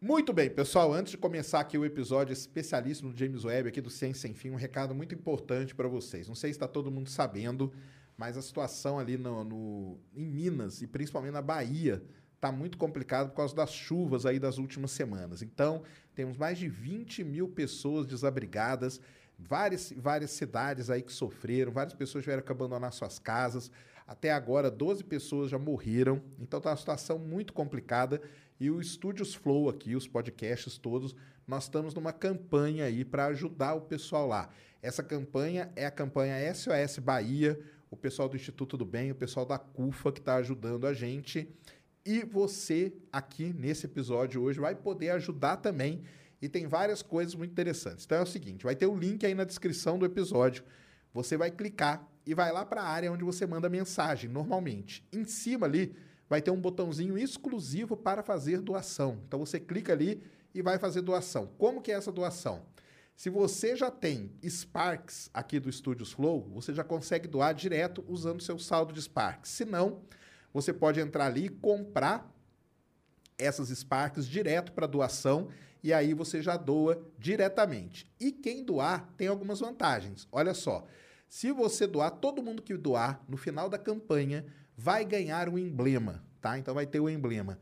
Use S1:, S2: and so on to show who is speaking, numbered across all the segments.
S1: Muito bem, pessoal. Antes de começar aqui o episódio especialíssimo do James Webb aqui do Ciência Sem Fim, um recado muito importante para vocês. Não sei se está todo mundo sabendo, mas a situação ali no, no- em Minas e principalmente na Bahia está muito complicada por causa das chuvas aí das últimas semanas. Então, temos mais de 20 mil pessoas desabrigadas, várias, várias cidades aí que sofreram, várias pessoas tiveram que abandonar suas casas. Até agora, 12 pessoas já morreram. Então, está uma situação muito complicada. E o Estúdios Flow aqui, os podcasts todos, nós estamos numa campanha aí para ajudar o pessoal lá. Essa campanha é a campanha SOS Bahia, o pessoal do Instituto do Bem, o pessoal da CUFA que está ajudando a gente. E você aqui nesse episódio hoje vai poder ajudar também. E tem várias coisas muito interessantes. Então é o seguinte: vai ter o link aí na descrição do episódio. Você vai clicar e vai lá para a área onde você manda mensagem normalmente. Em cima ali vai ter um botãozinho exclusivo para fazer doação. Então você clica ali e vai fazer doação. Como que é essa doação? Se você já tem Sparks aqui do Studios Flow, você já consegue doar direto usando seu saldo de Sparks. Se não, você pode entrar ali e comprar essas Sparks direto para doação e aí você já doa diretamente. E quem doar tem algumas vantagens. Olha só, se você doar, todo mundo que doar no final da campanha vai ganhar um emblema, tá? Então vai ter o emblema.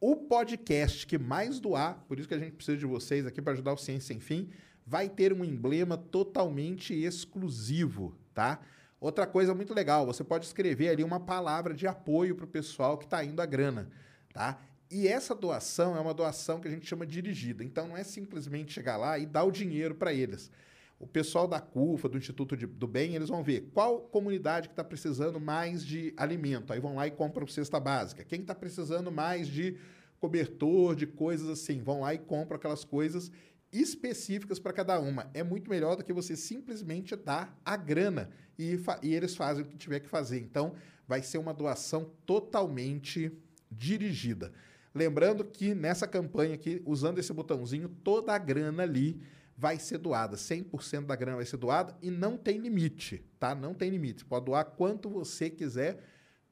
S1: O podcast que mais doar, por isso que a gente precisa de vocês aqui para ajudar o Ciência Sem Fim, vai ter um emblema totalmente exclusivo, tá? Outra coisa muito legal, você pode escrever ali uma palavra de apoio para o pessoal que está indo a grana, tá? E essa doação é uma doação que a gente chama dirigida. Então não é simplesmente chegar lá e dar o dinheiro para eles. O pessoal da CUFA, do Instituto de- do Bem, eles vão ver qual comunidade que está precisando mais de alimento. Aí vão lá e compram cesta básica. Quem está precisando mais de cobertor, de coisas assim, vão lá e compram aquelas coisas específicas para cada uma. É muito melhor do que você simplesmente dar a grana e, e eles fazem o que tiver que fazer. Então, vai ser uma doação totalmente dirigida. Lembrando que nessa campanha aqui, usando esse botãozinho, toda a grana ali vai ser doada. 100% da grana vai ser doada e não tem limite, tá? Não tem limite. Pode doar quanto você quiser,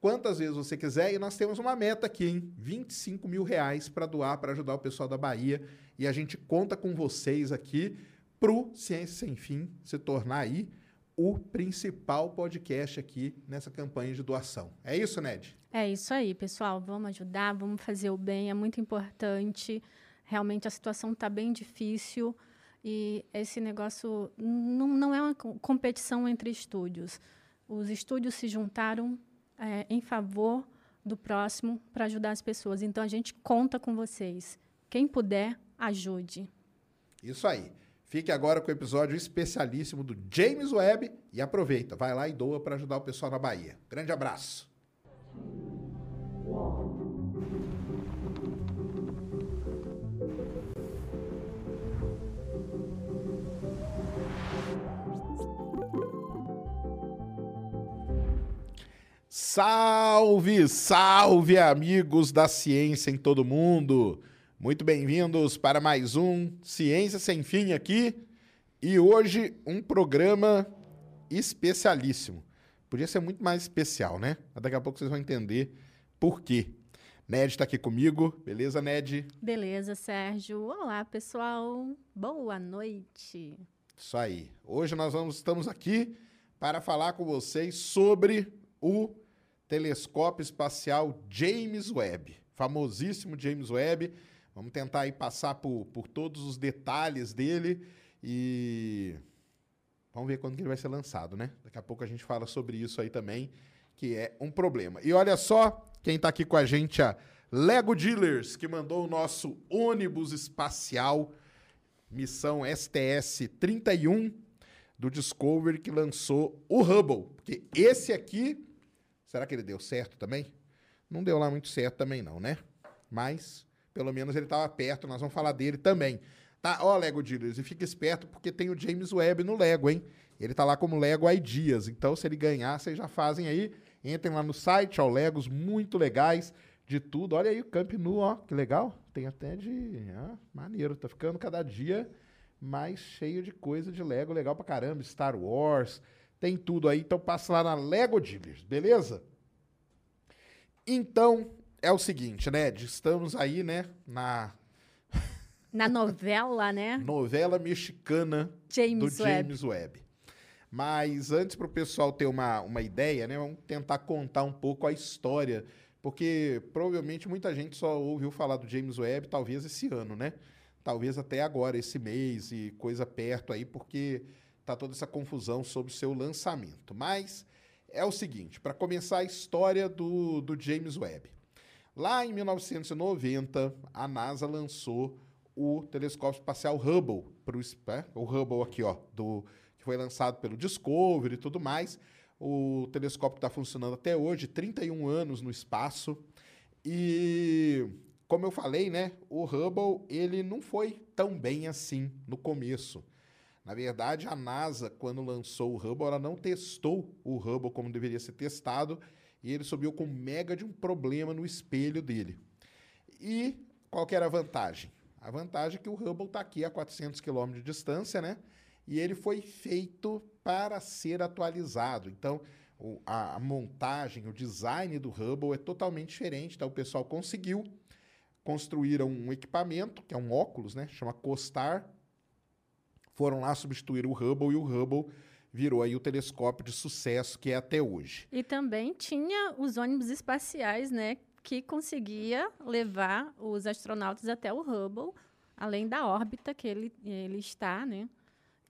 S1: quantas vezes você quiser. E nós temos uma meta aqui, hein? 25 mil reais para doar, para ajudar o pessoal da Bahia. E a gente conta com vocês aqui pro Ciência Sem Fim se tornar aí o principal podcast aqui nessa campanha de doação. É isso, Ned?
S2: É isso aí, pessoal. Vamos ajudar, vamos fazer o bem, é muito importante. Realmente a situação está bem difícil e esse negócio não, não é uma co- competição entre estúdios. Os estúdios se juntaram é, em favor do próximo para ajudar as pessoas. Então a gente conta com vocês. Quem puder, ajude.
S1: Isso aí. Fique agora com o episódio especialíssimo do James Webb e aproveita, vai lá e doa para ajudar o pessoal na Bahia. Grande abraço. Salve, salve, amigos da ciência em todo mundo! Muito bem-vindos para mais um Ciência Sem Fim aqui. E hoje um programa especialíssimo. Podia ser muito mais especial, né? Mas daqui a pouco vocês vão entender por quê. Ned está aqui comigo, beleza, Ned?
S2: Beleza, Sérgio. Olá, pessoal. Boa noite.
S1: Isso aí. Hoje nós vamos, estamos aqui para falar com vocês sobre o telescópio espacial James Webb, famosíssimo James Webb. Vamos tentar aí passar por, por todos os detalhes dele e vamos ver quando que ele vai ser lançado, né? Daqui a pouco a gente fala sobre isso aí também, que é um problema. E olha só quem está aqui com a gente, a Lego Dealers, que mandou o nosso ônibus espacial missão STS-31 do Discovery que lançou o Hubble. Porque esse aqui, será que ele deu certo também? Não deu lá muito certo também não, né? Mas, pelo menos ele estava perto, nós vamos falar dele também. Tá, ó, Lego Dealers, e fica esperto porque tem o James Webb no Lego, hein? Ele tá lá como Lego Ideas. Então, se ele ganhar, vocês já fazem aí. Entrem lá no site, ó, Legos muito legais de tudo. Olha aí o Camp Nou, ó, que legal. Tem até de. Maneiro, tá ficando cada dia mais cheio de coisa de Lego, legal pra caramba. Star Wars, tem tudo aí. Então passa lá na Lego Dealers, beleza? Então, é o seguinte, né? Estamos aí, né, na
S2: na novela, né?
S1: Novela mexicana
S2: James
S1: do James Webb. Mas antes para o pessoal ter uma, uma ideia, né? Vamos tentar contar um pouco a história, porque provavelmente muita gente só ouviu falar do James Webb talvez esse ano, né? Talvez até agora, esse mês e coisa perto aí, porque tá toda essa confusão sobre o seu lançamento. Mas é o seguinte, para começar a história do, do James Webb. Lá em 1990, a NASA lançou o telescópio espacial Hubble, pro, é, o Hubble aqui, ó, do, que foi lançado pelo Discovery e tudo mais. O telescópio está funcionando até hoje, 31 anos no espaço. E como eu falei, né, o Hubble ele não foi tão bem assim no começo. Na verdade, a NASA, quando lançou o Hubble, ela não testou o Hubble como deveria ser testado e ele subiu com mega de um problema no espelho dele. E qual que era a vantagem? A vantagem é que o Hubble está aqui a 400 km de distância, né? E ele foi feito para ser atualizado. Então, o, a, a, montagem, o design do Hubble é totalmente diferente. Então, o pessoal conseguiu construir um equipamento, que é um óculos, né? Chama COSTAR. Foram lá substituir o Hubble e o Hubble virou aí o telescópio de sucesso que é até hoje.
S2: E também tinha os ônibus espaciais, né? que conseguia levar os astronautas até o Hubble, além da órbita que ele, ele está, né?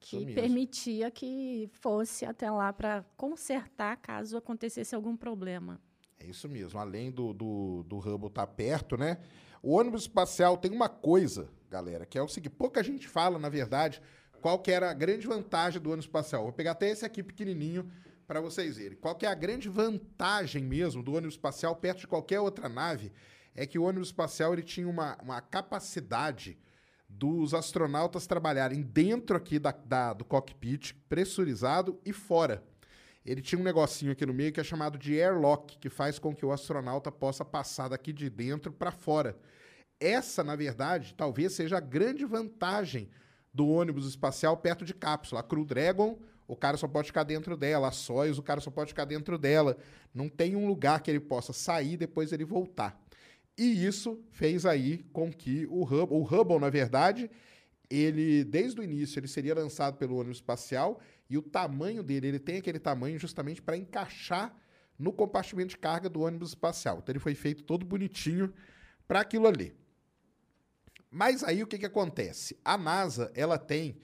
S2: Que permitia que fosse até lá para consertar caso acontecesse algum problema.
S1: É isso mesmo. Além do, do, do Hubble estar tá perto, né? O ônibus espacial tem uma coisa, galera, que é o seguinte: pouca gente fala, na verdade, qual que era a grande vantagem do ônibus espacial. Vou pegar até esse aqui pequenininho para vocês verem. Qual que é a grande vantagem mesmo do ônibus espacial perto de qualquer outra nave? É que o ônibus espacial ele tinha uma, uma capacidade dos astronautas trabalharem dentro aqui da, da, do cockpit, pressurizado e fora. Ele tinha um negocinho aqui no meio que é chamado de airlock, que faz com que o astronauta possa passar daqui de dentro para fora. Essa, na verdade, talvez seja a grande vantagem do ônibus espacial perto de cápsula. A Crew Dragon o cara só pode ficar dentro dela. A Soyuz, o cara só pode ficar dentro dela. Não tem um lugar que ele possa sair depois ele voltar. E isso fez aí com que o Hubble, o Hubble, na verdade, ele desde o início ele seria lançado pelo ônibus espacial e o tamanho dele, ele tem aquele tamanho justamente para encaixar no compartimento de carga do ônibus espacial. Então ele foi feito todo bonitinho para aquilo ali. Mas aí o que, que acontece? A NASA ela tem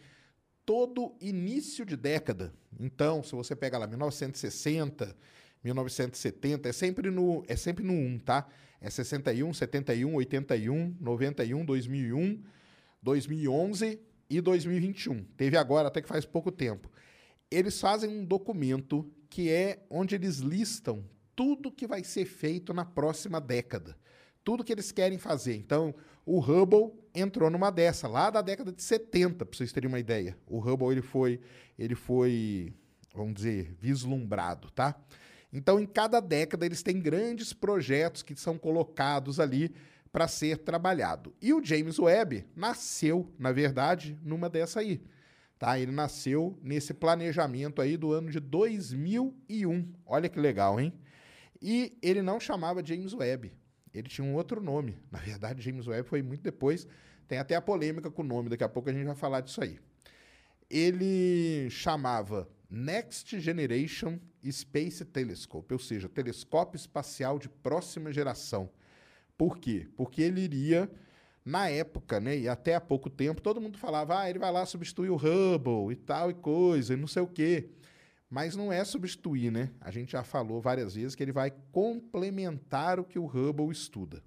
S1: todo início de década. Então, se você pega lá 1960, 1970, é sempre no, é sempre no 1, tá? É 61, 71, 81, 91, 2001, 2011 e 2021. Teve agora, até que faz pouco tempo. Eles fazem um documento que é onde eles listam tudo que vai ser feito na próxima década. Tudo que eles querem fazer. Então, o Hubble entrou numa dessa, lá da década de 70, para vocês terem uma ideia. O Hubble ele foi, ele foi, vamos dizer, vislumbrado, tá? Então, em cada década, eles têm grandes projetos que são colocados ali para ser trabalhado. E o James Webb nasceu, na verdade, numa dessa aí. Tá? Ele nasceu nesse planejamento aí do ano de 2001. Olha que legal, hein? E ele não chamava James Webb ele tinha um outro nome. Na verdade, James Webb foi muito depois. Tem até a polêmica com o nome, daqui a pouco a gente vai falar disso aí. Ele chamava Next Generation Space Telescope, ou seja, telescópio espacial de próxima geração. Por quê? Porque ele iria, na época, né, e até há pouco tempo, todo mundo falava, ah, ele vai lá substituir o Hubble e tal e coisa, e não sei o quê. Mas não é substituir, né? A gente já falou várias vezes que ele vai complementar o que o Hubble estuda.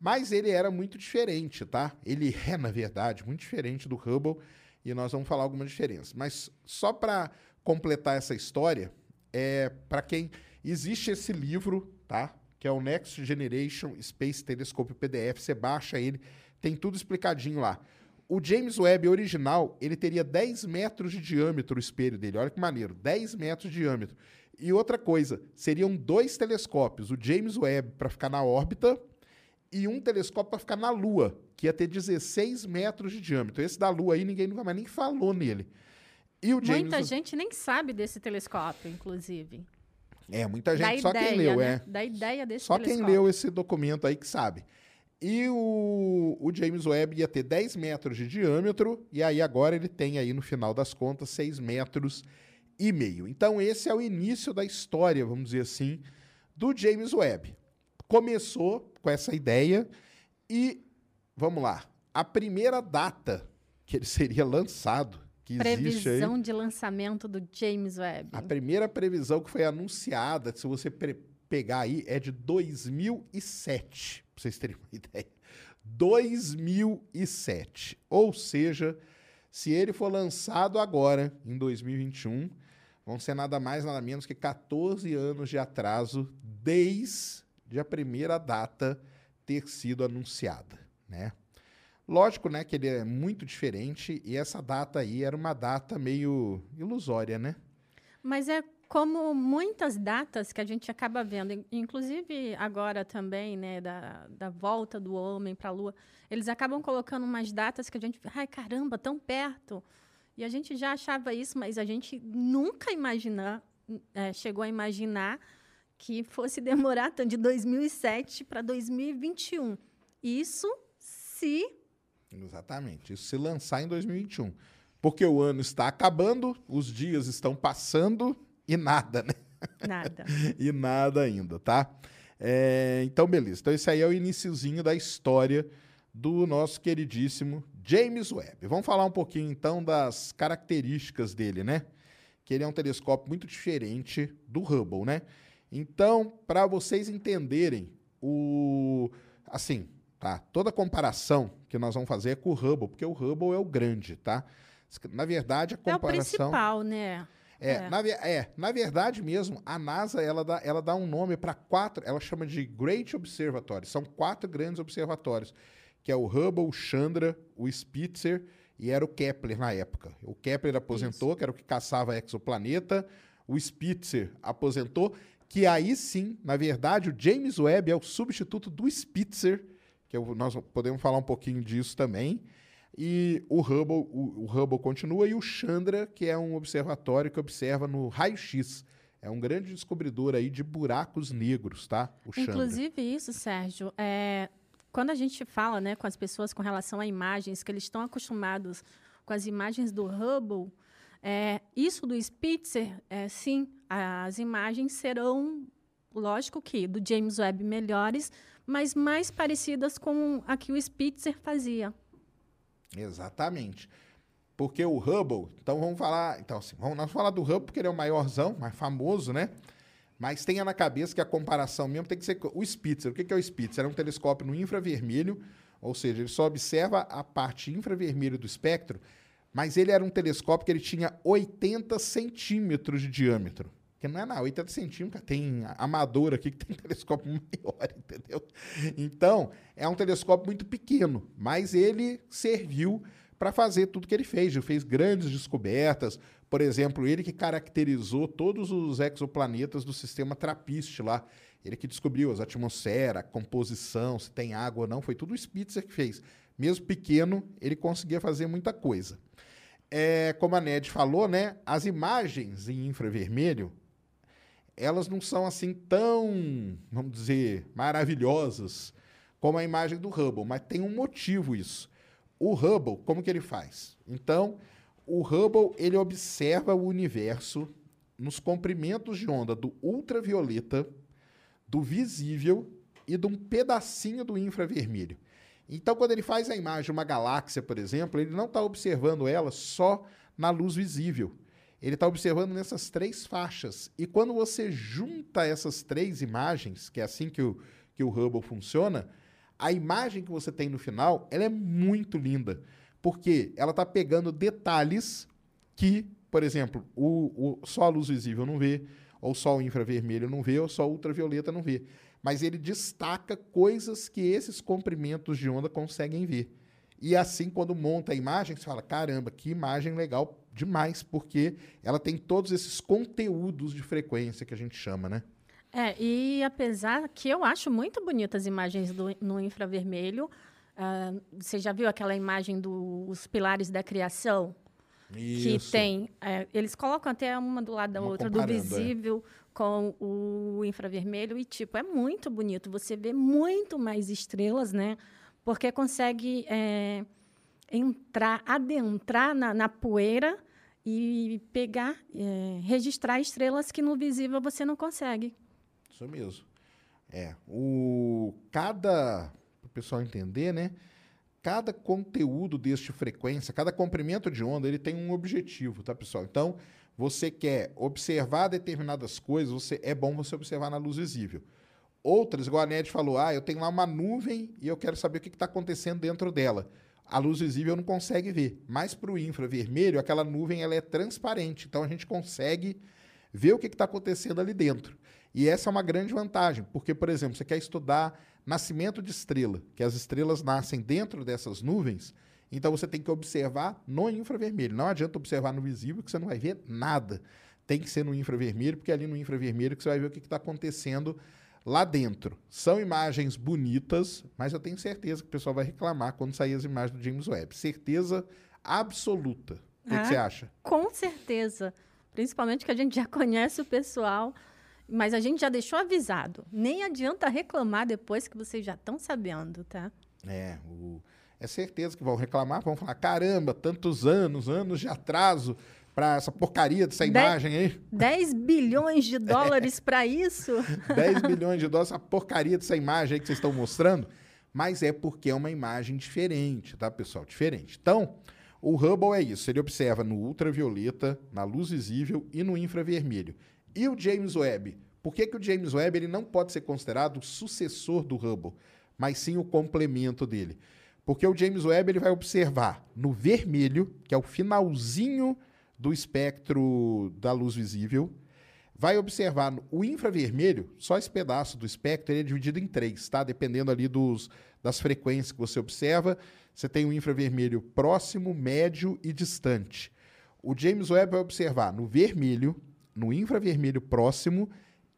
S1: Mas ele era muito diferente, tá? Ele é, na verdade, muito diferente do Hubble e nós vamos falar algumas diferenças. Mas só para completar essa história, é para quem existe esse livro, tá? que é o Next Generation Space Telescope PDF. Você baixa ele, tem tudo explicadinho lá. O James Webb original, ele teria 10 metros de diâmetro o espelho dele. Olha que maneiro, 10 metros de diâmetro. E outra coisa, seriam dois telescópios, o James Webb para ficar na órbita e um telescópio para ficar na Lua, que ia ter 16 metros de diâmetro. Esse da Lua aí ninguém nunca mais nem falou nele.
S2: E o James... Muita gente nem sabe desse telescópio, inclusive.
S1: É, muita gente, da só ideia, quem leu, né? é.
S2: Da ideia desse
S1: Só telescópio. quem leu esse documento aí que sabe. E o, o, James Webb ia ter 10 metros de diâmetro, e aí agora ele tem aí, no final das contas, 6 metros e meio. Então esse é o início da história, vamos dizer assim, do James Webb. Começou com essa ideia e, vamos lá, a primeira data que ele seria lançado, que
S2: previsão
S1: aí,
S2: de lançamento do James Webb.
S1: A primeira previsão que foi anunciada, se você pegar aí, é de 2007 vocês terem uma ideia. 2007. Ou seja, se ele for lançado agora, em 2021, vão ser nada mais, nada menos que 14 anos de atraso desde a primeira data ter sido anunciada, né? Lógico, né, que ele é muito diferente e essa data aí era uma data meio ilusória, né?
S2: Mas é como muitas datas que a gente acaba vendo, inclusive agora também, né, da, da volta do homem para a Lua, eles acabam colocando umas datas que a gente, ai caramba, tão perto. E a gente já achava isso, mas a gente nunca imagina, é, chegou a imaginar que fosse demorar tanto de 2007 para 2021. Isso se
S1: Exatamente. Isso se lançar em 2021. Porque o ano está acabando, os dias estão passando e nada, né?
S2: Nada.
S1: e nada ainda, tá? É, então, beleza. Então, esse aí é o iníciozinho da história do nosso queridíssimo James Webb. Vamos falar um pouquinho, então, das características dele, né? Que ele é um telescópio muito diferente do Hubble, né? Então, para vocês entenderem o... Assim, tá? Toda comparação que nós vamos fazer é com o Hubble, porque o Hubble é o grande, tá? Na verdade, a comparação... É o
S2: principal, né?
S1: É, é. Na, é, na verdade mesmo, a NASA ela dá, ela dá um nome para quatro, ela chama de Great Observatory. São quatro grandes observatórios, que é o Hubble, o Chandra, o Spitzer e era o Kepler na época. O Kepler aposentou, Isso. que era o que caçava exoplaneta. O Spitzer aposentou, que aí sim, na verdade, o James Webb é o substituto do Spitzer, que eu, nós podemos falar um pouquinho disso também. E o Hubble, o, o Hubble continua, e o Chandra, que é um observatório que observa no raio-x. É um grande descobridor aí de buracos negros, tá?
S2: O Inclusive isso, Sérgio, é, quando a gente fala né, com as pessoas com relação a imagens, que eles estão acostumados com as imagens do Hubble, é, isso do Spitzer, é, sim, as imagens serão, lógico que do James Webb melhores, mas mais parecidas com a que o Spitzer fazia.
S1: Exatamente. Porque o Hubble, então vamos falar, então assim, vamos nós falar do Hubble porque ele é o maiorzão, mais famoso, né? Mas tenha na cabeça que a comparação mesmo tem que ser o Spitzer. O que é o Spitzer? É um telescópio no infravermelho, ou seja, ele só observa a parte infravermelho do espectro, mas ele era um telescópio que ele tinha 80 centímetros de diâmetro. Que não é na 80 centímetros, tem amador aqui que tem telescópio maior, entendeu? Então, é um telescópio muito pequeno, mas ele serviu para fazer tudo que ele fez. Ele fez grandes descobertas. Por exemplo, ele que caracterizou todos os exoplanetas do sistema Trappist lá. Ele que descobriu as atmosferas, a composição, se tem água ou não. Foi tudo o Spitzer que fez. Mesmo pequeno, ele conseguia fazer muita coisa. É, como a Ned falou, né, as imagens em infravermelho elas não são assim tão, vamos dizer, maravilhosas como a imagem do Hubble, mas tem um motivo isso. O Hubble, como que ele faz? Então, o Hubble ele observa o universo nos comprimentos de onda do ultravioleta, do visível e de um pedacinho do infravermelho. Então, quando ele faz a imagem de uma galáxia, por exemplo, ele não está observando ela só na luz visível. Ele está observando nessas três faixas. E quando você junta essas três imagens, que é assim que o, que o Hubble funciona, a imagem que você tem no final ela é muito linda. Porque ela está pegando detalhes que, por exemplo, o, o, só a luz visível não vê, ou só o infravermelho não vê, ou só o ultravioleta não vê. mas ele destaca coisas que esses comprimentos de onda conseguem ver. E assim, quando monta a imagem, você fala: caramba, que imagem legal demais, porque ela tem todos esses conteúdos de frequência que a gente chama, né?
S2: É, e apesar que eu acho muito bonitas as imagens do, no infravermelho, uh, você já viu aquela imagem dos pilares da criação?
S1: Isso.
S2: Que tem. É, eles colocam até uma do lado da
S1: Uma
S2: outra, do
S1: é.
S2: visível com o infravermelho, e tipo, é muito bonito. Você vê muito mais estrelas, né? Porque consegue é, entrar, adentrar na, na poeira e pegar, é, registrar estrelas que no visível você não consegue.
S1: Isso mesmo. É. O, cada. Para o pessoal entender, né? Cada conteúdo deste frequência, cada comprimento de onda, ele tem um objetivo, tá, pessoal? Então, você quer observar determinadas coisas, você, é bom você observar na luz visível. Outras, igual a Ned falou, ah, eu tenho lá uma nuvem e eu quero saber o que está acontecendo dentro dela. A luz visível não consegue ver, mas para o infravermelho, aquela nuvem ela é transparente, então a gente consegue ver o que está acontecendo ali dentro. E essa é uma grande vantagem, porque, por exemplo, você quer estudar nascimento de estrela, que as estrelas nascem dentro dessas nuvens, então você tem que observar no infravermelho. Não adianta observar no visível, que você não vai ver nada. Tem que ser no infravermelho, porque é ali no infravermelho que você vai ver o que está acontecendo lá dentro. São imagens bonitas, mas eu tenho certeza que o pessoal vai reclamar quando sair as imagens do James Webb. Certeza absoluta. O que,
S2: Ah.
S1: que você acha?
S2: Com certeza. Principalmente que a gente já conhece o pessoal, mas a gente já deixou avisado. Nem adianta reclamar depois que vocês já estão sabendo, tá?
S1: É, o- é certeza que vão reclamar, vão falar: caramba, tantos anos, anos de atraso para essa porcaria dessa
S2: De-
S1: imagem aí.
S2: 10 bilhões de dólares para isso?
S1: 10 milhões de dólares, essa porcaria dessa imagem aí que vocês estão mostrando. Mas é porque é uma imagem diferente, tá, pessoal? Diferente. Então, o Hubble é isso. Ele observa no ultravioleta, na luz visível e no infravermelho. E o James Webb? Por que, que o James Webb ele não pode ser considerado o sucessor do Hubble, mas sim o complemento dele? Porque o James Webb ele vai observar no vermelho, que é o finalzinho do espectro da luz visível, vai observar o infravermelho, só esse pedaço do espectro ele é dividido em três, tá? Dependendo ali dos, das frequências que você observa, você tem o infravermelho próximo, médio e distante. O James Webb vai observar no vermelho, no infravermelho próximo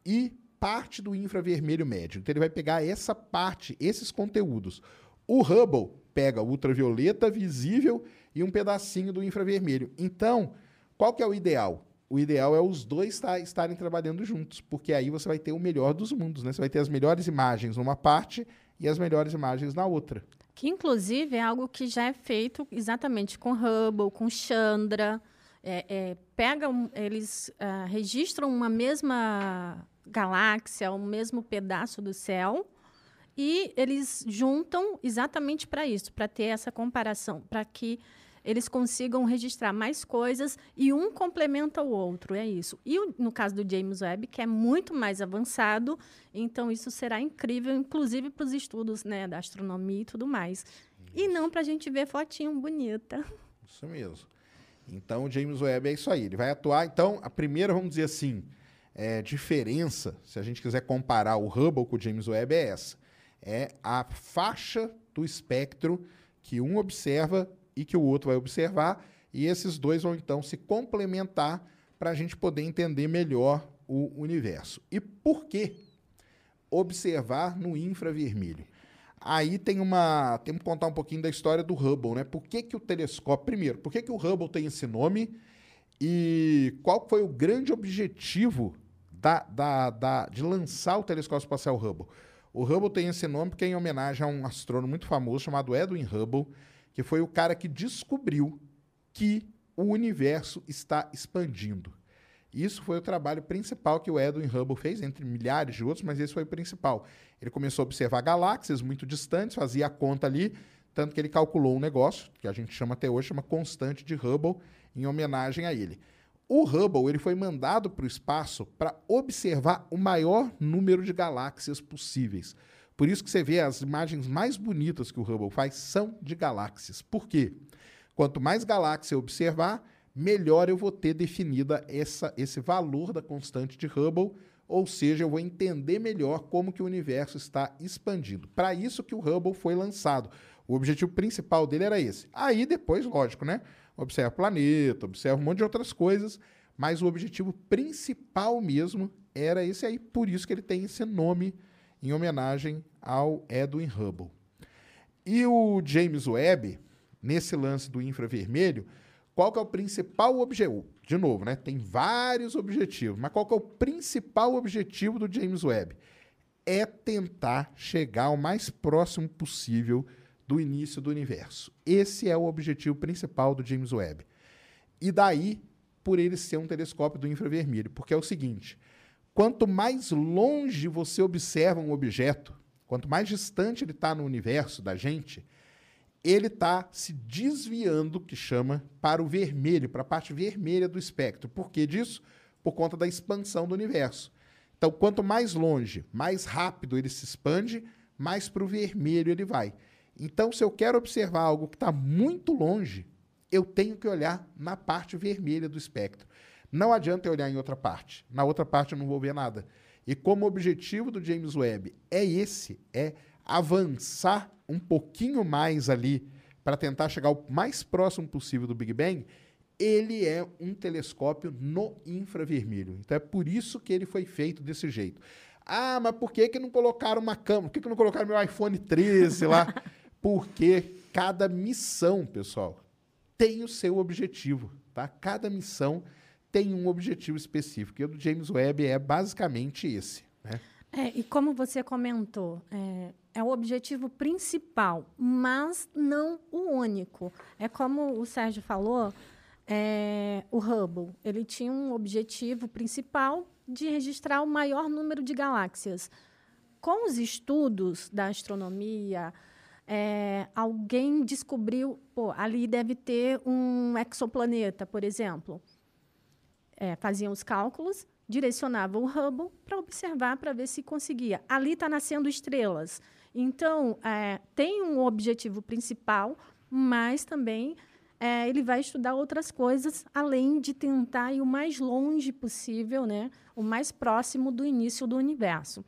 S1: e parte do infravermelho médio. Então ele vai pegar essa parte, esses conteúdos. O Hubble pega ultravioleta visível e um pedacinho do infravermelho. Então, qual que é o ideal? O ideal é os dois estarem trabalhando juntos, porque aí você vai ter o melhor dos mundos, né? Você vai ter as melhores imagens numa parte e as melhores imagens na outra.
S2: Que, inclusive, é algo que já é feito exatamente com Hubble, com Chandra. É, é, pegam, eles ah, registram uma mesma galáxia, o mesmo pedaço do céu, e eles juntam exatamente para isso, para ter essa comparação, para que eles consigam registrar mais coisas e um complementa o outro, é isso. E no caso do James Webb, que é muito mais avançado, então isso será incrível, inclusive para os estudos né, da astronomia e tudo mais. E não para a gente ver fotinho bonita.
S1: Isso mesmo. Então, o James Webb é isso aí. Ele vai atuar. Então, a primeira, vamos dizer assim, é, diferença, se a gente quiser comparar o Hubble com o James Webb, é essa. É a faixa do espectro que um observa e que o outro vai observar. E esses dois vão, então, se complementar para a gente poder entender melhor o universo. E por que observar no infravermelho? Aí tem uma. Temos que contar um pouquinho da história do Hubble, né? Por que, que o telescópio. Primeiro, por que, que o Hubble tem esse nome? E qual foi o grande objetivo da, da, da- de lançar o telescópio espacial Hubble? O Hubble tem esse nome porque é em homenagem a um astrônomo muito famoso chamado Edwin Hubble, que foi o cara que descobriu que o universo está expandindo. Isso foi o trabalho principal que o Edwin Hubble fez, entre milhares de outros, mas esse foi o principal. Ele começou a observar galáxias muito distantes, fazia a conta ali, tanto que ele calculou um negócio, que a gente chama até hoje, chama constante de Hubble, em homenagem a ele. O Hubble ele foi mandado para o espaço para observar o maior número de galáxias possíveis. Por isso que você vê as imagens mais bonitas que o Hubble faz são de galáxias. Por quê? Quanto mais galáxia eu observar, melhor eu vou ter definida essa, esse valor da constante de Hubble, ou seja, eu vou entender melhor como que o universo está expandindo. Para isso que o Hubble foi lançado. O objetivo principal dele era esse. Aí depois, lógico, né? Observa o planeta, observa um monte de outras coisas, mas o objetivo principal mesmo era esse aí. Por isso que ele tem esse nome em homenagem ao Edwin Hubble. E o James Webb, nesse lance do infravermelho, qual que é o principal objetivo? De novo, né? Tem vários objetivos, mas qual que é o principal objetivo do James Webb? É tentar chegar o mais próximo possível do início do universo. Esse é o objetivo principal do James Webb. E daí, por ele ser um telescópio do infravermelho, porque é o seguinte: quanto mais longe você observa um objeto, quanto mais distante ele está no universo da gente, ele está se desviando, que chama, para o vermelho, para a parte vermelha do espectro. Por que disso? Por conta da expansão do universo. Então, quanto mais longe, mais rápido ele se expande, mais para o vermelho ele vai. Então, se eu quero observar algo que está muito longe, eu tenho que olhar na parte vermelha do espectro. Não adianta eu olhar em outra parte. Na outra parte eu não vou ver nada. E como o objetivo do James Webb é esse, é avançar um pouquinho mais ali para tentar chegar o mais próximo possível do Big Bang, ele é um telescópio no infravermelho. Então é por isso que ele foi feito desse jeito. Ah, mas por que, que não colocaram uma câmera? Por que, que não colocaram meu iPhone 13 lá? Porque cada missão, pessoal, tem o seu objetivo. Tá? Cada missão tem um objetivo específico. E o do James Webb é basicamente esse. Né?
S2: É, e como você comentou, é, é o objetivo principal, mas não o único. É como o Sérgio falou, é, o Hubble, ele tinha um objetivo principal de registrar o maior número de galáxias. Com os estudos da astronomia, é, alguém descobriu, pô, ali deve ter um exoplaneta, por exemplo. É, faziam os cálculos, direcionava o Hubble para observar, para ver se conseguia. Ali está nascendo estrelas. Então, é, tem um objetivo principal, mas também é, ele vai estudar outras coisas, além de tentar ir o mais longe possível, né, o mais próximo do início do universo.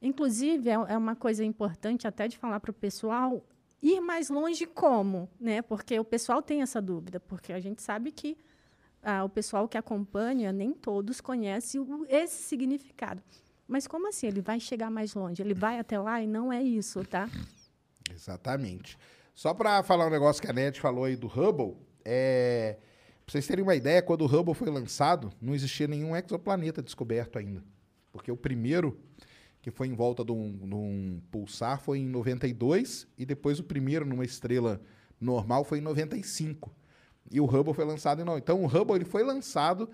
S2: Inclusive, é, é uma coisa importante até de falar para o pessoal ir mais longe como, né? Porque o pessoal tem essa dúvida, porque a gente sabe que ah, o pessoal que acompanha, nem todos conhecem o, esse significado. Mas como assim? Ele vai chegar mais longe? Ele vai até lá e não é isso, tá?
S1: Exatamente. Só para falar um negócio que a Net falou aí do Hubble, é... para vocês terem uma ideia, quando o Hubble foi lançado, não existia nenhum exoplaneta descoberto ainda. Porque o primeiro que foi em volta de um, de um pulsar foi em 92 e depois o primeiro numa estrela normal foi em 95. E o Hubble foi lançado em não. Então o Hubble ele foi lançado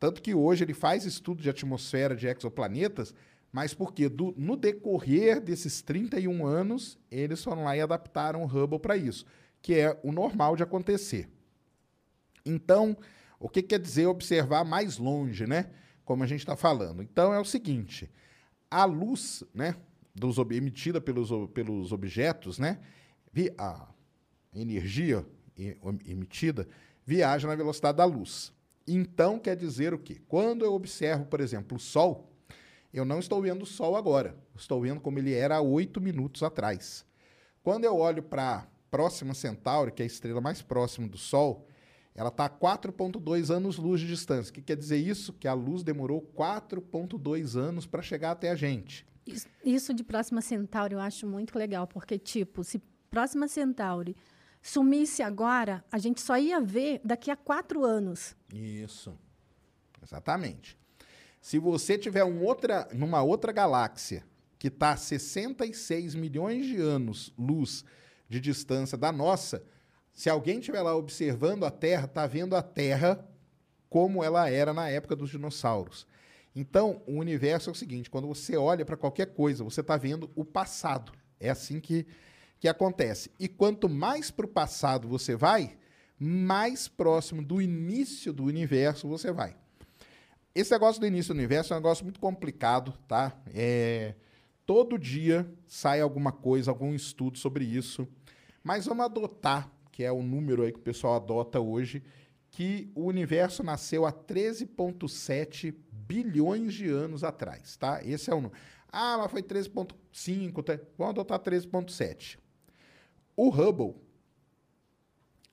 S1: tanto que hoje ele faz estudo de atmosfera de exoplanetas, mas porque do, no decorrer desses 31 anos, eles foram lá e adaptaram o Hubble para isso, que é o normal de acontecer. Então, o que quer dizer observar mais longe, né? Como a gente está falando. Então é o seguinte: a luz, né, dos, emitida pelos, pelos objetos, né, a energia emitida viaja na velocidade da luz. Então quer dizer o quê? Quando eu observo, por exemplo, o Sol, eu não estou vendo o Sol agora. Estou vendo como ele era há oito minutos atrás. Quando eu olho para próxima Centauri, que é a estrela mais próxima do Sol, ela está a 4,2 anos-luz de distância. O que quer dizer isso? Que a luz demorou 4,2 anos para chegar até a gente.
S2: Isso de Próxima Centauri eu acho muito legal, porque, tipo, se Próxima Centauri sumisse agora, a gente só ia ver daqui a quatro anos.
S1: Isso. Exatamente. Se você tiver um outra, numa outra galáxia que está a 66 milhões de anos luz de distância da nossa, se alguém estiver lá observando a Terra, está vendo a Terra como ela era na época dos dinossauros. Então, o universo é o seguinte: quando você olha para qualquer coisa, você está vendo o passado. É assim que que acontece. E quanto mais para o passado você vai, mais próximo do início do universo você vai. Esse negócio do início do universo é um negócio muito complicado, tá? É, todo dia sai alguma coisa, algum estudo sobre isso. Mas vamos adotar, que é o número aí que o pessoal adota hoje, que o universo nasceu há 13,7 bilhões de anos atrás, tá? Esse é o número. Ah, mas foi 13.5, tá? vamos adotar 13.7. O Hubble,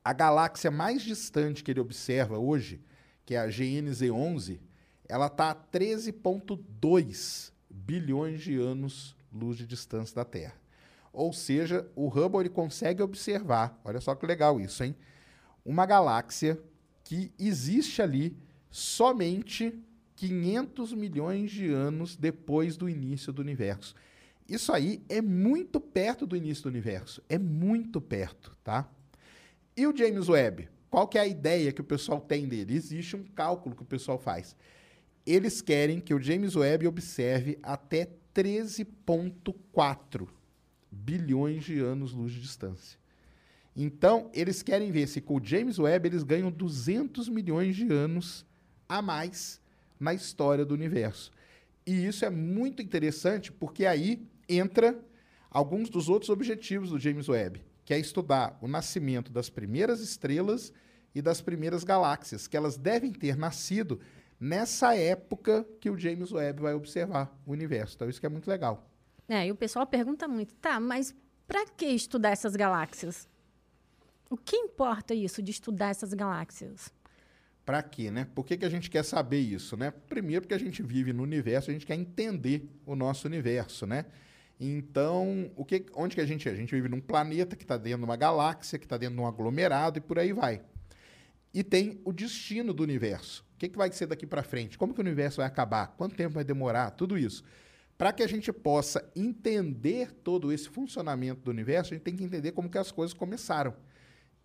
S1: a galáxia mais distante que ele observa hoje, que é a GNZ 11, ela está a 13.2 bilhões de anos luz de distância da Terra. Ou seja, o Hubble ele consegue observar, olha só que legal isso, hein? Uma galáxia que existe ali somente 500 milhões de anos depois do início do universo. Isso aí é muito perto do início do universo, é muito perto, tá? E o James Webb? Qual que é a ideia que o pessoal tem dele? Existe um cálculo que o pessoal faz. Eles querem que o James Webb observe até 13,4 bilhões de anos-luz de distância. Então, eles querem ver se com o James Webb eles ganham 200 milhões de anos a mais na história do universo. E isso é muito interessante porque aí entra alguns dos outros objetivos do James Webb, que é estudar o nascimento das primeiras estrelas e das primeiras galáxias, que elas devem ter nascido nessa época que o James Webb vai observar o universo. Então, isso que é muito legal.
S2: É, e o pessoal pergunta muito, tá, mas para que estudar essas galáxias? O que importa isso de estudar essas galáxias?
S1: Para quê, né? Por que, que a gente quer saber isso, né? Primeiro porque a gente vive no universo, a gente quer entender o nosso universo, né? Então, o que, onde que a gente é? A gente vive num planeta que está dentro de uma galáxia, que está dentro de um aglomerado e por aí vai. E tem o destino do universo. O que, que vai ser daqui para frente? Como que o universo vai acabar? Quanto tempo vai demorar? Tudo isso. Para que a gente possa entender todo esse funcionamento do universo, a gente tem que entender como que as coisas começaram.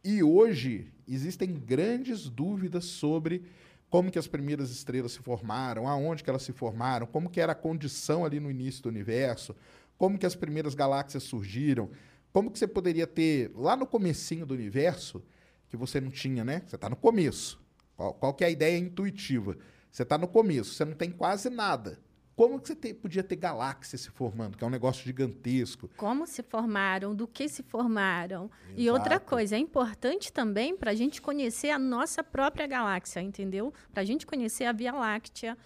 S1: E hoje existem grandes dúvidas sobre como que as primeiras estrelas se formaram, aonde que elas se formaram, como que era a condição ali no início do universo, como que as primeiras galáxias surgiram, como que você poderia ter lá no comecinho do universo que você não tinha, né? Você está no começo. Qual, qual que é a ideia intuitiva? Você está no começo, você não tem quase nada. Como que você te, podia ter galáxias se formando, que é um negócio gigantesco?
S2: Como se formaram, do que se formaram. Exato. E outra coisa, é importante também para a gente conhecer a nossa própria galáxia, entendeu? Para a gente conhecer a Via Láctea.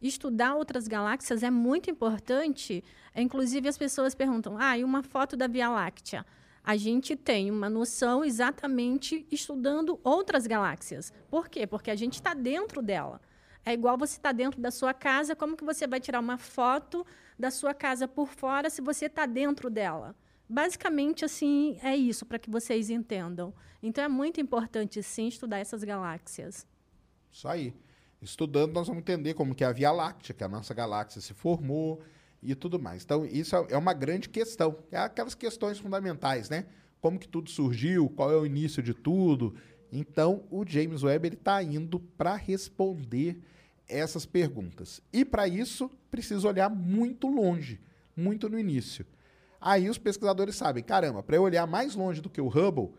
S2: Estudar outras galáxias é muito importante. Inclusive, as pessoas perguntam: ah, e uma foto da Via Láctea? a gente tem uma noção exatamente estudando outras galáxias. Por quê? Porque a gente está dentro dela. É igual você estar tá dentro da sua casa, como que você vai tirar uma foto da sua casa por fora se você está dentro dela? Basicamente, assim, é isso, para que vocês entendam. Então, é muito importante, sim, estudar essas galáxias.
S1: Isso aí. Estudando, nós vamos entender como que é a Via Láctea, que a nossa galáxia se formou, e tudo mais. Então, isso é, é uma grande questão. É aquelas questões fundamentais, né? Como que tudo surgiu, qual é o início de tudo. Então, o James Webb está indo para responder essas perguntas. E para isso, precisa olhar muito longe, muito no início. Aí os pesquisadores sabem, caramba, para eu olhar mais longe do que o Hubble,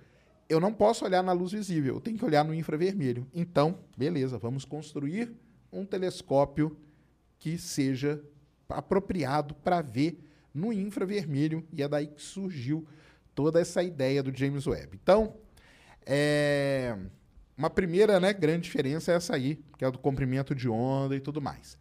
S1: eu não posso olhar na luz visível, eu tenho que olhar no infravermelho. Então, beleza, vamos construir um telescópio que seja apropriado para ver no infravermelho, e é daí que surgiu toda essa ideia do James Webb. Então, é, uma primeira né, grande diferença é essa aí, que é do comprimento de onda e tudo mais.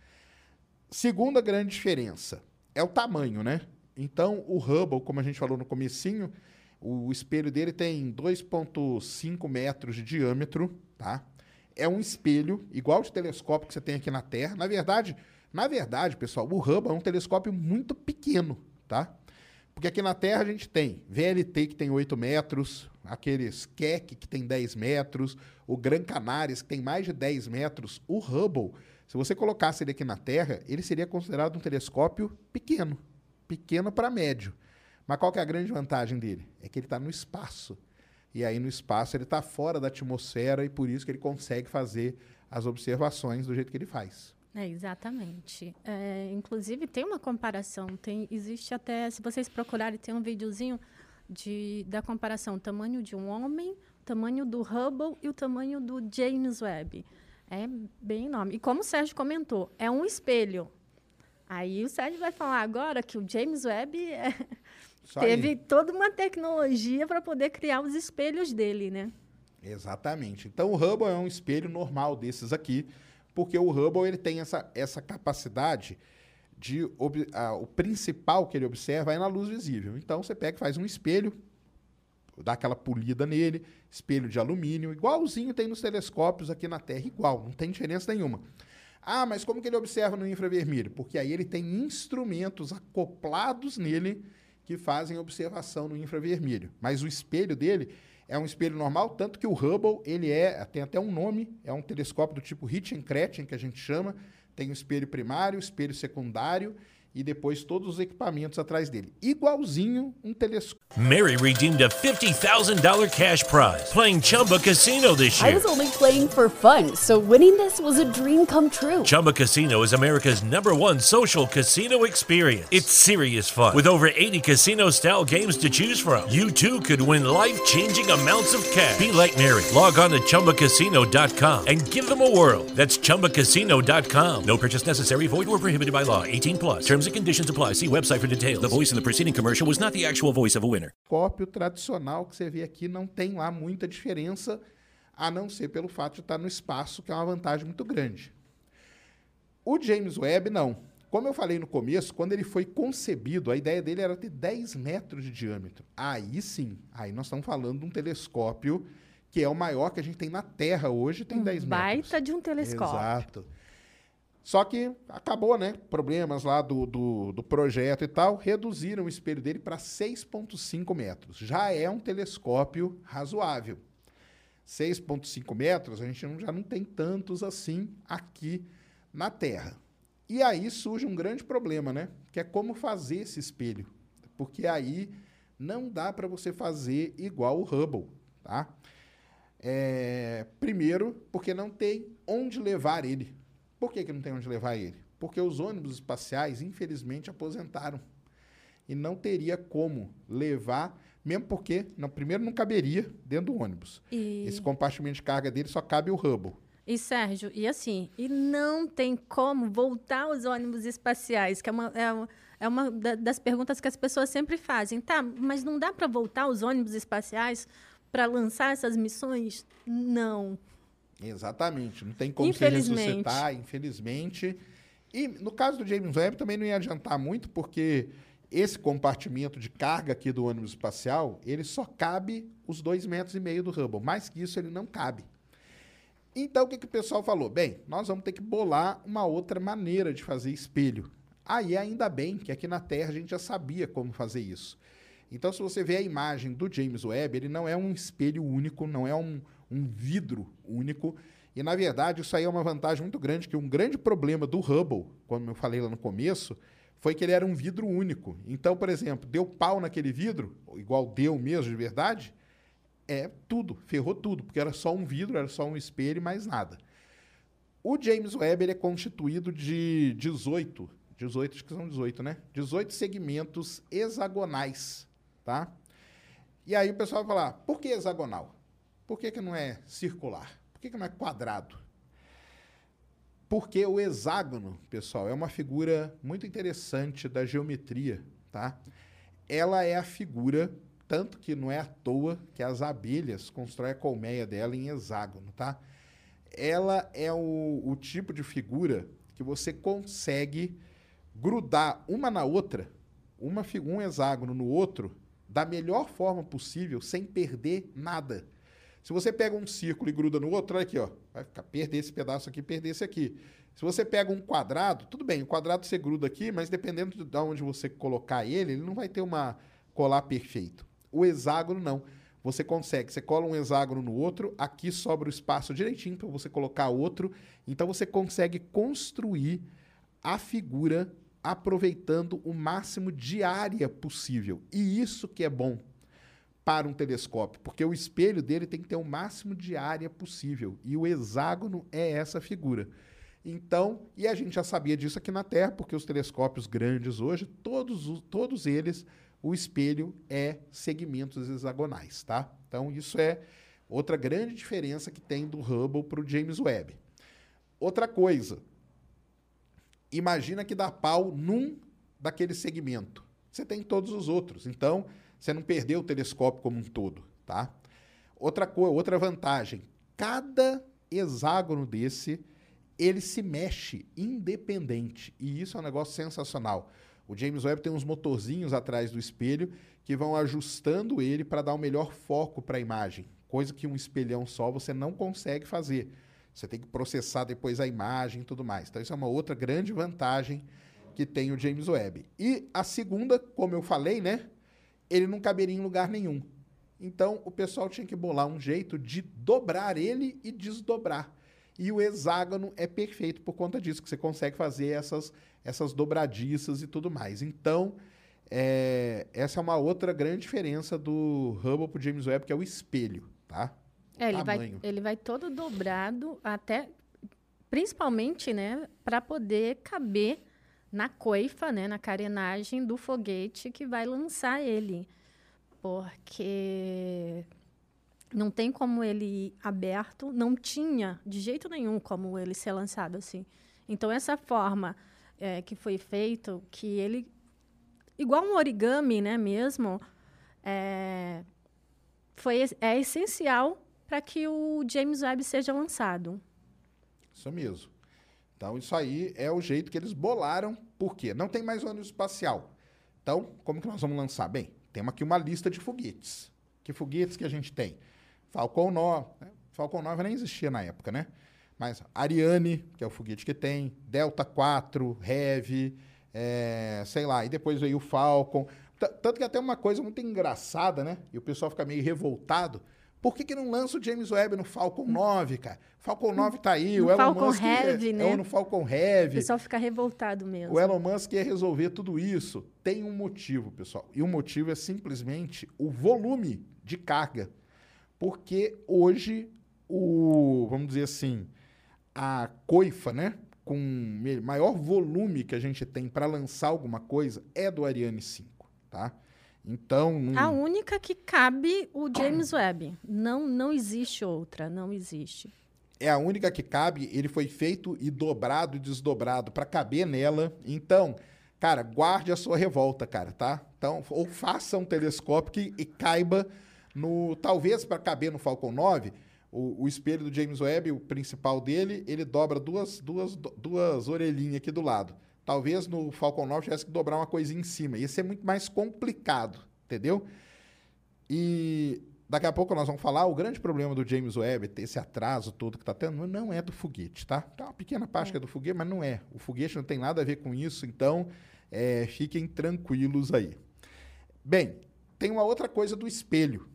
S1: Segunda grande diferença é o tamanho, né? Então, o Hubble, como a gente falou no comecinho, o espelho dele tem 2,5 metros de diâmetro, tá? É um espelho igual de telescópio que você tem aqui na Terra. Na verdade, na verdade, pessoal, o Hubble é um telescópio muito pequeno, tá? Porque aqui na Terra a gente tem VLT que tem 8 metros, aqueles Keck que tem 10 metros, o Gran Canaris que tem mais de 10 metros. O Hubble, se você colocasse ele aqui na Terra, ele seria considerado um telescópio pequeno, pequeno para médio. Mas qual que é a grande vantagem dele? É que ele está no espaço. E aí no espaço ele está fora da atmosfera e por isso que ele consegue fazer as observações do jeito que ele faz.
S2: É, exatamente. É, inclusive, tem uma comparação. Tem, existe até, se vocês procurarem, tem um videozinho de, da comparação tamanho de um homem, tamanho do Hubble e o tamanho do James Webb. É bem enorme. E como o Sérgio comentou, é um espelho. Aí o Sérgio vai falar agora que o James Webb é, teve toda uma tecnologia para poder criar os espelhos dele, né?
S1: Exatamente. Então o Hubble é um espelho normal desses aqui porque o Hubble ele tem essa, essa capacidade de a, o principal que ele observa é na luz visível. Então você pega e faz um espelho, dá aquela polida nele, espelho de alumínio, igualzinho tem nos telescópios aqui na Terra, igual, não tem diferença nenhuma. Ah, mas como que ele observa no infravermelho? Porque aí ele tem instrumentos acoplados nele que fazem observação no infravermelho. Mas o espelho dele é um espelho normal, tanto que o Hubble, ele é, tem até um nome, é um telescópio do tipo Hitchenkretchen, que a gente chama, tem o espelho primário, espelho secundário e depois todos os equipamentos atrás dele. Igualzinho um telescópio.
S3: Mary redeemed a $50,000 cash prize playing Chumba Casino this year.
S4: I was only playing for fun, so winning this was a dream come true.
S3: Chumba Casino is America's number one social casino experience. It's serious fun. With over 80 casino style games to choose from, you too could win life changing amounts of cash. Be like Mary. Log on to chumbacasino.com and give them a whirl. That's chumbacasino.com. No purchase necessary, void, or prohibited by law. 18 plus. Terms and conditions apply. See website for details. The voice in the preceding commercial was not the actual voice of a winner.
S1: Cópio tradicional que você vê aqui não tem lá muita diferença, a não ser pelo fato de estar no espaço, que é uma vantagem muito grande. O James Webb, não. Como eu falei no começo, quando ele foi concebido, a ideia dele era ter 10 metros de diâmetro. Aí sim, aí nós estamos falando de um telescópio que é o maior que a gente tem na Terra hoje, tem um 10
S2: metros.
S1: Baita
S2: de um telescópio.
S1: Exato. Só que acabou, né? Problemas lá do, do, do projeto e tal, reduziram o espelho dele para 6,5 metros. Já é um telescópio razoável. 6,5 metros, a gente não, já não tem tantos assim aqui na Terra. E aí surge um grande problema, né? Que é como fazer esse espelho. Porque aí não dá para você fazer igual o Hubble, tá? É, primeiro, porque não tem onde levar ele. Por que, que não tem onde levar ele? Porque os ônibus espaciais, infelizmente, aposentaram. E não teria como levar, mesmo porque, não, primeiro, não caberia dentro do ônibus. E... Esse compartimento de carga dele só cabe o Hubble.
S2: E, Sérgio, e assim, e não tem como voltar os ônibus espaciais, que é uma, é uma, é uma das perguntas que as pessoas sempre fazem. Tá, mas não dá para voltar os ônibus espaciais para lançar essas missões? Não.
S1: Exatamente. Não tem como se ressuscitar, infelizmente. E no caso do James Webb também não ia adiantar muito, porque esse compartimento de carga aqui do ônibus espacial, ele só cabe os dois metros e meio do Hubble. Mais que isso, ele não cabe. Então, o que, que o pessoal falou? Bem, nós vamos ter que bolar uma outra maneira de fazer espelho. Aí, ainda bem que aqui na Terra a gente já sabia como fazer isso. Então, se você vê a imagem do James Webb, ele não é um espelho único, não é um, um vidro único. E, na verdade, isso aí é uma vantagem muito grande, que um grande problema do Hubble, como eu falei lá no começo, foi que ele era um vidro único. Então, por exemplo, deu pau naquele vidro, igual deu mesmo de verdade, é tudo, ferrou tudo, porque era só um vidro, era só um espelho e mais nada. O James Webb ele é constituído de 18, 18, acho que são 18, né? 18 segmentos hexagonais, tá? E aí o pessoal vai falar, por que hexagonal? Por que, que não é circular? Por que, que não é quadrado? Porque o hexágono, pessoal, é uma figura muito interessante da geometria, tá? Ela é a figura, tanto que não é à toa que as abelhas constroem a colmeia dela em hexágono, tá? Ela é o, o tipo de figura que você consegue grudar uma na outra, uma, um hexágono no outro, da melhor forma possível, sem perder nada. Se você pega um círculo e gruda no outro, olha aqui, ó, vai ficar perder esse pedaço aqui, perder esse aqui. Se você pega um quadrado, tudo bem, o quadrado você gruda aqui, mas dependendo de onde você colocar ele, ele não vai ter uma colar perfeito. O hexágono não. Você consegue, você cola um hexágono no outro, aqui sobra o espaço direitinho para você colocar outro, então você consegue construir a figura aproveitando o máximo de área possível. E isso que é bom para um telescópio, porque o espelho dele tem que ter o máximo de área possível, e o hexágono é essa figura. Então, e a gente já sabia disso aqui na Terra, porque os telescópios grandes hoje, todos, todos eles, o espelho é segmentos hexagonais, tá? Então, isso é outra grande diferença que tem do Hubble para o James Webb. Outra coisa, imagina que dá pau num daquele segmento. Você tem todos os outros. Então, você não perdeu o telescópio como um todo, tá? Outra coisa, outra vantagem, cada hexágono desse, ele se mexe independente. E isso é um negócio sensacional. O James Webb tem uns motorzinhos atrás do espelho que vão ajustando ele para dar o melhor foco para a imagem, coisa que um espelhão só você não consegue fazer. Você tem que processar depois a imagem e tudo mais. Então, isso é uma outra grande vantagem que tem o James Webb. E a segunda, como eu falei, né? Ele não caberia em lugar nenhum. Então, o pessoal tinha que bolar um jeito de dobrar ele e desdobrar. E o hexágono é perfeito por conta disso, que você consegue fazer essas, essas dobradiças e tudo mais. Então, é, essa é uma outra grande diferença do Hubble para o James Webb, que é o espelho, tá?
S2: É, ele, vai, ele vai todo dobrado, até principalmente, né, para poder caber na coifa, né, na carenagem do foguete que vai lançar ele. Porque não tem como ele ir aberto, não tinha de jeito nenhum como ele ser lançado assim. Então, essa forma é, que foi feito, que ele. Igual um origami, né, mesmo, é, foi, é essencial para que o James Webb seja lançado.
S1: Isso mesmo. Então, isso aí é o jeito que eles bolaram. Por quê? Não tem mais ônibus espacial. Então, como que nós vamos lançar? Bem, temos aqui uma lista de foguetes. Que foguetes que a gente tem? Falcon 9. Né? Falcon 9 nem existia na época, né? Mas Ariane, que é o foguete que tem, Delta 4, Heavy, é, sei lá, e depois veio o Falcon. Tanto que até uma coisa muito engraçada, né? E o pessoal fica meio revoltado. Por que, que não lança o James Webb no Falcon 9, cara? Falcon 9 tá aí, no o Elon
S2: Falcon
S1: Musk
S2: Heavy,
S1: é,
S2: né?
S1: é no Falcon Heavy.
S2: O pessoal fica revoltado mesmo.
S1: O Elon Musk quer resolver tudo isso. Tem um motivo, pessoal. E o motivo é simplesmente o volume de carga. Porque hoje o, vamos dizer assim, a coifa, né, com maior volume que a gente tem para lançar alguma coisa é do Ariane 5, tá? Então,
S2: a única que cabe o James Webb. Não não existe outra, não existe.
S1: É a única que cabe, ele foi feito e dobrado e desdobrado para caber nela. Então, cara, guarde a sua revolta, cara, tá? Então, ou faça um telescópio que e caiba no talvez para caber no Falcon 9, o, o, espelho do James Webb, o principal dele, ele dobra duas, duas, duas orelhinhas aqui do lado. Talvez no Falcon 9 tivesse que dobrar uma coisinha em cima. Ia ser muito mais complicado, entendeu? E daqui a pouco nós vamos falar, o grande problema do James Webb, esse atraso todo que está tendo, não é do foguete, tá? Tá uma pequena parte que é do foguete, mas não é. O foguete não tem nada a ver com isso, então é, fiquem tranquilos aí. Bem, tem uma outra coisa do espelho.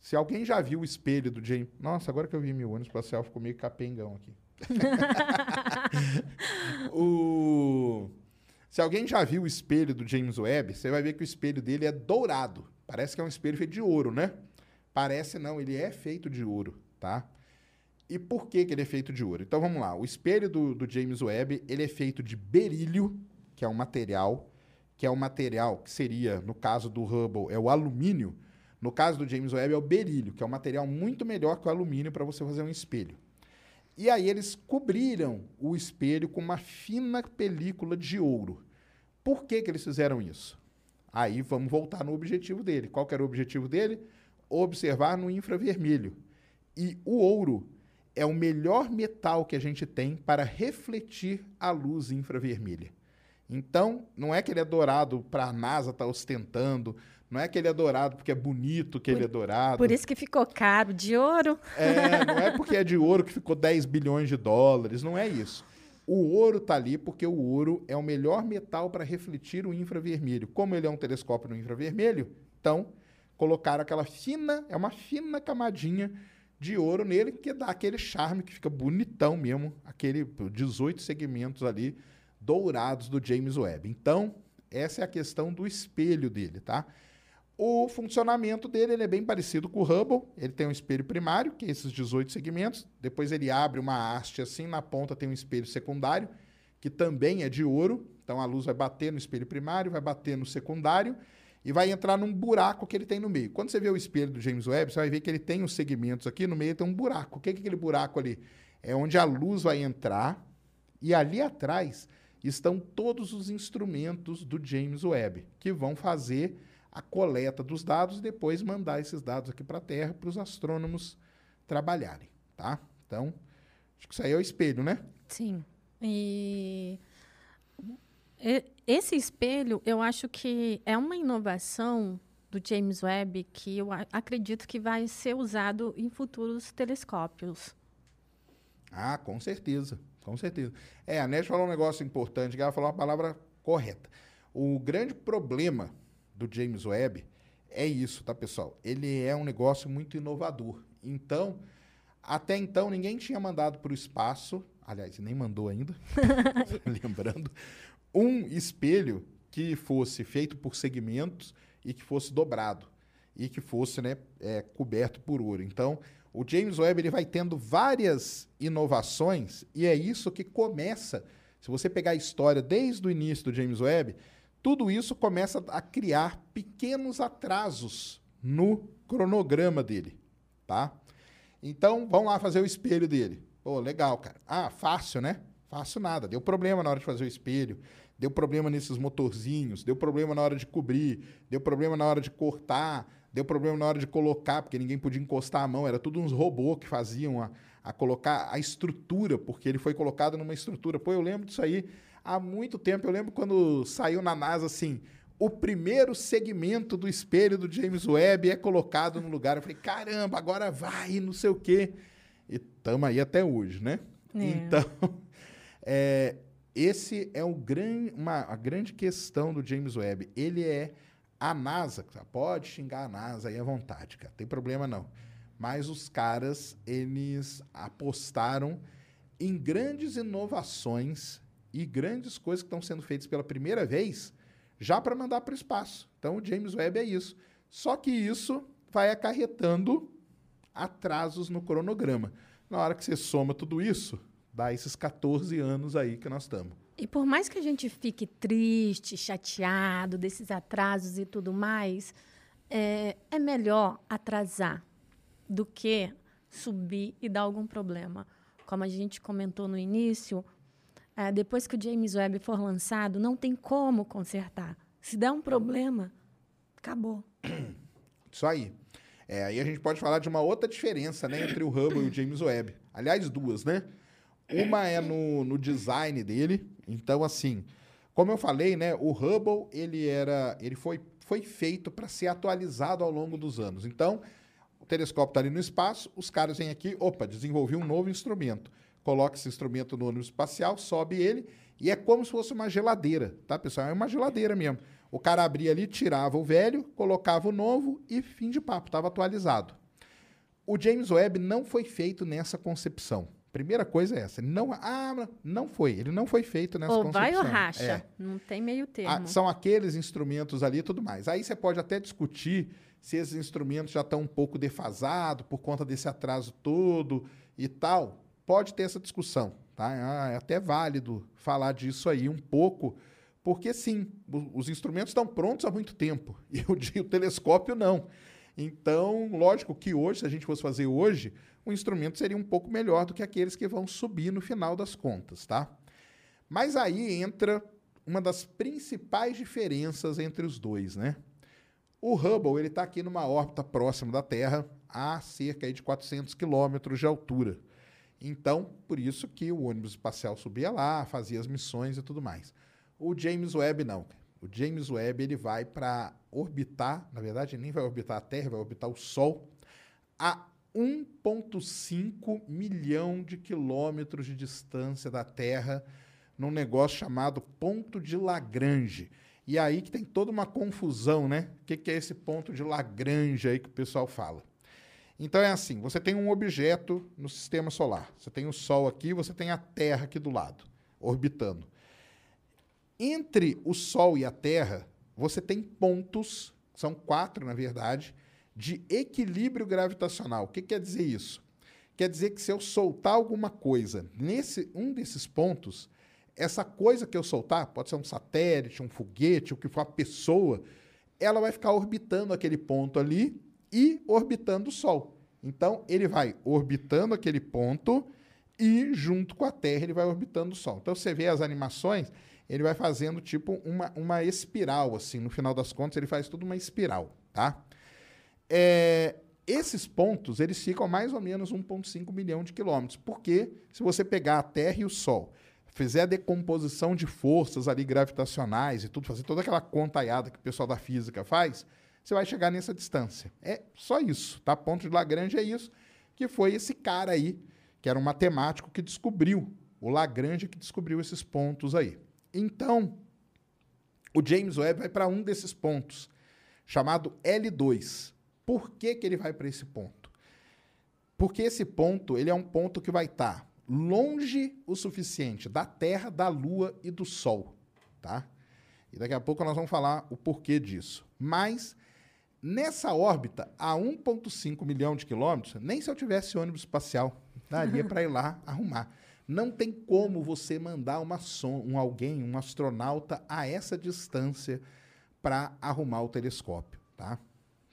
S1: Se alguém já viu o espelho do James... Nossa, agora que eu vi meu ônibus espacial, ficou meio capengão aqui. o... Se alguém já viu o espelho do James Webb, você vai ver que o espelho dele é dourado. Parece que é um espelho feito de ouro, né? Parece não, ele é feito de ouro, tá? E por que, que ele é feito de ouro? Então vamos lá. O espelho do, do James Webb ele é feito de berílio, que é um material, que é um material que seria, no caso do Hubble, é o alumínio. No caso do James Webb é o berílio, que é um material muito melhor que o alumínio para você fazer um espelho. E aí eles cobriram o espelho com uma fina película de ouro. Por que, que eles fizeram isso? Aí vamos voltar no objetivo dele. Qual era o objetivo dele? Observar no infravermelho. E o ouro é o melhor metal que a gente tem para refletir a luz infravermelha. Então, não é que ele é dourado para a NASA estar tá ostentando, não é que ele é dourado porque é bonito que por, ele é dourado.
S2: Por isso que ficou caro, de ouro.
S1: É, não é porque é de ouro que ficou 10 bilhões de dólares, não é isso. O ouro está ali porque o ouro é o melhor metal para refletir o infravermelho. Como ele é um telescópio no infravermelho, então colocaram aquela fina, é uma fina camadinha de ouro nele que dá aquele charme que fica bonitão mesmo, aquele 18 segmentos ali dourados do James Webb. Então, essa é a questão do espelho dele, tá? O funcionamento dele é bem parecido com o Hubble. Ele tem um espelho primário, que é esses 18 segmentos. Depois ele abre uma haste assim, na ponta tem um espelho secundário, que também é de ouro. Então a luz vai bater no espelho primário, vai bater no secundário e vai entrar num buraco que ele tem no meio. Quando você vê o espelho do James Webb, você vai ver que ele tem os segmentos aqui, no meio tem um buraco. O que é aquele buraco ali? É onde a luz vai entrar e ali atrás estão todos os instrumentos do James Webb, que vão fazer a coleta dos dados e depois mandar esses dados aqui para a Terra para os astrônomos trabalharem, tá? Então, Acho que isso aí é o espelho, né?
S2: Sim. E esse espelho, eu acho que é uma inovação do James Webb que eu acredito que vai ser usado em futuros telescópios.
S1: Ah, com certeza, com certeza. É, a Nete falou um negócio importante, ela falou a palavra correta. O grande problema do James Webb é isso, tá, pessoal? Ele é um negócio muito inovador. Então, até então, ninguém tinha mandado para o espaço, aliás, nem mandou ainda, lembrando, um espelho que fosse feito por segmentos e que fosse dobrado e que fosse né, é, coberto por ouro. Então, o James Webb ele vai tendo várias inovações e é isso que começa. Se você pegar a história desde o início do James Webb, tudo isso começa a criar pequenos atrasos no cronograma dele, tá? Então, vamos lá fazer o espelho dele. Pô, legal, cara. Ah, fácil, né? Fácil nada. Deu problema na hora de fazer o espelho deu problema nesses motorzinhos, deu problema na hora de cobrir, deu problema na hora de cortar, deu problema na hora de colocar, porque ninguém podia encostar a mão, era tudo uns robôs que faziam a, a colocar a estrutura, porque ele foi colocado numa estrutura. Pô, eu lembro disso aí há muito tempo. Eu lembro quando saiu na NASA assim, o primeiro segmento do espelho do James Webb é colocado no lugar. Eu falei, caramba, agora vai, não sei o quê. E estamos aí até hoje, né? É. Então, é, esse é o gran, uma, a grande questão do James Webb. Ele é a NASA. Pode xingar a NASA aí à vontade, cara. Tem problema não. Mas os caras, eles apostaram em grandes inovações e grandes coisas que estão sendo feitas pela primeira vez já para mandar para o espaço. Então, o James Webb é isso. Só que isso vai acarretando atrasos no cronograma. Na hora que você soma tudo isso, dá esses 14 anos aí que nós estamos.
S2: E por mais que a gente fique triste, chateado desses atrasos e tudo mais, é, é melhor atrasar do que subir e dar algum problema. Como a gente comentou no início, é, depois que o James Webb for lançado, não tem como consertar. Se der um problema, acabou.
S1: Isso aí. É, aí a gente pode falar de uma outra diferença né, entre o Hubble e o James Webb. Aliás, duas, né? Uma é no, no design dele. Então, assim, como eu falei, né, o Hubble ele era, ele foi, foi feito para ser atualizado ao longo dos anos. Então, o telescópio está ali no espaço, os caras vêm aqui, opa, desenvolvi um novo instrumento. Coloca esse instrumento no ônibus espacial, sobe ele e é como se fosse uma geladeira, tá, pessoal? É uma geladeira mesmo. O cara abria ali, tirava o velho, colocava o novo e fim de papo, estava atualizado. O James Webb não foi feito nessa concepção. Primeira coisa é essa. Não, ah, não foi. Ele não foi feito nessa ou concepção.
S2: Vai ou racha. É. Não tem meio termo. Ah,
S1: são aqueles instrumentos ali e tudo mais. Aí você pode até discutir se esses instrumentos já estão um pouco defasados por conta desse atraso todo e tal. Pode ter essa discussão. Tá? Ah, é até válido falar disso aí um pouco, porque sim, os instrumentos estão prontos há muito tempo e o, o telescópio não. Então, lógico que hoje, se a gente fosse fazer hoje, o instrumento seria um pouco melhor do que aqueles que vão subir no final das contas, tá? Mas aí entra uma das principais diferenças entre os dois, né? O Hubble ele está aqui numa órbita próxima da Terra, a cerca de 400 quilômetros de altura. Então, por isso que o ônibus espacial subia lá, fazia as missões e tudo mais. O James Webb não. O James Webb ele vai para orbitar, na verdade, nem vai orbitar a Terra, vai orbitar o Sol a 1,5 milhão de quilômetros de distância da Terra, num negócio chamado ponto de Lagrange. E aí que tem toda uma confusão, né? O que, que é esse ponto de Lagrange aí que o pessoal fala? Então é assim: você tem um objeto no sistema solar. Você tem o Sol aqui, você tem a Terra aqui do lado, orbitando. Entre o Sol e a Terra, você tem pontos, são quatro na verdade, de equilíbrio gravitacional. O que quer dizer isso? Quer dizer que se eu soltar alguma coisa nesse um desses pontos, essa coisa que eu soltar, pode ser um satélite, um foguete, o que for a pessoa, ela vai ficar orbitando aquele ponto ali e orbitando o Sol. Então, ele vai orbitando aquele ponto e, junto com a Terra, ele vai orbitando o Sol. Então, você vê as animações, ele vai fazendo tipo uma, uma espiral, assim. No final das contas, ele faz tudo uma espiral, tá? É, Esses pontos, eles ficam mais ou menos 1,5 milhão de quilômetros. Porque se você pegar a Terra e o Sol, fizer a decomposição de forças ali gravitacionais e tudo, fazer toda aquela contaiada que o pessoal da física faz, você vai chegar nessa distância. É só isso, tá? Ponto de Lagrange é isso, que foi esse cara aí, que era um matemático que descobriu, o Lagrange que descobriu esses pontos aí. Então, o James Webb vai para um desses pontos, chamado L2. Por que, que ele vai para esse ponto? Porque esse ponto ele é um ponto que vai estar tá longe o suficiente da Terra, da Lua e do Sol, tá? E daqui a pouco nós vamos falar o porquê disso. Mas nessa órbita, a 1,5 milhão de quilômetros, nem se eu tivesse ônibus espacial daria para ir lá arrumar. Não tem como você mandar uma son um alguém, um astronauta a essa distância para arrumar o telescópio, tá?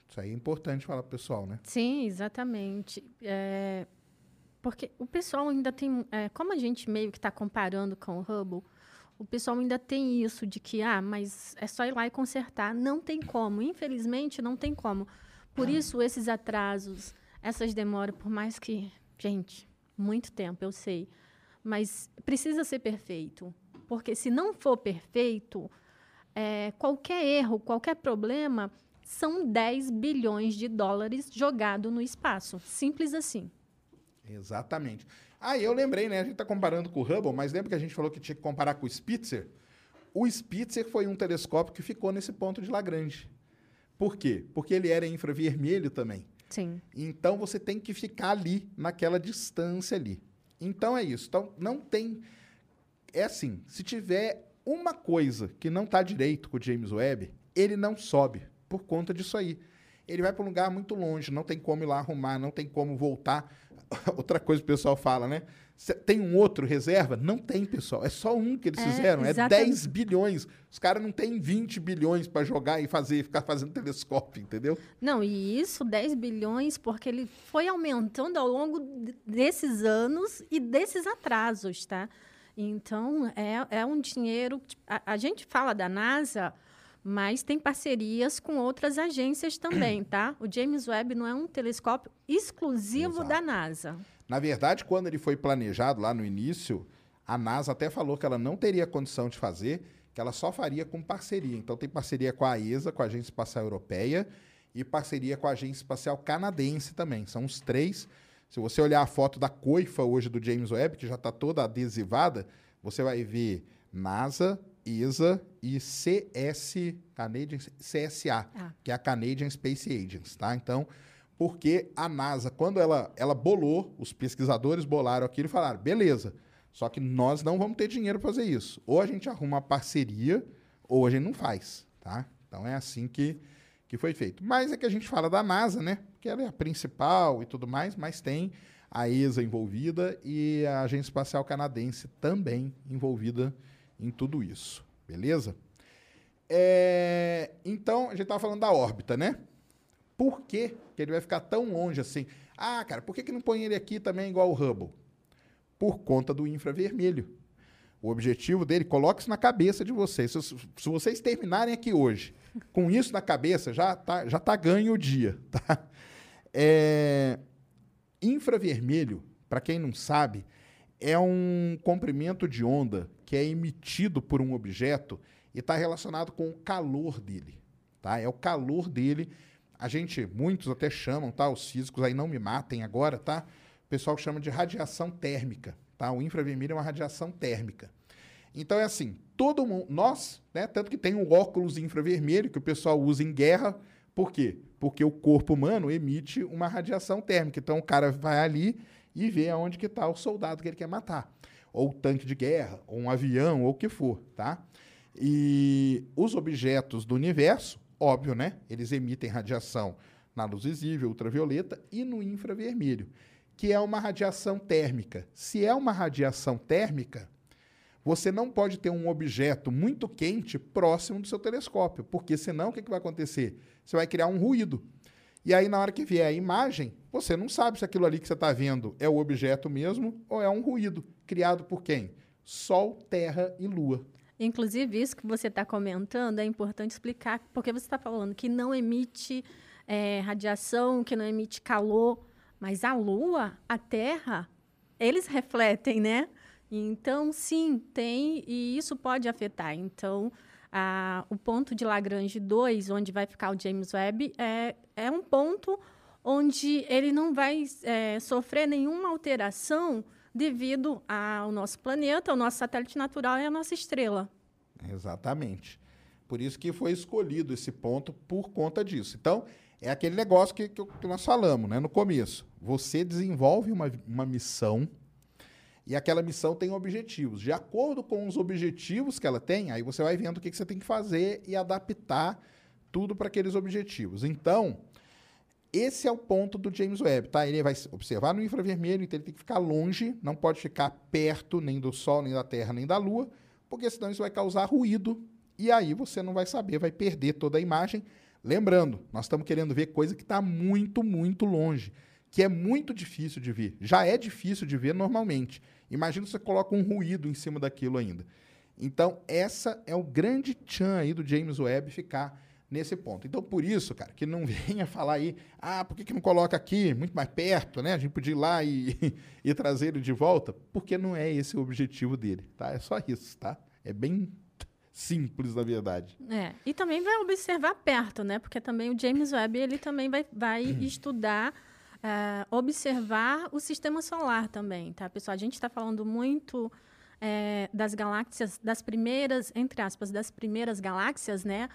S1: Isso aí é importante falar pro pessoal, né?
S2: Sim, exatamente. É, porque o pessoal ainda tem. É, como a gente meio que está comparando com o Hubble, o pessoal ainda tem isso de que, ah, mas é só ir lá e consertar. Não tem como. Infelizmente, não tem como. Por isso, esses atrasos, essas demoras, por mais que. Gente, muito tempo, eu sei. Mas precisa ser perfeito. Porque se não for perfeito, é, qualquer erro, qualquer problema são 10 bilhões de dólares jogado no espaço. Simples assim.
S1: Exatamente. Ah, eu lembrei, né? A gente está comparando com o Hubble, mas lembra que a gente falou que tinha que comparar com o Spitzer? O Spitzer foi um telescópio que ficou nesse ponto de Lagrange. Por quê? Porque ele era infravermelho também.
S2: Sim.
S1: Então você tem que ficar ali, naquela distância ali. Então é isso. Então não tem. É assim: se tiver uma coisa que não está direito com o James Webb, ele não sobe por conta disso aí. Ele vai para um lugar muito longe, não tem como ir lá arrumar, não tem como voltar. Outra coisa que o pessoal fala, né? Tem um outro reserva? Não tem, pessoal. É só um que eles é, fizeram. Exatamente. É 10 bilhões. Os caras não têm 20 bilhões para jogar e fazer, ficar fazendo telescópio, entendeu?
S2: Não, e isso, 10 bilhões, porque ele foi aumentando ao longo desses anos e desses atrasos, tá? Então, é, é um dinheiro. A, a gente fala da NASA mas tem parcerias com outras agências também, tá? O James Webb não é um telescópio exclusivo Exato. da NASA.
S1: Na verdade, quando ele foi planejado lá no início, a NASA até falou que ela não teria condição de fazer, que ela só faria com parceria. Então tem parceria com a ESA, com a Agência Espacial Europeia, e parceria com a Agência Espacial Canadense também. São os três. Se você olhar a foto da coifa hoje do James Webb, que já está toda adesivada, você vai ver NASA, ESA e CS, Canadian, CSA, ah. que é a Canadian Space Agency, tá? Então, porque a NASA, quando ela, ela bolou, os pesquisadores bolaram aquilo e falaram, beleza, só que nós não vamos ter dinheiro para fazer isso. Ou a gente arruma uma parceria, ou a gente não faz, tá? Então é assim que, que foi feito. Mas é que a gente fala da NASA, né? Que ela é a principal e tudo mais, mas tem a ESA envolvida e a Agência Espacial Canadense também envolvida em tudo isso, beleza? É, então, a gente estava falando da órbita, né? Por que, ele vai ficar tão longe assim? Ah, cara, por que, que não põe ele aqui também igual o Hubble? Por conta do infravermelho. O objetivo dele, coloque isso na cabeça de vocês. Se, se, vocês terminarem aqui hoje com isso na cabeça, já tá, já tá ganho o dia. Tá? É, infravermelho, para quem não sabe, é um comprimento de onda que é emitido por um objeto e está relacionado com o calor dele. Tá? É o calor dele. A gente, muitos até chamam, tá? Os físicos aí não me matem agora, tá? O pessoal chama de radiação térmica. Tá? O infravermelho é uma radiação térmica. Então é assim, todo mundo, nós, né, tanto que tem o óculos infravermelho que o pessoal usa em guerra, por quê? Porque o corpo humano emite uma radiação térmica. Então o cara vai ali e vê aonde que está o soldado que ele quer matar ou tanque de guerra, ou um avião, ou o que for, tá? E os objetos do universo, óbvio, né? Eles emitem radiação na luz visível, ultravioleta e no infravermelho, que é uma radiação térmica. Se é uma radiação térmica, você não pode ter um objeto muito quente próximo do seu telescópio, porque senão o que, que vai acontecer? Você vai criar um ruído. E aí, na hora que vier a imagem, você não sabe se aquilo ali que você está vendo é o objeto mesmo ou é um ruído criado por quem? Sol, Terra e Lua.
S2: Inclusive, isso que você está comentando é importante explicar, porque você está falando que não emite é, radiação, que não emite calor. Mas a Lua, a Terra, eles refletem, né? Então, sim, tem, e isso pode afetar. Então, o ponto de Lagrange 2, onde vai ficar o James Webb, é, é um ponto onde ele não vai é, sofrer nenhuma alteração devido ao nosso planeta, ao nosso satélite natural e à nossa estrela.
S1: Exatamente. Por isso que foi escolhido esse ponto por conta disso. Então, é aquele negócio que, que nós falamos né, no começo. Você desenvolve uma, uma missão e aquela missão tem objetivos. De acordo com os objetivos que ela tem, aí você vai vendo o que, você tem que fazer e adaptar tudo para aqueles objetivos. Então, esse é o ponto do James Webb, tá? Ele vai observar no infravermelho, então ele tem que ficar longe, não pode ficar perto nem do Sol, nem da Terra, nem da Lua, porque senão isso vai causar ruído e aí você não vai saber, vai perder toda a imagem. Lembrando, nós estamos querendo ver coisa que está muito, muito longe que é muito difícil de ver. Já é difícil de ver normalmente. Imagina se você coloca um ruído em cima daquilo ainda. Então, essa é o grande tchan aí do James Webb ficar nesse ponto. Então, por isso, cara, que não venha falar aí, ah, por que, que não coloca aqui, muito mais perto, né? A gente podia ir lá e, e trazer ele de volta, porque não é esse o objetivo dele, tá? É só isso, tá? É bem simples, na verdade.
S2: É, e também vai observar perto, né? Porque também o James Webb, ele também vai, vai estudar uh, observar o sistema solar também, tá, pessoal? A gente está falando muito é, das galáxias, das primeiras, entre aspas, das primeiras galáxias, né?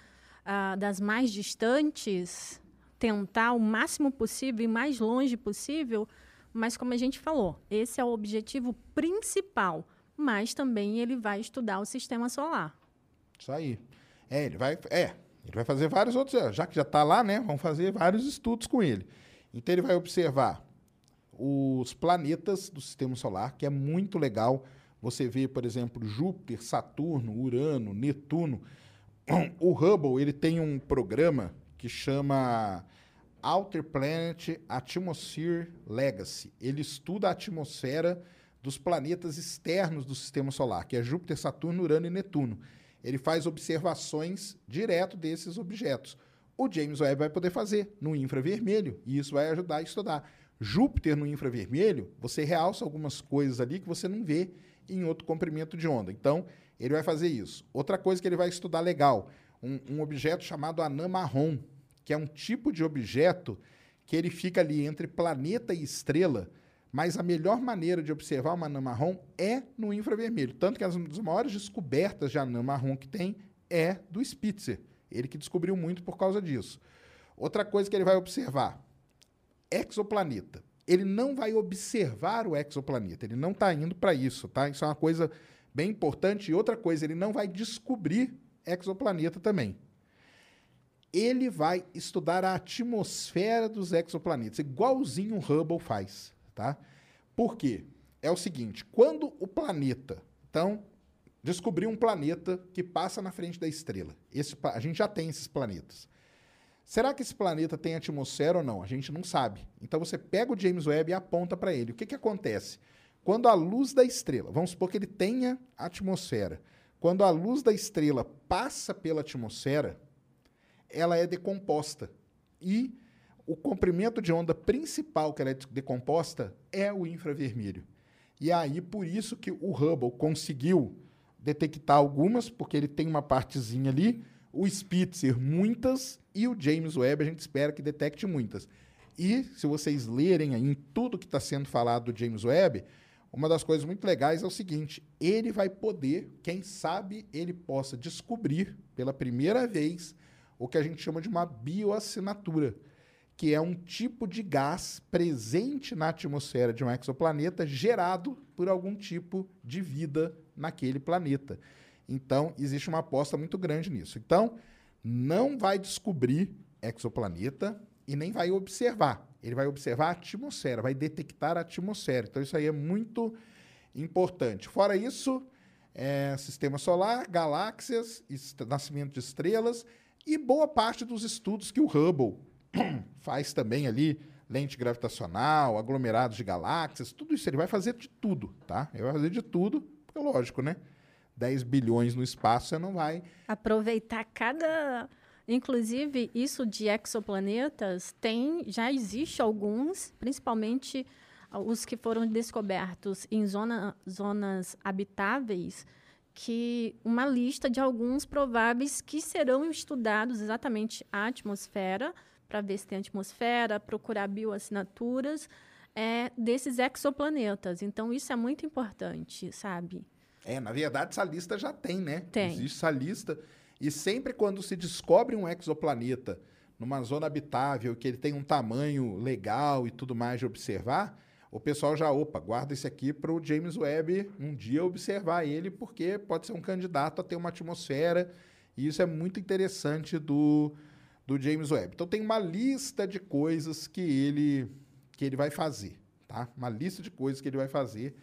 S2: Uh, das mais distantes, tentar o máximo possível e mais longe possível, mas como a gente falou, esse é o objetivo principal, mas também ele vai estudar o sistema solar.
S1: Isso aí. É, ele vai, é, ele vai fazer vários outros, já que já está lá, né? Vamos fazer vários estudos com ele. Então ele vai observar os planetas do sistema solar, que é muito legal. Você vê, por exemplo, Júpiter, Saturno, Urano, Netuno. O Hubble ele tem um programa que chama Outer Planet Atmosphere Legacy. Ele estuda a atmosfera dos planetas externos do sistema solar, que é Júpiter, Saturno, Urano e Netuno. Ele faz observações direto desses objetos o James Webb vai poder fazer no infravermelho, e isso vai ajudar a estudar. Júpiter no infravermelho, você realça algumas coisas ali que você não vê em outro comprimento de onda. Então, ele vai fazer isso. Outra coisa que ele vai estudar legal, um, um objeto chamado anã marrom, que é um tipo de objeto que ele fica ali entre planeta e estrela, mas a melhor maneira de observar uma anã marrom é no infravermelho. Tanto que as, as maiores descobertas de anã marrom que tem é do Spitzer. Ele que descobriu muito por causa disso. Outra coisa que ele vai observar: exoplaneta. Ele não vai observar o exoplaneta, ele não está indo para isso, tá? Isso é uma coisa bem importante. E outra coisa, ele não vai descobrir exoplaneta também. Ele vai estudar a atmosfera dos exoplanetas, igualzinho o Hubble faz, tá? Por quê? É o seguinte, quando o planeta, então, descobriu um planeta que passa na frente da estrela. Esse, a gente já tem esses planetas. Será que esse planeta tem atmosfera ou não? A gente não sabe. Então você pega o James Webb e aponta para ele. O que, que acontece? Quando a luz da estrela, vamos supor que ele tenha atmosfera, quando a luz da estrela passa pela atmosfera, ela é decomposta. E o comprimento de onda principal que ela é decomposta é o infravermelho. E aí, por isso que o Hubble conseguiu detectar algumas, porque ele tem uma partezinha ali, o Spitzer muitas e o James Webb a gente espera que detecte muitas. E se vocês lerem aí em tudo que está sendo falado do James Webb, uma das coisas muito legais é o seguinte: ele vai poder, quem sabe ele possa descobrir pela primeira vez o que a gente chama de uma bioassinatura, que é um tipo de gás presente na atmosfera de um exoplaneta gerado por algum tipo de vida naquele planeta. Então, existe uma aposta muito grande nisso. Então, não vai descobrir exoplaneta e nem vai observar. Ele vai observar a atmosfera, vai detectar a atmosfera. Então, isso aí é muito importante. Fora isso, é, sistema solar, galáxias, nascimento de estrelas e boa parte dos estudos que o Hubble faz também ali, lente gravitacional, aglomerados de galáxias, tudo isso ele vai fazer de tudo, tá? Ele vai fazer de tudo porque, lógico, né? 10 bilhões no espaço, você não vai.
S2: Aproveitar cada, Inclusive, isso de exoplanetas tem, já existe alguns, principalmente os que foram descobertos em zona, zonas habitáveis, que uma lista de alguns prováveis que serão estudados exatamente a atmosfera, para ver se tem atmosfera, procurar bioassinaturas é, desses exoplanetas. Então, isso é muito importante, sabe?
S1: É, na verdade, essa lista já tem, né?
S2: Tem.
S1: Existe essa lista. E sempre quando se descobre um exoplaneta numa zona habitável, que ele tem um tamanho legal e tudo mais de observar, o pessoal já, opa, guarda esse aqui para o James Webb um dia observar ele, porque pode ser um candidato a ter uma atmosfera, e isso é muito interessante do, do James Webb. Então tem uma lista de coisas que ele, que ele vai fazer, tá? Uma lista de coisas que ele vai fazer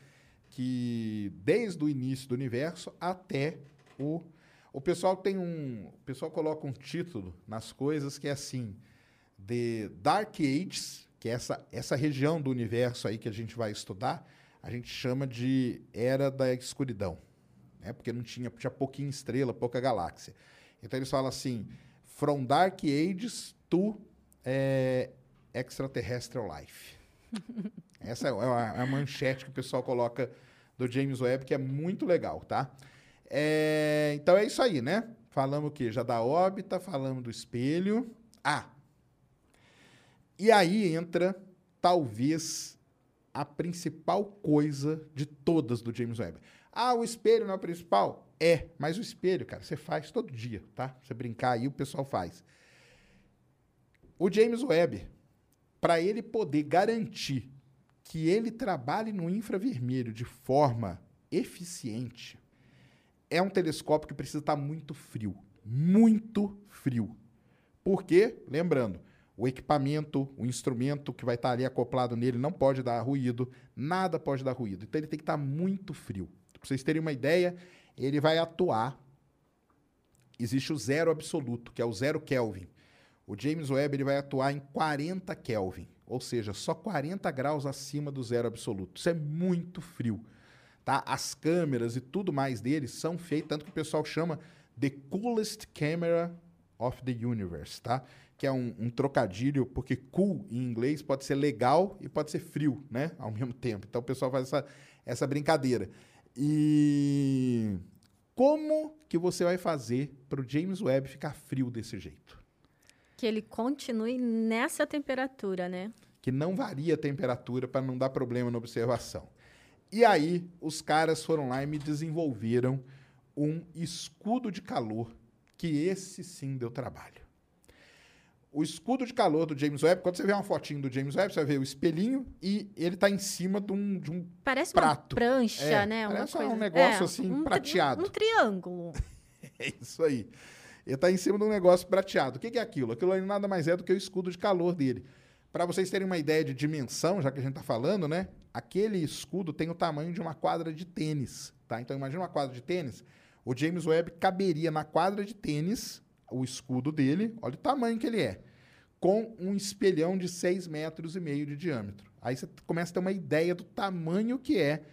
S1: que desde o início do universo até o o pessoal tem um, o pessoal coloca um título nas coisas que é assim, de Dark Ages, que é essa essa região do universo aí que a gente vai estudar, a gente chama de era da escuridão, né? Porque não tinha tinha pouquinha estrela, pouca galáxia. Então eles falam assim, from Dark Ages to é, Extraterrestrial Life. Essa é a, é a manchete que o pessoal coloca do James Webb, que é muito legal, tá? É, então é isso aí, né? Falamos o quê? Já da órbita, falamos do espelho. Ah! E aí entra, talvez, a principal coisa de todas do James Webb. Ah, o espelho não é o principal? É, mas o espelho, cara, você faz todo dia, tá? Você brincar aí, o pessoal faz. O James Webb, para ele poder garantir que ele trabalhe no infravermelho de forma eficiente, é um telescópio que precisa estar muito frio. Muito frio. Porque, lembrando, o equipamento, o instrumento que vai estar ali acoplado nele não pode dar ruído, nada pode dar ruído. Então ele tem que estar muito frio. Para vocês terem uma ideia, ele vai atuar. Existe o zero absoluto, que é o zero Kelvin. O James Webb ele vai atuar em 40 Kelvin, ou seja, só 40 graus acima do zero absoluto. Isso é muito frio. Tá? As câmeras e tudo mais deles são feitas, tanto que o pessoal chama The Coolest Camera of the Universe, tá? Que é um, um, trocadilho, porque cool em inglês pode ser legal e pode ser frio, né? Ao mesmo tempo. Então o pessoal faz essa, essa brincadeira. E como que você vai fazer para o James Webb ficar frio desse jeito?
S2: Que ele continue nessa temperatura, né?
S1: Que não varia a temperatura para não dar problema na observação. E aí, os caras foram lá e me desenvolveram um escudo de calor, que esse sim deu trabalho. O escudo de calor do James Webb, quando você vê uma fotinho do James Webb, você vai ver o espelhinho e ele está em cima de um, de um
S2: parece
S1: prato.
S2: uma prancha,
S1: é,
S2: né?
S1: Parece
S2: uma coisa...
S1: um negócio
S2: é,
S1: assim,
S2: um
S1: prateado.
S2: Um, um triângulo.
S1: é isso aí. Ele está em cima de um negócio prateado. O que é aquilo? Aquilo nada mais é do que o escudo de calor dele. Para vocês terem uma ideia de dimensão, já que a gente está falando, né? Aquele escudo tem o tamanho de uma quadra de tênis, tá? Então imagina uma quadra de tênis. O James Webb caberia na quadra de tênis, o escudo dele, olha o tamanho que ele é, com um espelhão de 6 metros e meio de diâmetro. Aí você começa a ter uma ideia do tamanho que é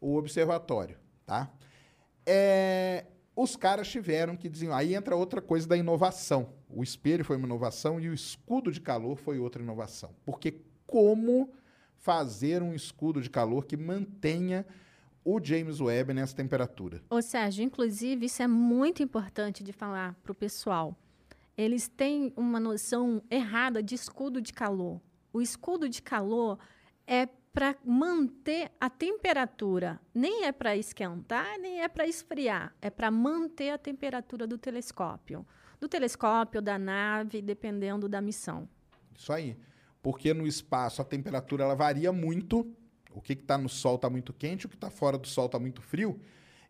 S1: o observatório, tá? É, os caras tiveram que dizer. Aí entra outra coisa da inovação. O espelho foi uma inovação e o escudo de calor foi outra inovação. Porque como fazer um escudo de calor que mantenha o James Webb nessa temperatura.
S2: Ô Sérgio, inclusive, isso é muito importante de falar para o pessoal. Eles têm uma noção errada de escudo de calor. O escudo de calor é para manter a temperatura. Nem é para esquentar, nem é para esfriar. É para manter a temperatura do telescópio. Do telescópio, da nave, dependendo da missão.
S1: Isso aí porque no espaço a temperatura ela varia muito. O que está no Sol está muito quente, o que está fora do Sol está muito frio.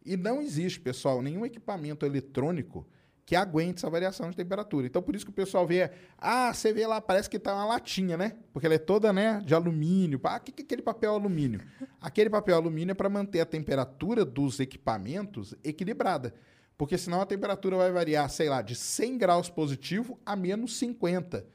S1: E não existe, pessoal, nenhum equipamento eletrônico que aguente essa variação de temperatura. Então, por isso que o pessoal vê, ah, você vê lá, parece que está uma latinha, né? Porque ela é toda, né, de alumínio. Ah, o que, que é aquele papel alumínio? aquele papel alumínio é para manter a temperatura dos equipamentos equilibrada. Porque senão a temperatura vai variar, sei lá, de 100 graus positivo a menos 50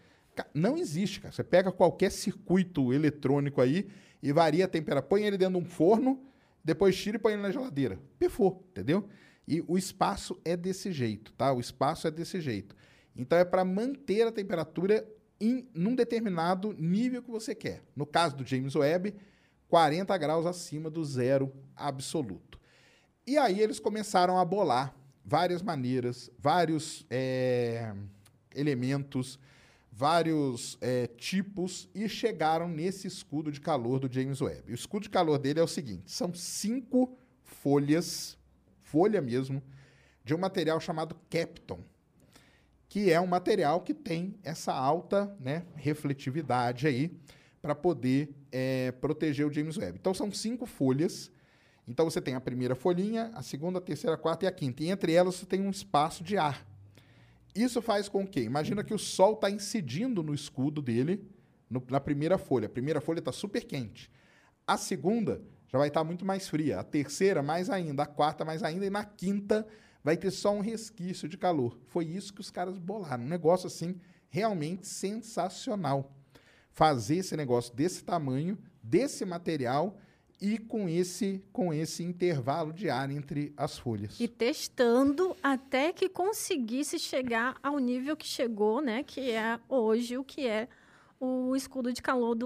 S1: não existe, cara. Você pega qualquer circuito eletrônico aí e varia a temperatura. Põe ele dentro de um forno, depois tira e põe ele na geladeira. Pifou, entendeu? E o espaço é desse jeito, tá? O espaço é desse jeito. Então é para manter a temperatura em num determinado nível que você quer. No caso do James Webb, 40 graus acima do zero absoluto. E aí eles começaram a bolar várias maneiras, vários é, elementos, vários é, tipos e chegaram nesse escudo de calor do James Webb. O escudo de calor dele é o seguinte: são cinco folhas, folha mesmo, de um material chamado Capton que é um material que tem essa alta né, refletividade aí para poder é, proteger o James Webb. Então são cinco folhas. Então você tem a primeira folhinha, a segunda, a terceira, a quarta e a quinta. E entre elas você tem um espaço de ar. Isso faz com que, imagina que o sol está incidindo no escudo dele no, na primeira folha. A primeira folha está super quente. A segunda já vai estar tá muito mais fria. A terceira, mais ainda. A quarta, mais ainda. E na quinta, vai ter só um resquício de calor. Foi isso que os caras bolaram. Um negócio assim realmente sensacional. Fazer esse negócio desse tamanho, desse material e com esse com esse intervalo de ar entre as folhas.
S2: E testando até que conseguisse chegar ao nível que chegou, né, que é hoje o que é o escudo de calor do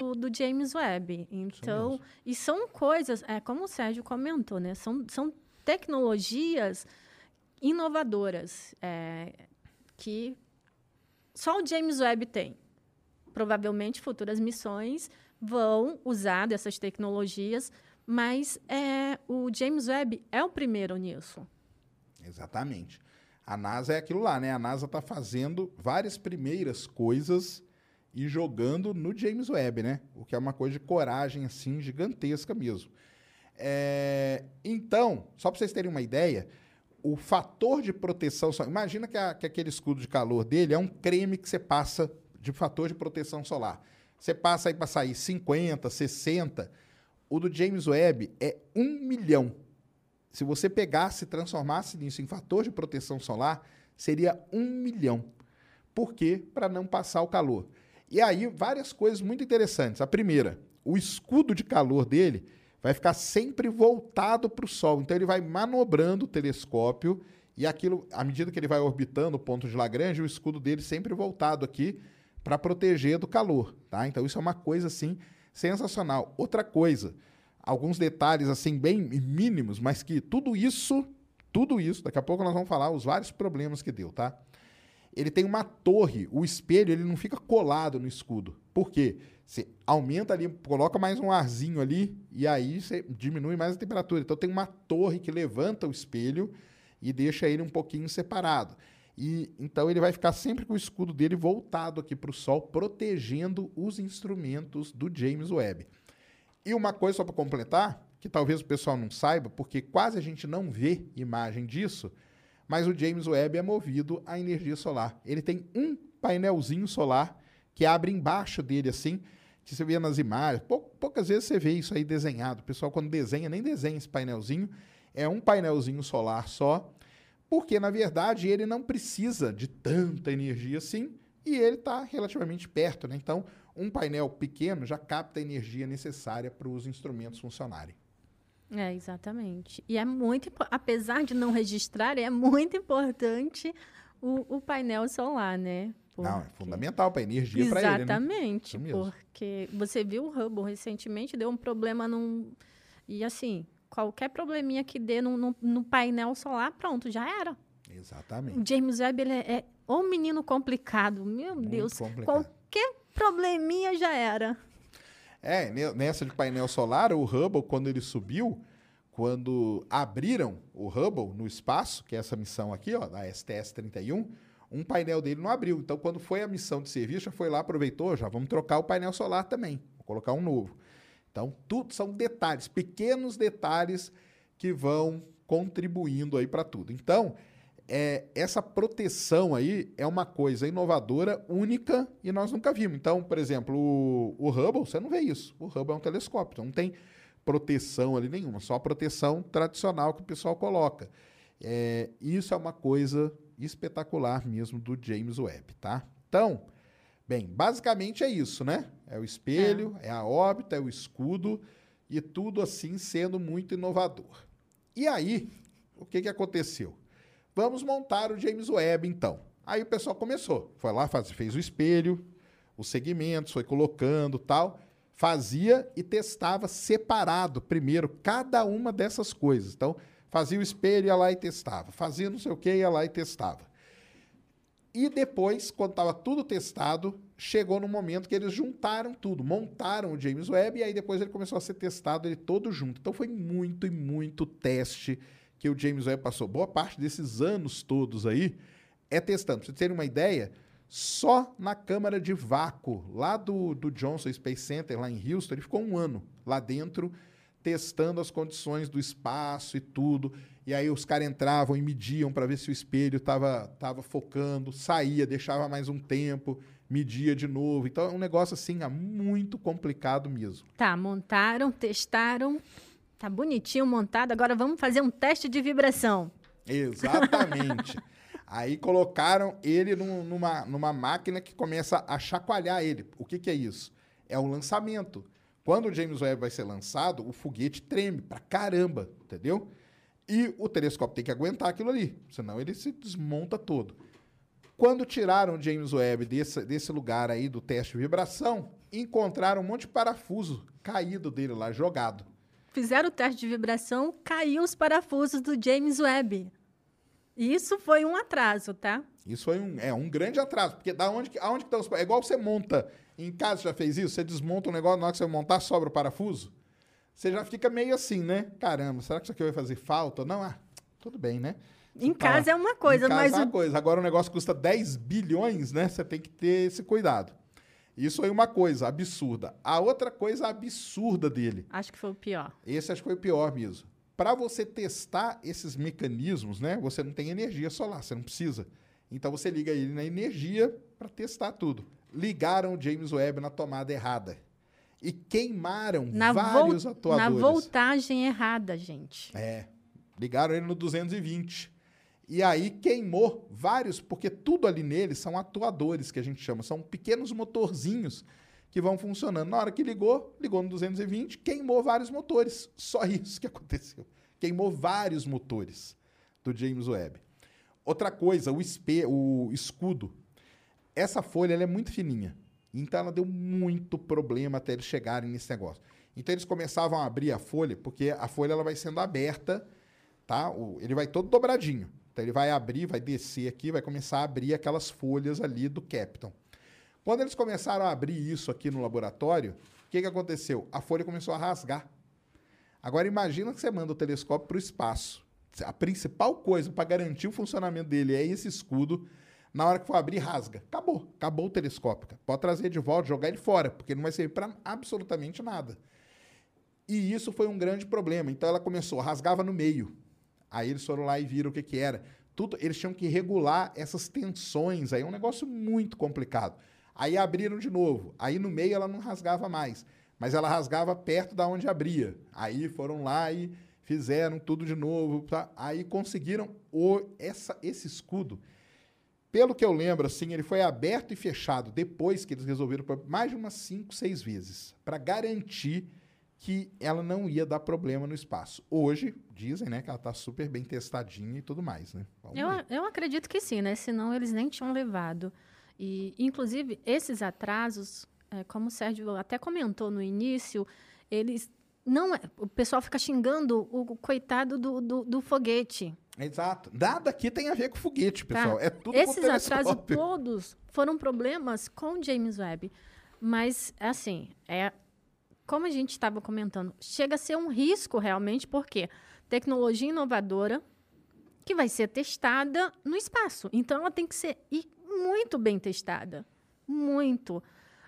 S2: James Webb. Então, e são coisas, é como o Sérgio comentou, né? São, são tecnologias inovadoras é, que só o James Webb tem. Provavelmente futuras missões vão usar dessas tecnologias, mas é, o James Webb é o primeiro nisso.
S1: Exatamente. A NASA é aquilo lá, né? A NASA está fazendo várias primeiras coisas e jogando no James Webb, né? O que é uma coisa de coragem assim gigantesca mesmo. É... Então, só para vocês terem uma ideia, o fator de proteção. Imagina que, a, que aquele escudo de calor dele é um creme que você passa de fator de proteção solar. Você passa aí para sair 50, 60. O do James Webb é 1 milhão. Se você pegasse e transformasse isso em fator de proteção solar, seria 1 milhão. Por quê? Para não passar o calor. E aí, várias coisas muito interessantes. A primeira, o escudo de calor dele vai ficar sempre voltado para o Sol. Então ele vai manobrando o telescópio e aquilo, à medida que ele vai orbitando o ponto de Lagrange, o escudo dele sempre voltado aqui para proteger do calor, tá? Então isso é uma coisa assim sensacional. Outra coisa, alguns detalhes assim bem mínimos, mas que tudo isso, tudo isso, daqui a pouco nós vamos falar os vários problemas que deu, tá? Ele tem uma torre, o espelho ele não fica colado no escudo. Por quê? Você aumenta ali, coloca mais um arzinho ali e aí você diminui mais a temperatura. Então tem uma torre que levanta o espelho e deixa ele um pouquinho separado. E então ele vai ficar sempre com o escudo dele voltado aqui para o sol, protegendo os instrumentos do James Webb. E uma coisa só para completar, que talvez o pessoal não saiba, porque quase a gente não vê imagem disso, mas o James Webb é movido à energia solar. Ele tem um painelzinho solar que abre embaixo dele assim, que você vê nas imagens. Pou, poucas vezes você vê isso aí desenhado. O pessoal, quando desenha, nem desenha esse painelzinho. É um painelzinho solar só, porque, na verdade, ele não precisa de tanta energia assim e ele está relativamente perto. Né? Então, um painel pequeno já capta a energia necessária para os instrumentos funcionarem.
S2: É, exatamente. E é muito, apesar de não registrar, é muito importante o, o painel solar, né?
S1: Porque... Não, é fundamental para a energia para ele.
S2: Né? Exatamente, né? porque você viu o Hubble recentemente, deu um problema num. E assim, qualquer probleminha que dê no, no, no painel solar, pronto, já era.
S1: Exatamente.
S2: O James Webb ele é, é um menino complicado. Meu Muito Deus. Complicado. Qualquer probleminha já era.
S1: É, nessa de painel solar, o Hubble, quando ele subiu, quando abriram o Hubble no espaço, que é essa missão aqui, ó, da STS-31, um painel dele não abriu. Então, quando foi a missão de serviço, já foi lá, aproveitou, já vamos trocar o painel solar também, vou colocar um novo. Então, tudo são detalhes, pequenos detalhes que vão contribuindo aí para tudo. Então, é, essa proteção aí é uma coisa inovadora, única, e nós nunca vimos. Então, por exemplo, o, o Hubble, você não vê isso. O Hubble é um telescópio, então não tem proteção ali nenhuma, só a proteção tradicional que o pessoal coloca. É, isso é uma coisa espetacular mesmo do James Webb, tá? Então, bem, basicamente é isso, né? É o espelho, é, é a órbita, é o escudo e tudo assim sendo muito inovador. E aí, o que, que aconteceu? Vamos montar o James Webb, então. Aí o pessoal começou, foi lá, faz, fez o espelho, os segmentos, foi colocando tal, fazia e testava separado primeiro cada uma dessas coisas. Então, fazia o espelho, ia lá e testava. Fazia não sei o que, ia lá e testava. E depois, quando estava tudo testado, chegou no momento que eles juntaram tudo, montaram o James Webb e aí depois ele começou a ser testado ele todo junto. Então foi muito e muito teste que o James Webb passou. Boa parte desses anos todos aí é testando. Pra vocês terem uma ideia, só na câmara de vácuo lá do, do Johnson Space Center, lá em Houston, ele ficou um ano lá dentro testando as condições do espaço e tudo. E aí os caras entravam e mediam para ver se o espelho estava tava focando, saía, deixava mais um tempo, media de novo. Então é um negócio assim, muito complicado mesmo.
S2: Tá, montaram, testaram, tá bonitinho montado, agora vamos fazer um teste de vibração.
S1: Exatamente. aí colocaram ele num, numa, numa máquina que começa a chacoalhar ele. O que, que é isso? É um lançamento. Quando o James Webb vai ser lançado, o foguete treme pra caramba, entendeu? E o telescópio tem que aguentar aquilo ali, senão ele se desmonta todo. Quando tiraram o James Webb desse, desse lugar aí do teste de vibração, encontraram um monte de parafuso caído dele lá, jogado.
S2: Fizeram o teste de vibração, caiu os parafusos do James Webb. Isso foi um atraso, tá?
S1: Isso foi um, é, um grande atraso, porque da onde, aonde que estão os É igual você monta, em casa já fez isso, você desmonta um negócio, na hora que você montar, sobra o parafuso. Você já fica meio assim, né? Caramba, será que isso aqui vai fazer falta? Não, ah, tudo bem, né?
S2: Você em tá, casa é uma coisa,
S1: em casa
S2: mas.
S1: É uma o... coisa. Agora o negócio custa 10 bilhões, né? Você tem que ter esse cuidado. Isso aí uma coisa absurda. A outra coisa absurda dele.
S2: Acho que foi o pior.
S1: Esse acho que foi o pior mesmo. Para você testar esses mecanismos, né? Você não tem energia solar, você não precisa. Então você liga ele na energia para testar tudo. Ligaram o James Webb na tomada errada e queimaram
S2: na
S1: vários atuadores.
S2: Na voltagem errada, gente.
S1: É. Ligaram ele no 220. E aí queimou vários, porque tudo ali nele são atuadores que a gente chama, são pequenos motorzinhos que vão funcionando. Na hora que ligou, ligou no 220, queimou vários motores. Só isso que aconteceu. Queimou vários motores do James Webb. Outra coisa, o, espe o escudo. Essa folha é muito fininha. Então ela deu muito problema até eles chegarem nesse negócio. Então eles começavam a abrir a folha, porque a folha ela vai sendo aberta, tá? O, ele vai todo dobradinho. Então ele vai abrir, vai descer aqui, vai começar a abrir aquelas folhas ali do Captain. Quando eles começaram a abrir isso aqui no laboratório, o que, que aconteceu? A folha começou a rasgar. Agora imagina que você manda o telescópio para o espaço. A principal coisa para garantir o funcionamento dele é esse escudo na hora que for abrir, rasga. Acabou. Acabou o telescópio. Pode trazer de volta, jogar ele fora, porque não vai servir para absolutamente nada. E isso foi um grande problema. Então ela começou, rasgava no meio. Aí eles foram lá e viram o que, que era. Tudo, eles tinham que regular essas tensões. Aí é um negócio muito complicado. Aí abriram de novo. Aí no meio ela não rasgava mais. Mas ela rasgava perto da onde abria. Aí foram lá e fizeram tudo de novo. Tá? Aí conseguiram o, essa, esse escudo pelo que eu lembro, assim, ele foi aberto e fechado depois que eles resolveram mais de umas 5, 6 vezes, para garantir que ela não ia dar problema no espaço. Hoje, dizem, né, que ela está super bem testadinha e tudo mais, né?
S2: Eu, eu acredito que sim, né? Senão eles nem tinham levado. E, inclusive, esses atrasos, é, como o Sérgio até comentou no início, eles não, é, o pessoal fica xingando o coitado do, do, do foguete.
S1: Exato. Nada aqui tem a ver com foguete, tá. pessoal. Tá. É tudo
S2: Esses atrasos todos foram problemas com o James Webb. Mas, assim, é, como a gente estava comentando, chega a ser um risco realmente, porque tecnologia inovadora que vai ser testada no espaço. Então, ela tem que ser muito bem testada. Muito.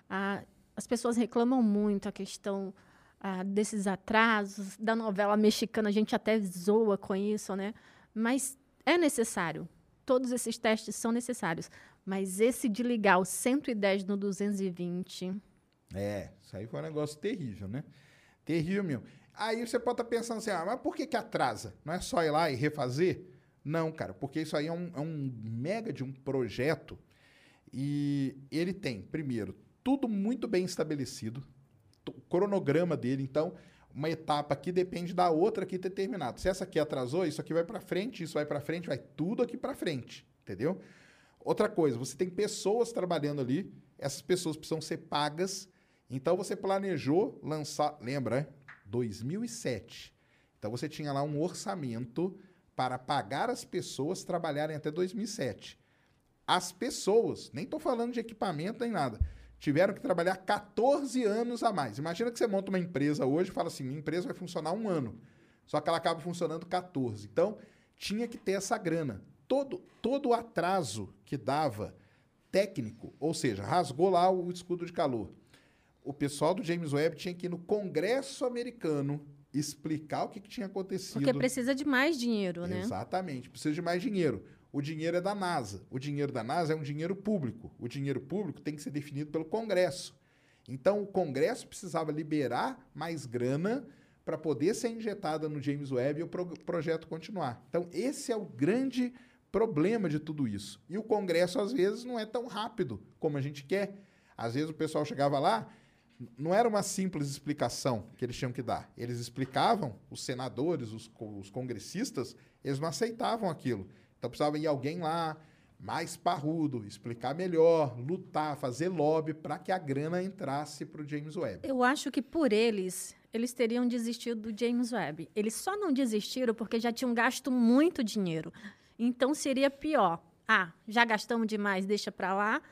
S2: Ah, as pessoas reclamam muito a questão ah, desses atrasos, da novela mexicana, a gente até zoa com isso, né? Mas é necessário. todos esses testes são necessários. Mas esse de ligar o 110 no 220.
S1: É, isso aí foi um negócio terrível, né? Terrível mesmo. Aí você pode estar pensando assim, ah, mas por que, que atrasa? Não é só ir lá e refazer? Não, cara, porque isso aí é um, é um mega de um projeto e ele tem, primeiro, tudo muito bem estabelecido, o cronograma dele, então uma etapa aqui depende da outra aqui ter terminado. Se essa aqui atrasou, isso aqui vai para frente, isso vai para frente, vai tudo aqui para frente, entendeu? Outra coisa, você tem pessoas trabalhando ali, essas pessoas precisam ser pagas. Então você planejou lançar, lembra, né? 2007. Então você tinha lá um orçamento para pagar as pessoas trabalharem até 2007. As pessoas, nem estou falando de equipamento nem nada, tiveram que trabalhar 14 anos a mais. Imagina que você monta uma empresa hoje e fala assim: minha empresa vai funcionar um ano. Só que ela acaba funcionando 14. Então, tinha que ter essa grana. Todo, todo o atraso que dava técnico, ou seja, rasgou lá o escudo de calor. O pessoal do James Webb tinha que ir no Congresso americano explicar o que, que tinha acontecido.
S2: Porque precisa de mais dinheiro, né?
S1: Exatamente, precisa de mais dinheiro. O dinheiro é da NASA. O dinheiro da NASA é um dinheiro público. O dinheiro público tem que ser definido pelo Congresso. Então, o Congresso precisava liberar mais grana para poder ser injetada no James Webb e o pro projeto continuar. Então, esse é o grande problema de tudo isso. E o Congresso, às vezes, não é tão rápido como a gente quer. Às vezes, o pessoal chegava lá, não era uma simples explicação que eles tinham que dar. Eles explicavam, os senadores, os, os congressistas, eles não aceitavam aquilo. Então precisava ir alguém lá, mais parrudo, explicar melhor, lutar, fazer lobby para que a grana entrasse para o James Webb.
S2: Eu acho que por eles, eles teriam desistido do James Webb. Eles só não desistiram porque já tinham gasto muito dinheiro. Então seria pior. Ah, já gastamos demais, deixa para lá.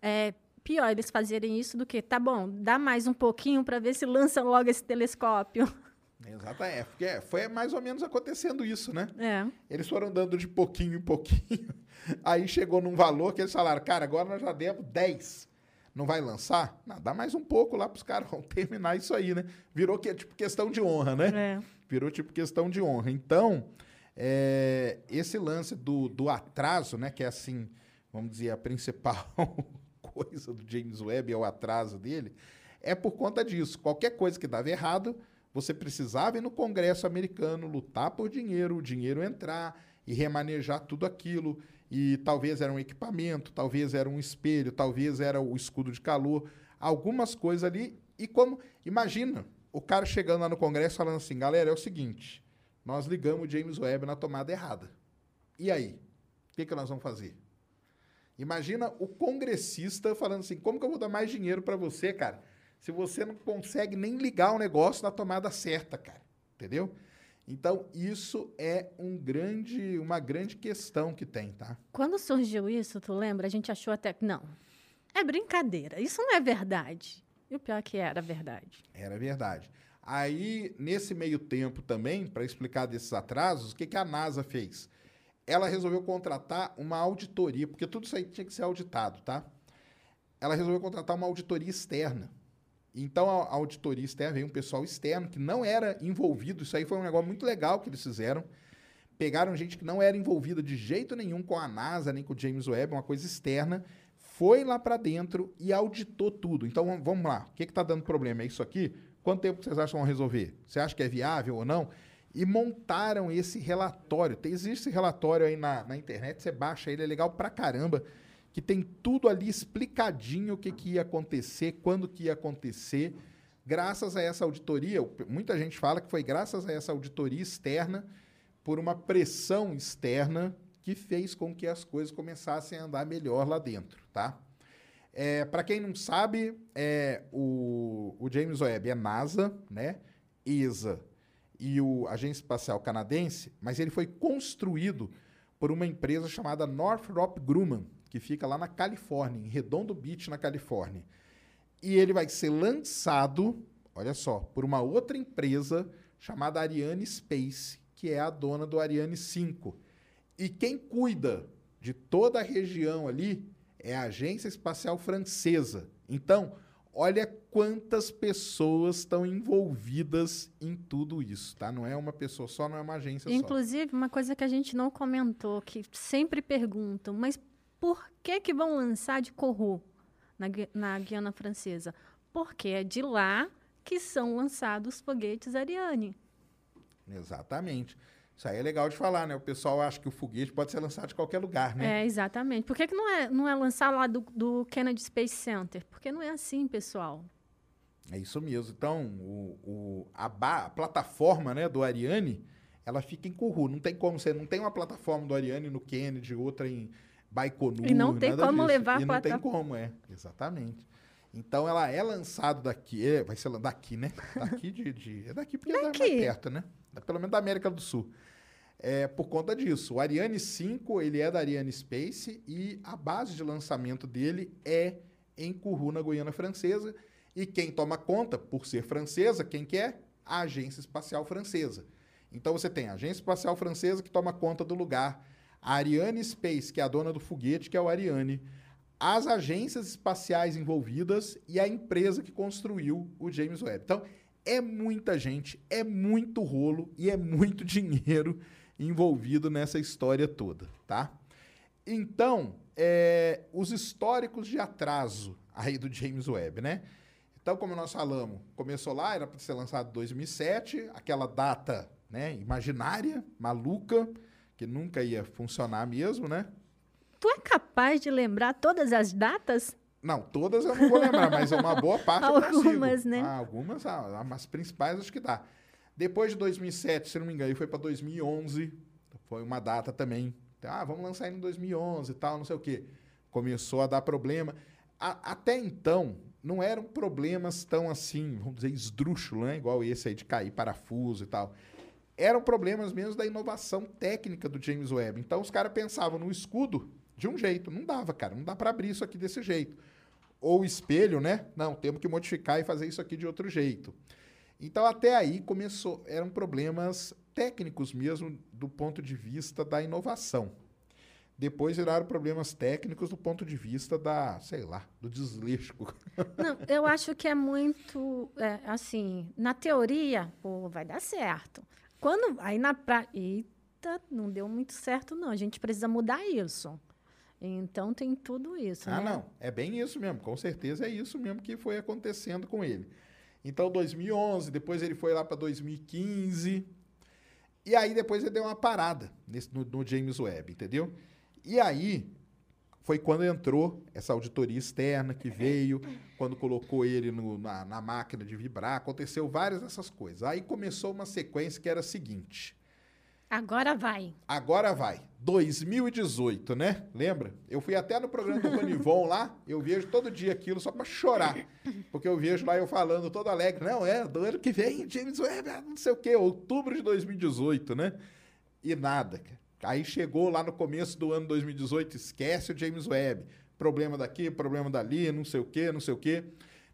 S2: É, pior eles fazerem isso do que, tá bom, dá mais um pouquinho para ver se lançam logo esse telescópio.
S1: Exato, é, porque foi mais ou menos acontecendo isso, né?
S2: É.
S1: Eles foram dando de pouquinho em pouquinho. Aí chegou num valor que eles falaram, cara, agora nós já demos 10. Não vai lançar? Não, dá mais um pouco lá para os caras, vão terminar isso aí, né? Virou que, tipo questão de honra, né?
S2: É.
S1: Virou tipo questão de honra. Então, é, esse lance do, do atraso, né? Que é assim, vamos dizer, a principal coisa do James Webb é o atraso dele, é por conta disso. Qualquer coisa que dava errado você precisava ir no Congresso americano, lutar por dinheiro, o dinheiro entrar e remanejar tudo aquilo. E talvez era um equipamento, talvez era um espelho, talvez era o escudo de calor, algumas coisas ali. E como. Imagina o cara chegando lá no Congresso falando assim: galera, é o seguinte, nós ligamos o James Webb na tomada errada. E aí? O que, que nós vamos fazer? Imagina o congressista falando assim: como que eu vou dar mais dinheiro para você, cara? se você não consegue nem ligar o negócio na tomada certa, cara. Entendeu? Então, isso é um grande, uma grande questão que tem, tá?
S2: Quando surgiu isso, tu lembra? A gente achou até que não. É brincadeira. Isso não é verdade. E o pior é que era verdade.
S1: Era verdade. Aí, nesse meio tempo também, para explicar desses atrasos, o que, que a NASA fez? Ela resolveu contratar uma auditoria, porque tudo isso aí tinha que ser auditado, tá? Ela resolveu contratar uma auditoria externa. Então a, auditoria externa veio um pessoal externo que não era envolvido. Isso aí foi um negócio muito legal que eles fizeram. Pegaram gente que não era envolvida de jeito nenhum com a NASA, nem com o James Webb, uma coisa externa, foi lá para dentro e auditou tudo. Então vamos lá. O que está dando problema? É isso aqui? Quanto tempo vocês acham que vão resolver? Você acha que é viável ou não? E montaram esse relatório. Existe esse relatório aí na, na internet, você baixa ele, é legal pra caramba que tem tudo ali explicadinho o que, que ia acontecer, quando que ia acontecer. Graças a essa auditoria, muita gente fala que foi graças a essa auditoria externa, por uma pressão externa, que fez com que as coisas começassem a andar melhor lá dentro, tá? É, Para quem não sabe, é, o, o James Webb é NASA, né? ESA e o Agência Espacial Canadense, mas ele foi construído por uma empresa chamada Northrop Grumman, que fica lá na Califórnia, em Redondo Beach, na Califórnia. E ele vai ser lançado, olha só, por uma outra empresa chamada Ariane Space, que é a dona do Ariane 5. E quem cuida de toda a região ali é a Agência Espacial Francesa. Então, olha quantas pessoas estão envolvidas em tudo isso, tá? Não é uma pessoa só, não é uma agência
S2: Inclusive,
S1: só.
S2: uma coisa que a gente não comentou, que sempre perguntam, mas por que que vão lançar de Kourou na, na Guiana Francesa? Porque é de lá que são lançados os foguetes Ariane.
S1: Exatamente. Isso aí é legal de falar, né? O pessoal acha que o foguete pode ser lançado de qualquer lugar, né?
S2: É, exatamente. Por que, que não, é, não é lançar lá do, do Kennedy Space Center? Porque não é assim, pessoal.
S1: É isso mesmo. Então, o, o, a, ba, a plataforma né, do Ariane, ela fica em Kourou. Não tem como você não tem uma plataforma do Ariane no Kennedy, outra em Baikonur.
S2: E não tem como
S1: disso.
S2: levar
S1: e
S2: a
S1: não tem
S2: plataforma.
S1: como, é. Exatamente. Então, ela é lançada daqui, é, vai ser daqui, né? Daqui de, de é daqui porque é mais perto, né? Pelo menos da América do Sul. É por conta disso. O Ariane 5, ele é da Ariane Space e a base de lançamento dele é em Kourou, na Guiana Francesa. E quem toma conta, por ser francesa, quem que é? A Agência Espacial Francesa. Então você tem a Agência Espacial Francesa que toma conta do lugar, a Ariane Space, que é a dona do foguete, que é o Ariane, as agências espaciais envolvidas e a empresa que construiu o James Webb. Então, é muita gente, é muito rolo e é muito dinheiro envolvido nessa história toda, tá? Então, é, os históricos de atraso aí do James Webb, né? Então, como nós falamos, começou lá, era para ser lançado em 2007, aquela data né, imaginária, maluca, que nunca ia funcionar mesmo, né?
S2: Tu é capaz de lembrar todas as datas?
S1: Não, todas eu não vou lembrar, mas uma boa parte.
S2: Algumas, né?
S1: Ah, algumas, ah, as principais acho que dá. Depois de 2007, se não me engano, foi para 2011, foi uma data também. Ah, vamos lançar em 2011 e tal, não sei o quê. Começou a dar problema. A- até então, não eram problemas tão assim, vamos dizer, esdrúxulos, né? Igual esse aí de cair parafuso e tal. Eram problemas mesmo da inovação técnica do James Webb. Então, os caras pensavam no escudo de um jeito. Não dava, cara. Não dá para abrir isso aqui desse jeito. Ou espelho, né? Não, temos que modificar e fazer isso aqui de outro jeito. Então, até aí começou, eram problemas técnicos mesmo do ponto de vista da inovação. Depois viraram problemas técnicos do ponto de vista da, sei lá, do desleixo.
S2: Não, eu acho que é muito, é, assim, na teoria, pô, vai dar certo. Quando, aí na prática, eita, não deu muito certo não, a gente precisa mudar isso. Então tem tudo isso,
S1: Ah,
S2: né?
S1: não. É bem isso mesmo. Com certeza é isso mesmo que foi acontecendo com ele. Então, 2011, depois ele foi lá para 2015. E aí, depois ele deu uma parada nesse, no, no James Webb, entendeu? E aí, foi quando entrou essa auditoria externa que veio, quando colocou ele no- na, na máquina de vibrar. Aconteceu várias dessas coisas. Aí começou uma sequência que era a seguinte.
S2: Agora vai.
S1: Agora vai. 2018, né? Lembra? Eu fui até no programa do Ronivon lá, eu vejo todo dia aquilo só pra chorar. Porque eu vejo lá eu falando todo alegre. Não, é, do ano que vem, James Webb, ah, não sei o quê, outubro de 2018, né? E nada. cara. Aí chegou lá no começo do ano 2018, esquece o James Webb. Problema daqui, problema dali, não sei o quê, não sei o quê.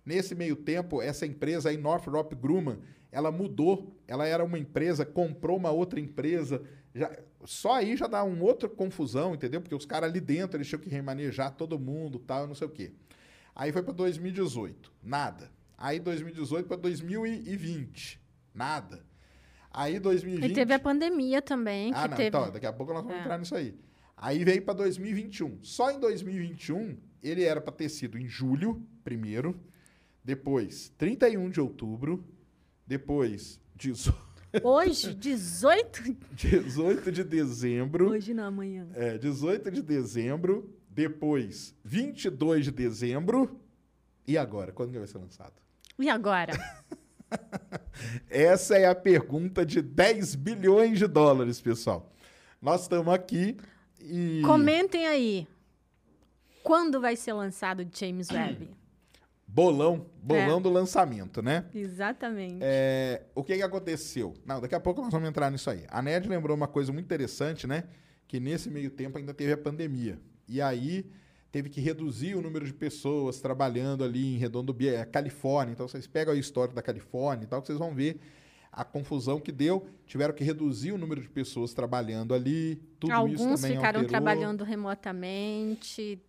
S1: Nesse meio tempo, essa empresa aí, Northrop Grumman, ela mudou. Ela era uma empresa, comprou uma outra empresa. Já, só aí já dá uma outra confusão, entendeu? Porque os caras ali dentro, eles tinham que remanejar todo mundo, tal, não sei o quê. Aí foi para 2018, nada. Aí 2018 para 2020, nada. Aí 2020
S2: E teve a pandemia também, que
S1: ah, não,
S2: teve...
S1: então, daqui a pouco nós vamos
S2: É.
S1: entrar nisso aí. Aí veio para 2021. Só em 2021, ele era para ter sido em julho, primeiro, depois 31 de outubro, depois 18
S2: Hoje, 18...
S1: 18 de dezembro,
S2: Hoje não, amanhã.
S1: é, 18 de dezembro, depois 22 de dezembro, e agora? Quando que vai ser lançado?
S2: E agora?
S1: Essa é a pergunta de 10 bilhões de dólares, pessoal. Nós estamos aqui e...
S2: Comentem aí. Quando vai ser lançado James Webb?
S1: Bolão, bolão
S2: É.
S1: do lançamento, né?
S2: Exatamente.
S1: É, o que, que aconteceu? Não, daqui a pouco nós vamos entrar nisso aí. A Ned lembrou uma coisa muito interessante, né? Que nesse meio tempo ainda teve a pandemia. E aí teve que reduzir o número de pessoas trabalhando ali em Redondo Bia, é, Califórnia. Então vocês pegam a história da Califórnia e tal, que vocês vão ver a confusão que deu. Tiveram que reduzir o número de pessoas trabalhando ali. Tudo isso
S2: Alguns
S1: também
S2: ficaram
S1: alterou.
S2: trabalhando remotamente.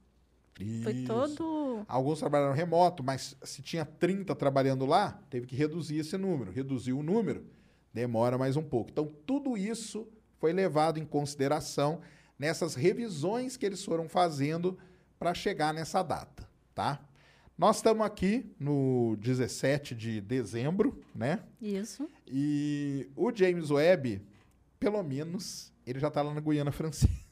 S2: Foi
S1: Isso.
S2: todo.
S1: Alguns trabalharam remoto, mas se tinha 30 trabalhando lá, teve que reduzir esse número. Reduziu o número, demora mais um pouco. Então, tudo isso foi levado em consideração nessas revisões que eles foram fazendo para chegar nessa data, tá? Nós estamos aqui no 17 de dezembro, né?
S2: Isso.
S1: E o James Webb, pelo menos, ele já está lá na Guiana Francesa.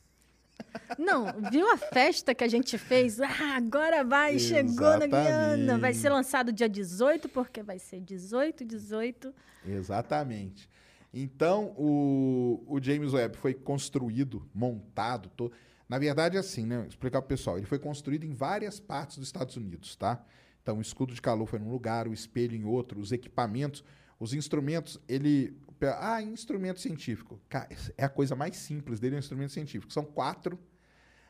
S2: Não, viu a festa que a gente fez? Ah, agora vai, chegou na Guiana. Vai ser lançado dia 18, porque vai ser 18, 18.
S1: Exatamente. Então, o, o James Webb foi construído, montado. To... Na verdade, é assim, né? Vou explicar para o pessoal. Ele foi construído em várias partes dos Estados Unidos, tá? Então, o escudo de calor foi num lugar, o espelho em outro, os equipamentos, os instrumentos, ele. Ah, instrumento científico. É a coisa mais simples dele, é um instrumento científico. São quatro.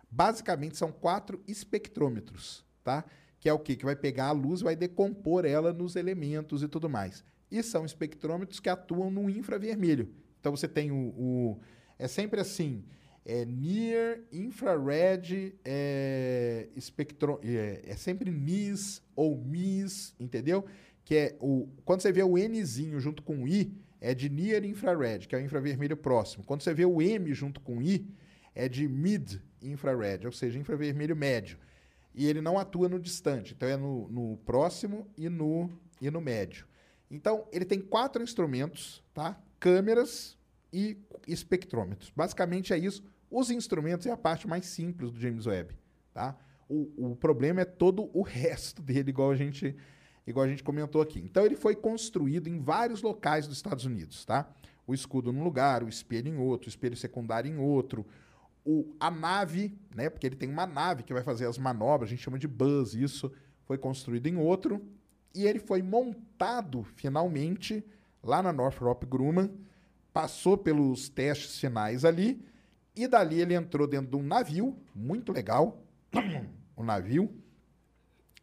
S1: Basicamente, são quatro espectrômetros, tá? Que é o quê? Que vai pegar a luz e vai decompor ela nos elementos e tudo mais. E são espectrômetros que atuam no infravermelho. Então você tem o. o é sempre assim: é near, infrared, é, espectro, é, é sempre NIS ou MIS, entendeu? Que é o. Quando você vê o Nzinho junto com o I, é de near infrared, que é o infravermelho próximo. Quando você vê o M junto com I, é de mid infrared, ou seja, infravermelho médio. E ele não atua no distante, então é no, no próximo e no, e no médio. Então, ele tem quatro instrumentos, tá? Câmeras e espectrômetros. Basicamente é isso. Os instrumentos é a parte mais simples do James Webb, tá? O, o problema é todo o resto dele, igual a gente igual a gente comentou aqui. Então ele foi construído em vários locais dos Estados Unidos, tá? O escudo num lugar, o espelho em outro, o espelho secundário em outro, o, a nave, né? Porque ele tem uma nave que vai fazer as manobras, a gente chama de buzz, isso foi construído em outro e ele foi montado finalmente lá na Northrop Grumman, passou pelos testes finais ali e dali ele entrou dentro de um navio muito legal, um navio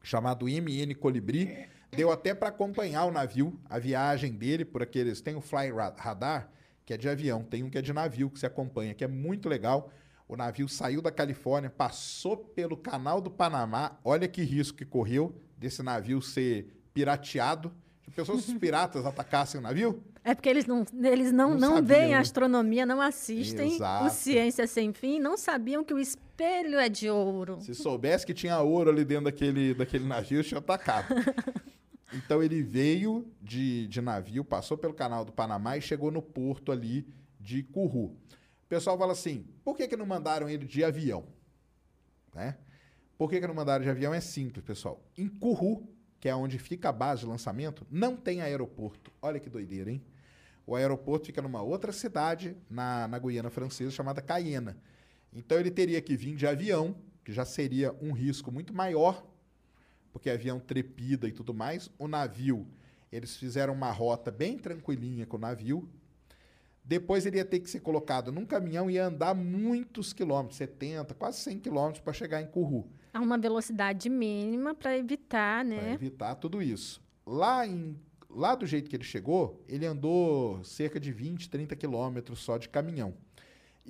S1: chamado MN Colibri. Deu até para acompanhar o navio, a viagem dele por aqueles. Tem o Fly Radar, que é de avião, tem um que é de navio que se acompanha, que é muito legal. O navio saiu da Califórnia, passou pelo canal do Panamá. Olha que risco que correu desse navio ser pirateado. Se os piratas atacassem o navio?
S2: É porque eles não, eles não,
S1: Não
S2: não, veem
S1: né?
S2: a astronomia, não assistem
S1: Exato.
S2: o Ciência Sem Fim, não sabiam que o espelho é de ouro.
S1: Se soubesse que tinha ouro ali dentro daquele, daquele navio, tinha atacado. Então ele veio de, de navio, passou pelo canal do Panamá e chegou no porto ali de Curru. O pessoal fala assim: por que, que não mandaram ele de avião? Né? Por que, que não mandaram de avião? É simples, pessoal. Em Curru, que é onde fica a base de lançamento, não tem aeroporto. Olha que doideira, hein? O aeroporto fica numa outra cidade, na, na Guiana Francesa, chamada Cayena. Então ele teria que vir de avião, que já seria um risco muito maior, porque avião trepida e tudo mais. O navio, eles fizeram uma rota bem tranquilinha com o navio. Depois ele ia ter que ser colocado num caminhão e andar muitos quilômetros, 70, quase 100 quilômetros para chegar em Curru.
S2: Há uma velocidade mínima para evitar,
S1: para
S2: né?
S1: evitar tudo isso. Lá, em, lá do jeito que ele chegou, ele andou cerca de 20, 30 quilômetros só de caminhão.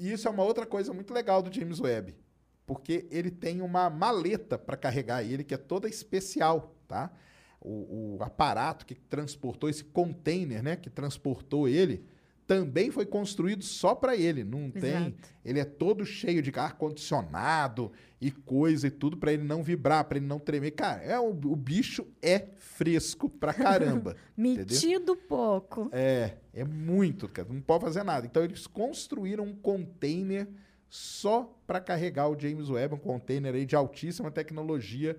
S1: E isso é uma outra coisa muito legal do James Webb, porque ele tem uma maleta para carregar ele que é toda especial, tá? O, o aparato que transportou esse container, né, que transportou ele, também foi construído só para ele. Não tem.
S2: Exato.
S1: Ele é todo cheio de ar condicionado e coisa e tudo para ele não vibrar, para ele não tremer. Cara, é o, o bicho é fresco pra caramba.
S2: Metido pouco.
S1: É, é muito, cara. Não pode fazer nada. Então eles construíram um container só para carregar o James Webb, um container aí de altíssima tecnologia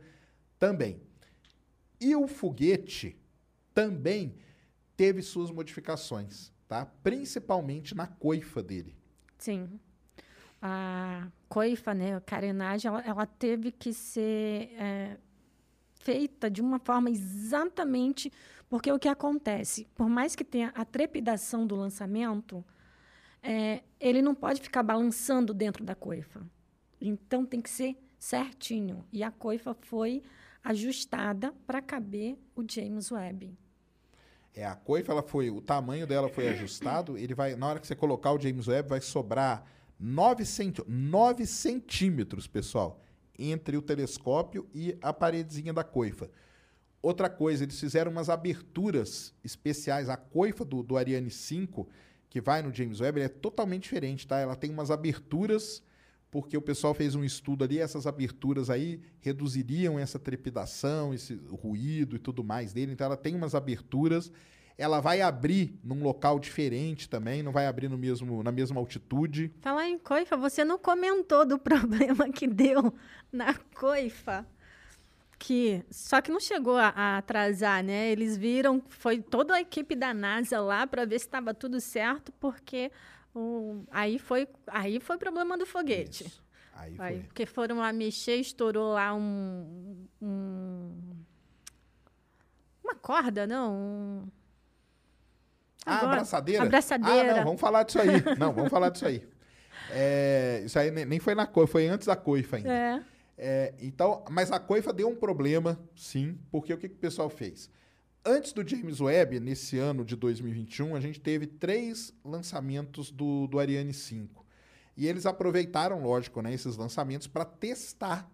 S1: também. E o foguete também teve suas modificações, tá? Principalmente na coifa dele.
S2: Sim. A coifa, né, a carenagem, ela, ela teve que ser é, feita de uma forma exatamente porque o que acontece, por mais que tenha a trepidação do lançamento, é, ele não pode ficar balançando dentro da coifa. Então tem que ser certinho. E a coifa foi ajustada para caber o James Webb.
S1: É, a coifa, ela foi, o tamanho dela foi ajustado, ele vai, na hora que você colocar o James Webb, vai sobrar 9, centi 9 centímetros, pessoal. entre o telescópio e a paredezinha da coifa. Outra coisa, eles fizeram umas aberturas especiais. A coifa do, do Ariane 5, que vai no James Webb, é totalmente diferente, tá? Ela tem umas aberturas, porque o pessoal fez um estudo ali, essas aberturas aí reduziriam essa trepidação, esse ruído e tudo mais dele. Então ela tem umas aberturas. Ela vai abrir num local diferente também, não vai abrir no mesmo, na mesma altitude.
S2: Falar em coifa, você não comentou do problema que deu na coifa que só que não chegou a, a, atrasar, né? Eles viram, foi toda a equipe da NASA lá para ver se estava tudo certo, porque o, aí foi aí foi problema do foguete.
S1: Isso. Aí,
S2: aí
S1: foi.
S2: porque foram lá mexer, estourou lá um, um uma corda, não? Um,
S1: ah,
S2: Agora,
S1: abraçadeira?
S2: Abraçadeira.
S1: Ah, não, vamos falar disso aí. Não, vamos falar disso aí. É, isso aí nem foi na coifa, foi antes da coifa ainda.
S2: É.
S1: É, então, mas a coifa deu um problema, sim, porque o que, que o pessoal fez? Antes do James Webb, nesse ano de 2021, a gente teve três lançamentos do, do Ariane 5. E eles aproveitaram, lógico, né, esses lançamentos para testar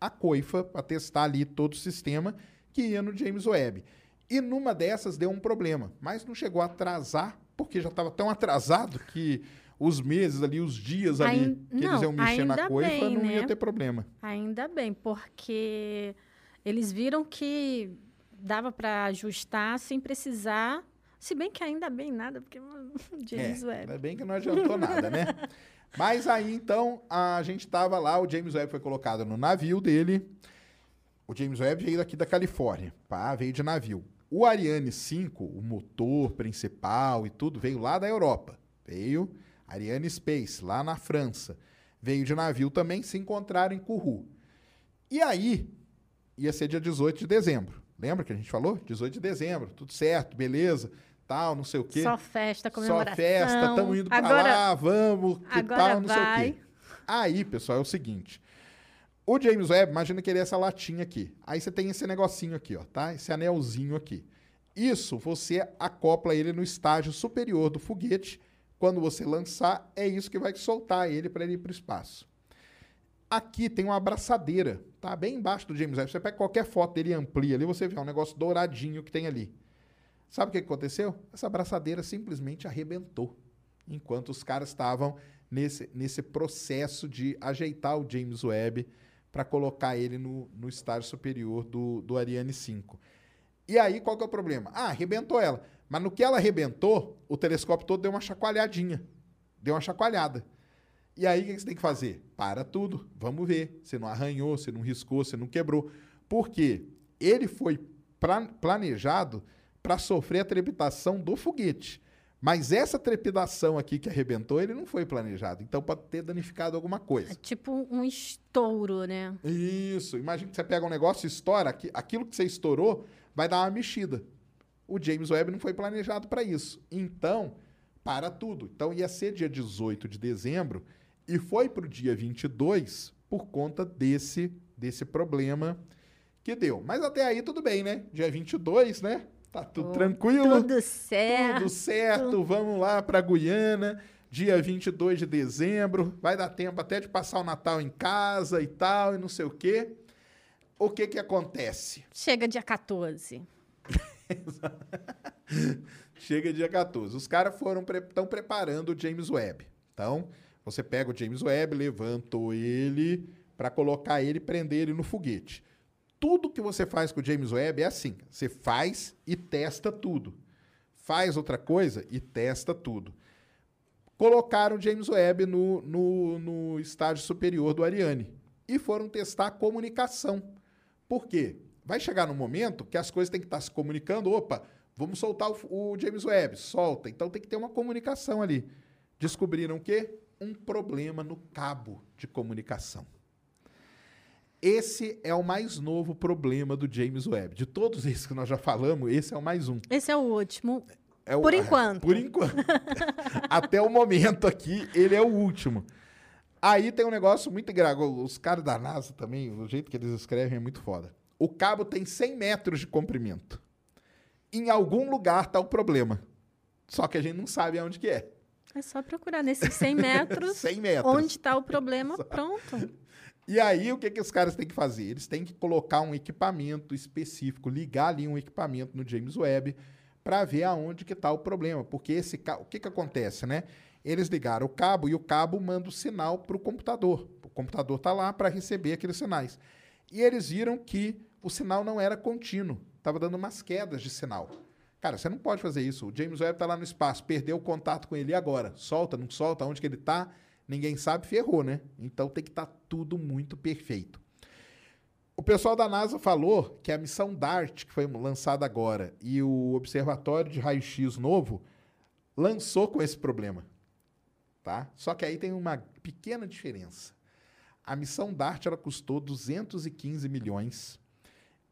S1: a coifa, para testar ali todo o sistema que ia no James Webb. E numa dessas deu um problema, mas não chegou a atrasar, porque já estava tão atrasado que os meses ali, os dias ali
S2: Ain...
S1: que
S2: não,
S1: eles iam mexer na coifa,
S2: bem,
S1: não
S2: né?
S1: ia ter problema.
S2: Ainda bem, porque eles viram que dava para ajustar sem precisar. Se bem que ainda bem nada, porque James
S1: é,
S2: Webb.
S1: Ainda bem que não adiantou nada, né? Mas aí então a gente estava lá, o James Webb foi colocado no navio dele. O James Webb veio daqui da Califórnia, pá, veio de navio. O Ariane 5, o motor principal e tudo, veio lá da Europa. Veio Ariane Space, lá na França. Veio de navio também, se encontraram em Kourou. E aí, ia ser dia 18 de dezembro. Lembra que a gente falou? 18 de dezembro, tudo certo, beleza, tal, não sei o quê.
S2: Só festa, comemoração.
S1: Só festa, estamos indo pra
S2: agora,
S1: lá, vamos, que tal, não
S2: vai.
S1: sei o quê. Aí, pessoal, é o seguinte. O James Webb, imagina que ele é essa latinha aqui. Aí você tem esse negocinho aqui, ó, tá? Esse anelzinho aqui. Isso você acopla ele no estágio superior do foguete. Quando você lançar, é isso que vai soltar ele para ele ir para o espaço. Aqui tem uma abraçadeira, tá? Bem embaixo do James Webb. Você pega qualquer foto dele e amplia ali, você vê um negócio douradinho que tem ali. Sabe o que aconteceu? Essa abraçadeira simplesmente arrebentou. Enquanto os caras estavam nesse, nesse processo de ajeitar o James Webb para colocar ele no, no estágio superior do, do Ariane 5. E aí, qual que é o problema? Ah, arrebentou ela. Mas no que ela arrebentou, o telescópio todo deu uma chacoalhadinha. Deu uma chacoalhada. E aí, o que você tem que fazer? Para tudo. Vamos ver se não arranhou, se não riscou, se não quebrou. Por quê? Ele foi planejado para sofrer a trepidação do foguete. Mas essa trepidação aqui que arrebentou, ele não foi planejado. Então pode ter danificado alguma coisa.
S2: É tipo um estouro, né?
S1: Isso. Imagina que você pega um negócio e estoura, aquilo que você estourou vai dar uma mexida. O James Webb não foi planejado para isso. Então, para tudo. Então ia ser dia 18 de dezembro e foi para o dia 22 por conta desse, desse problema que deu. Mas até aí tudo bem, né? Dia 22, né? Tá tudo
S2: Oh,
S1: tranquilo.
S2: Tudo certo.
S1: Tudo certo, vamos lá para Guiana, dia 22 de dezembro. Vai dar tempo até de passar o Natal em casa e tal, e não sei o quê. O que que acontece?
S2: Chega dia 14.
S1: Chega dia 14. Os caras foram estão preparando o James Webb. Então, você pega o James Webb, levantou ele para colocar ele e prender ele no foguete. Tudo que você faz com o James Webb é assim: você faz e testa tudo. Faz outra coisa e testa tudo. Colocaram o James Webb no, no, no estágio superior do Ariane e foram testar a comunicação. Por quê? Vai chegar num momento que as coisas têm que estar se comunicando. Opa, vamos soltar o, o James Webb, solta. Então tem que ter uma comunicação ali. Descobriram o quê? Um problema no cabo de comunicação. Esse é o mais novo problema do James Webb. De todos esses que nós já falamos, esse é o mais um.
S2: Esse é o último.
S1: É o-
S2: Por enquanto.
S1: Por enquanto. Até o momento aqui, ele é o último. Aí tem um negócio muito engraçado. Os caras da NASA também, o jeito que eles escrevem é muito foda. O cabo tem 100 metros de comprimento. Em algum lugar tá o problema. Só que a gente não sabe aonde que é.
S2: É só procurar nesses 100 metros.
S1: 100 metros.
S2: Onde está o problema, pronto.
S1: E aí, o que, que os caras têm que fazer? Eles têm que colocar um equipamento específico, ligar ali um equipamento no James Webb para ver aonde que está o problema. Porque esse o que, que acontece, né? Eles ligaram o cabo e o cabo manda o sinal para o computador. O computador está lá para receber aqueles sinais. E eles viram que o sinal não era contínuo, estava dando umas quedas de sinal. Cara, você não pode fazer isso. O James Webb está lá no espaço, perdeu o contato com ele agora? Solta, não solta? Onde que ele está? Ninguém sabe, ferrou, né? Então tem que estar tá tudo muito perfeito. O pessoal da NASA falou que a missão DART, que foi lançada agora, e o Observatório de Raio-X novo, lançou com esse problema. Tá? Só que aí tem uma pequena diferença. A missão DART ela custou 215 milhões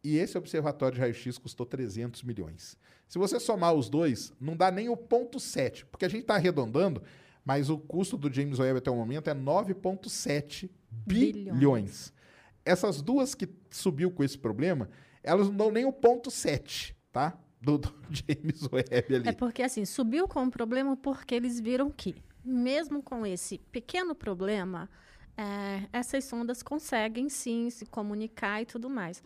S1: e esse observatório de raio-x custou 300 milhões. Se você somar os dois, não dá nem o ponto 7, porque a gente está arredondando, mas o custo do James Webb até o momento é 9,7 bilhões. bilhões. Essas duas que subiu com esse problema, elas não dão nem o ponto 7, tá? Do, do James Webb ali.
S2: É porque, assim, subiu com o problema porque eles viram que, mesmo com esse pequeno problema, é, essas sondas conseguem, sim, se comunicar e tudo mais.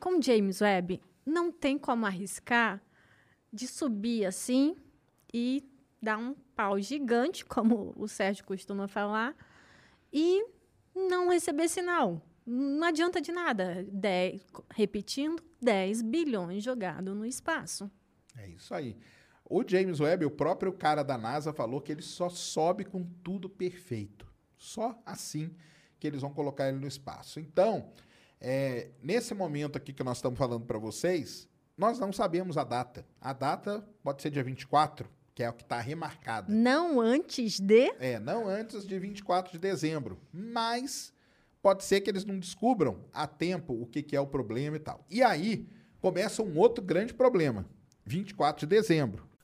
S2: Com James Webb, não tem como arriscar de subir assim e dar um pau gigante, como o Sérgio costuma falar, e não receber sinal. Não adianta de nada. Dez, repetindo, 10 bilhões jogado no espaço.
S1: É isso aí. O James Webb, o próprio cara da NASA, falou que ele só sobe com tudo perfeito. Só assim que eles vão colocar ele no espaço. Então, é, nesse momento aqui que nós estamos falando para vocês, nós não sabemos a data. A data pode ser dia 24, que é o que está remarcado.
S2: Não antes de?
S1: É, não antes de 24 de dezembro. Mas pode ser que eles não descubram a tempo o que, que é o problema e tal. E aí começa um outro grande problema. 24 de dezembro.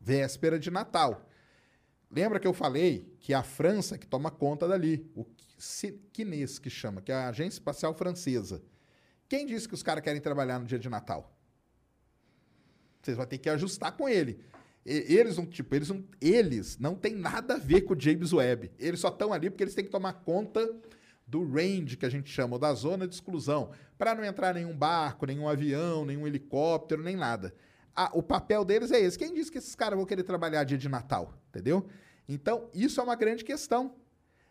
S1: Véspera de Natal. Lembra que eu falei que a França que toma conta dali, o Quinês que chama, que é a Agência Espacial Francesa. Quem disse que os caras querem trabalhar no dia de Natal? Vocês vão ter que ajustar com ele. Eles não, tipo, eles não, eles não tem nada a ver com o James Webb. Eles só estão ali porque eles têm que tomar conta do range que a gente chama, ou da zona de exclusão, para não entrar nenhum barco, nenhum avião, nenhum helicóptero, nem nada a, o papel deles é esse. Quem disse que esses caras vão querer trabalhar dia de Natal? Entendeu? Então, isso é uma grande questão.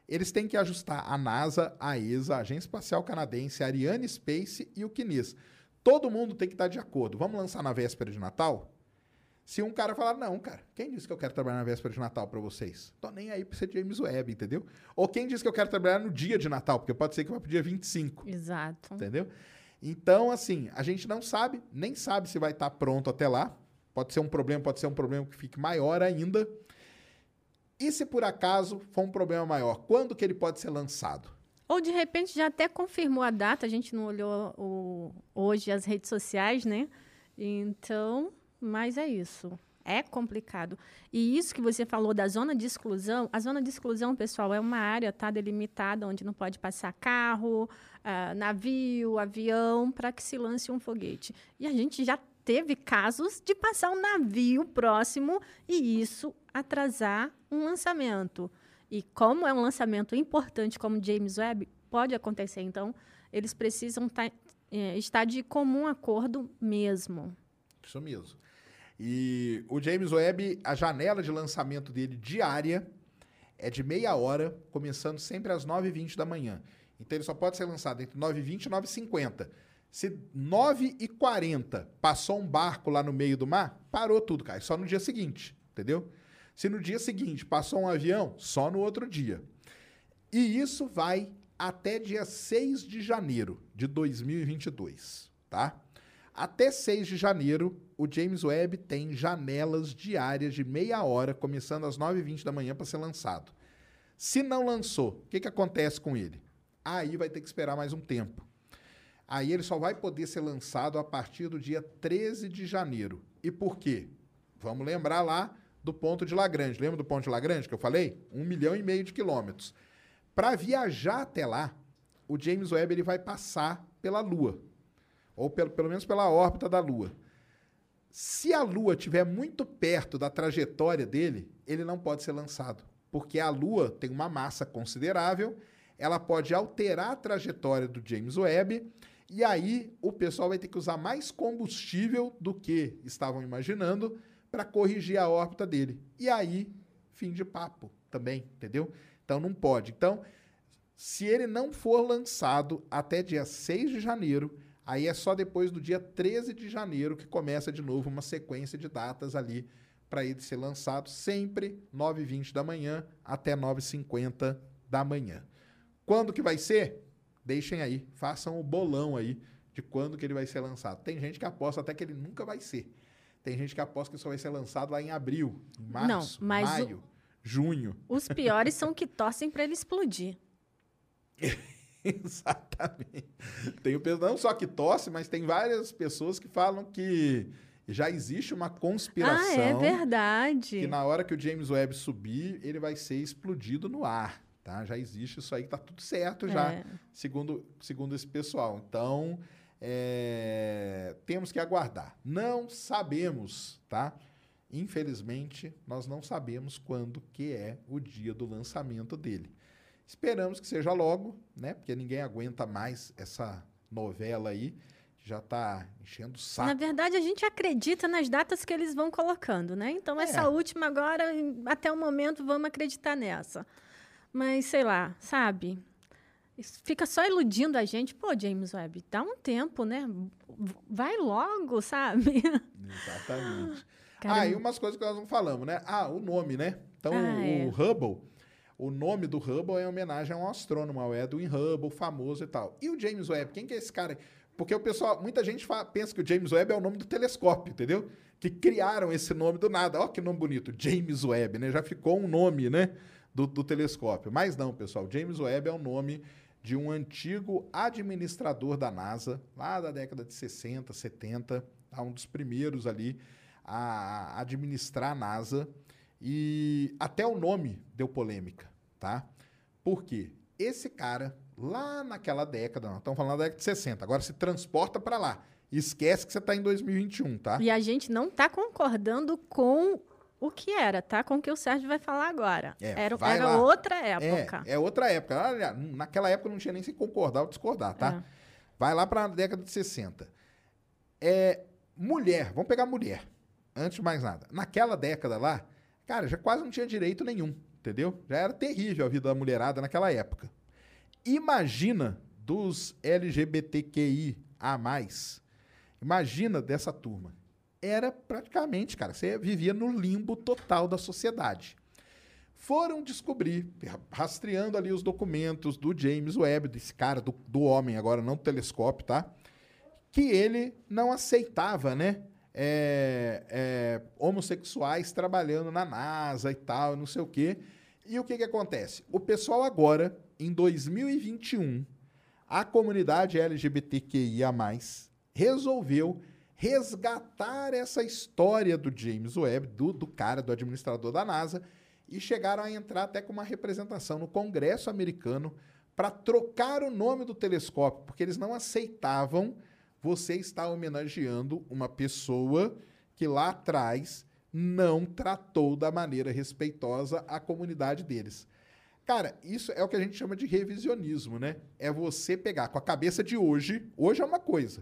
S1: Eles têm que ajustar a NASA, a ESA, a Agência Espacial Canadense, a Ariane Space e o CNES. Todo mundo tem que estar de acordo. Vamos lançar na véspera de Natal? Se um cara falar, não, cara, quem disse que eu quero trabalhar na véspera de Natal para vocês? Tô nem aí pra ser James Webb, entendeu? Ou quem disse que eu quero trabalhar no dia de Natal, porque pode ser que eu vá pro dia 25.
S2: Exato.
S1: Entendeu? Então, assim, a gente não sabe, nem sabe se vai estar pronto até lá. Pode ser um problema, pode ser um problema que fique maior ainda. E se por acaso for um problema maior, quando que ele pode ser lançado?
S2: Ou de repente já até confirmou a data, a gente não olhou o, hoje as redes sociais, né? Então, mas é isso. É complicado. E isso que você falou da zona de exclusão, a zona de exclusão, pessoal, é uma área tá, delimitada onde não pode passar carro, uh, navio, avião, para que se lance um foguete. E a gente já teve casos de passar um navio próximo e isso atrasar um lançamento. E como é um lançamento importante como James Webb, pode acontecer. Então, eles precisam tá, é, estar de comum acordo mesmo.
S1: Isso mesmo. E o James Webb, a janela de lançamento dele diária é de meia hora, começando sempre às 9h20 da manhã. Então ele só pode ser lançado entre 9h20 e 9h50. Se 9h40 passou um barco lá no meio do mar, parou tudo, cara. Só no dia seguinte, entendeu? Se no dia seguinte passou um avião, só no outro dia. E isso vai até dia 6 de janeiro de 2022, tá? Até 6 de janeiro, o James Webb tem janelas diárias de meia hora, começando às 9h20 da manhã para ser lançado. Se não lançou, o que, que acontece com ele? Aí vai ter que esperar mais um tempo. Aí ele só vai poder ser lançado a partir do dia 13 de janeiro. E por quê? Vamos lembrar lá do ponto de Lagrange. Lembra do ponto de Lagrange que eu falei? Um milhão e meio de quilômetros. Para viajar até lá, o James Webb ele vai passar pela Lua. Ou pelo, pelo menos pela órbita da Lua. Se a Lua estiver muito perto da trajetória dele, ele não pode ser lançado. Porque a Lua tem uma massa considerável, ela pode alterar a trajetória do James Webb, e aí o pessoal vai ter que usar mais combustível do que estavam imaginando para corrigir a órbita dele. E aí, fim de papo também, entendeu? Então não pode. Então, se ele não for lançado até dia 6 de janeiro, Aí é só depois do dia 13 de janeiro que começa de novo uma sequência de datas ali para ele ser lançado, sempre 9h20 da manhã até 9h50 da manhã. Quando que vai ser? Deixem aí, façam o bolão aí de quando que ele vai ser lançado. Tem gente que aposta até que ele nunca vai ser. Tem gente que aposta que só vai ser lançado lá em abril, em março, Não, maio, o... junho.
S2: Os piores são que torcem para ele explodir.
S1: Exatamente. Tem o não só que tosse, mas tem várias pessoas que falam que já existe uma conspiração. Ah,
S2: é verdade.
S1: Que na hora que o James Webb subir, ele vai ser explodido no ar. Tá? Já existe isso aí, tá tudo certo já, é. segundo, segundo esse pessoal. Então, é, temos que aguardar. Não sabemos, tá? Infelizmente, nós não sabemos quando que é o dia do lançamento dele. Esperamos que seja logo, né? Porque ninguém aguenta mais essa novela aí. Já está enchendo o saco.
S2: Na verdade, a gente acredita nas datas que eles vão colocando, né? Então, é. essa última agora, até o momento, vamos acreditar nessa. Mas, sei lá, sabe? Fica só iludindo a gente. Pô, James Webb, dá um tempo, né? Vai logo, sabe?
S1: Exatamente. Caramba. Ah, e umas coisas que nós não falamos, né? Ah, o nome, né? Então, ah, o, é. Hubble o nome do Hubble é em homenagem a um astrônomo, ao Edwin Hubble, famoso e tal. E o James Webb, quem que é esse cara? Porque o pessoal, muita gente fala, pensa que o James Webb é o nome do telescópio, entendeu? Que criaram esse nome do nada. Ó, que nome bonito, James Webb, né? Já ficou um nome, né? Do, do telescópio. Mas não, pessoal, James Webb é o nome de um antigo administrador da NASA, lá da década de 60, 70, tá? um dos primeiros ali a administrar a NASA. E até o nome deu polêmica, tá? Por quê? Esse cara, lá naquela década, nós estamos falando da década de 60, agora se transporta para lá. Esquece que você está em 2021, tá?
S2: E a gente não está concordando com o que era, tá? Com o que o Sérgio vai falar agora. É, era era outra época.
S1: É, é, outra época. Naquela época não tinha nem se concordar ou discordar, tá? É. Vai lá para a década de 60. É, mulher, vamos pegar mulher. Antes de mais nada. Naquela década lá, Cara, já quase não tinha direito nenhum, entendeu? Já era terrível a vida da mulherada naquela época. Imagina dos LGBTQI a mais. Imagina dessa turma. Era praticamente, cara, você vivia no limbo total da sociedade. Foram descobrir, rastreando ali os documentos do James Webb, desse cara, do, do homem, agora não do telescópio, tá? Que ele não aceitava, né? É, é, homossexuais trabalhando na NASA e tal, não sei o quê. E o que, que acontece? O pessoal agora, em 2021, a comunidade LGBTQIA, resolveu resgatar essa história do James Webb, do, do cara, do administrador da NASA, e chegaram a entrar até com uma representação no Congresso americano para trocar o nome do telescópio, porque eles não aceitavam você está homenageando uma pessoa que lá atrás não tratou da maneira respeitosa a comunidade deles. Cara, isso é o que a gente chama de revisionismo, né? É você pegar com a cabeça de hoje, hoje é uma coisa,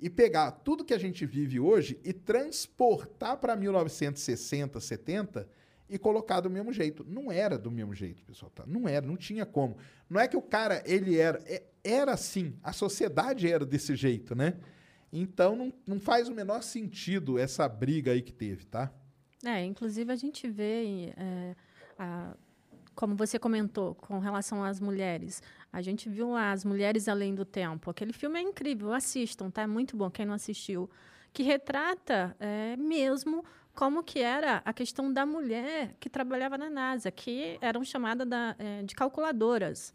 S1: e pegar tudo que a gente vive hoje e transportar para 1960, 70 e colocar do mesmo jeito. Não era do mesmo jeito, pessoal, tá? Não era, não tinha como. Não é que o cara, ele era, é, era assim, a sociedade era desse jeito, né? Então não, não faz o menor sentido essa briga aí que teve, tá?
S2: É, inclusive a gente vê, é, a, como você comentou, com relação às mulheres. A gente viu lá As Mulheres Além do Tempo. Aquele filme é incrível, assistam, tá? É muito bom, quem não assistiu. Que retrata é, mesmo como que era a questão da mulher que trabalhava na NASA, que eram chamadas da, é, de calculadoras.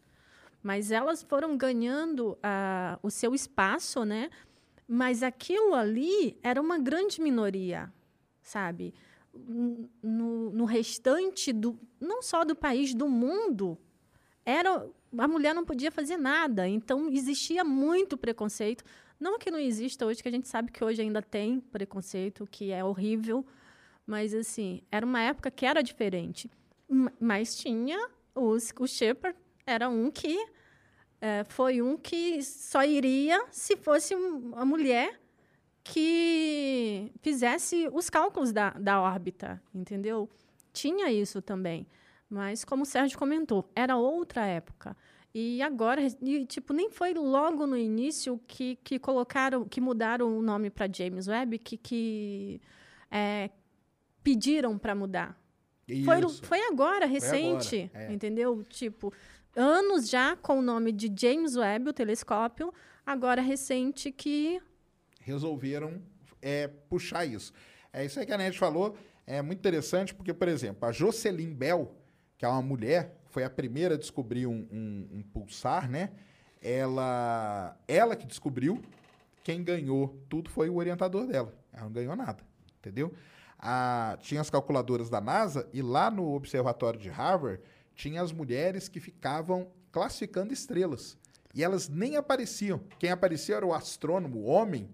S2: Mas elas foram ganhando ah, o seu espaço, né? Mas aquilo ali era uma grande minoria, sabe? No, no restante do, não só do país, do mundo, era a mulher não podia fazer nada. Então existia muito preconceito. Não que não exista hoje, que a gente sabe que hoje ainda tem preconceito, que é horrível, mas assim, era uma época que era diferente. Mas tinha os, o Shepard era um que é, foi um que só iria se fosse uma mulher que fizesse os cálculos da, da órbita, entendeu? Tinha isso também. Mas, como o Sérgio comentou, era outra época. E agora, e, tipo, nem foi logo no início que, que colocaram, que mudaram o nome para James Webb, que, que é, pediram para mudar. Foi, foi agora, recente, foi agora, é. entendeu? Tipo, anos já com o nome de James Webb, o telescópio, agora recente que.
S1: Resolveram é, puxar isso. É isso aí que a Ned falou. É muito interessante porque, por exemplo, a Jocelyn Bell, que é uma mulher, foi a primeira a descobrir um, um, um pulsar, né? Ela, ela que descobriu, quem ganhou tudo foi o orientador dela. Ela não ganhou nada, entendeu? A, tinha as calculadoras da NASA e lá no observatório de Harvard tinha as mulheres que ficavam classificando estrelas. E elas nem apareciam. Quem aparecia era o astrônomo, o homem,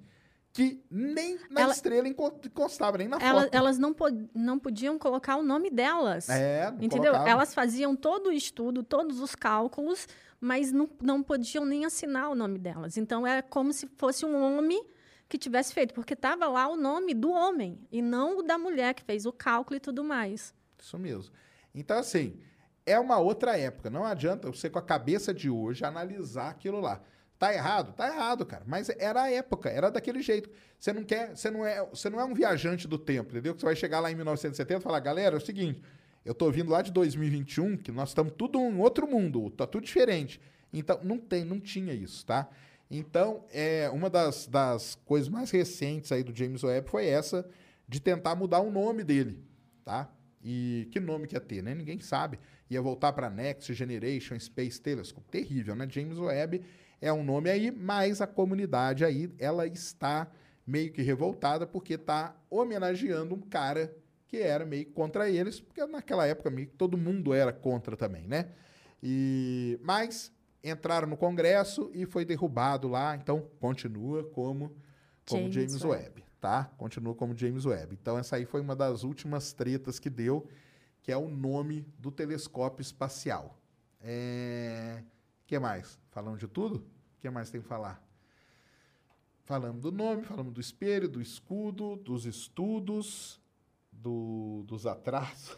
S1: que nem na Ela, estrela encostava, nem na
S2: ela,
S1: foto.
S2: Elas não, não podiam colocar o nome delas.
S1: É,
S2: não Entendeu?
S1: Colocava.
S2: Elas faziam todo o estudo, todos os cálculos, mas não, não podiam nem assinar o nome delas. Então, é como se fosse um homem que tivesse feito, porque estava lá o nome do homem, e não o da mulher que fez o cálculo e tudo mais.
S1: Isso mesmo. Então, assim, é uma outra época. Não adianta você, com a cabeça de hoje, analisar aquilo lá. Tá errado? Tá errado, cara. Mas era a época, era daquele jeito. Você não quer, você não é, você não é um viajante do tempo, entendeu? Que você vai chegar lá em 1970 e falar, galera, é o seguinte, eu tô vindo lá de 2021, que nós estamos tudo em outro mundo, tá tudo diferente. Então, não tem, não tinha isso, tá? Então, é, uma das, das coisas mais recentes aí do James Webb foi essa de tentar mudar o nome dele, tá? E que nome que ia ter, né? Ninguém sabe ia voltar para Next Generation Space Telescope. Terrível, né? James Webb é um nome aí, mas a comunidade aí, ela está meio que revoltada porque está homenageando um cara que era meio contra eles, porque naquela época meio que todo mundo era contra também, né? E mas entraram no Congresso e foi derrubado lá, então continua como como James, James Webb. Webb, tá? Continua como James Webb. Então essa aí foi uma das últimas tretas que deu que é o nome do telescópio espacial. É... que mais? Falamos de tudo? O que mais tem que falar? Falamos do nome, falamos do espelho, do escudo, dos estudos, do, dos atrasos.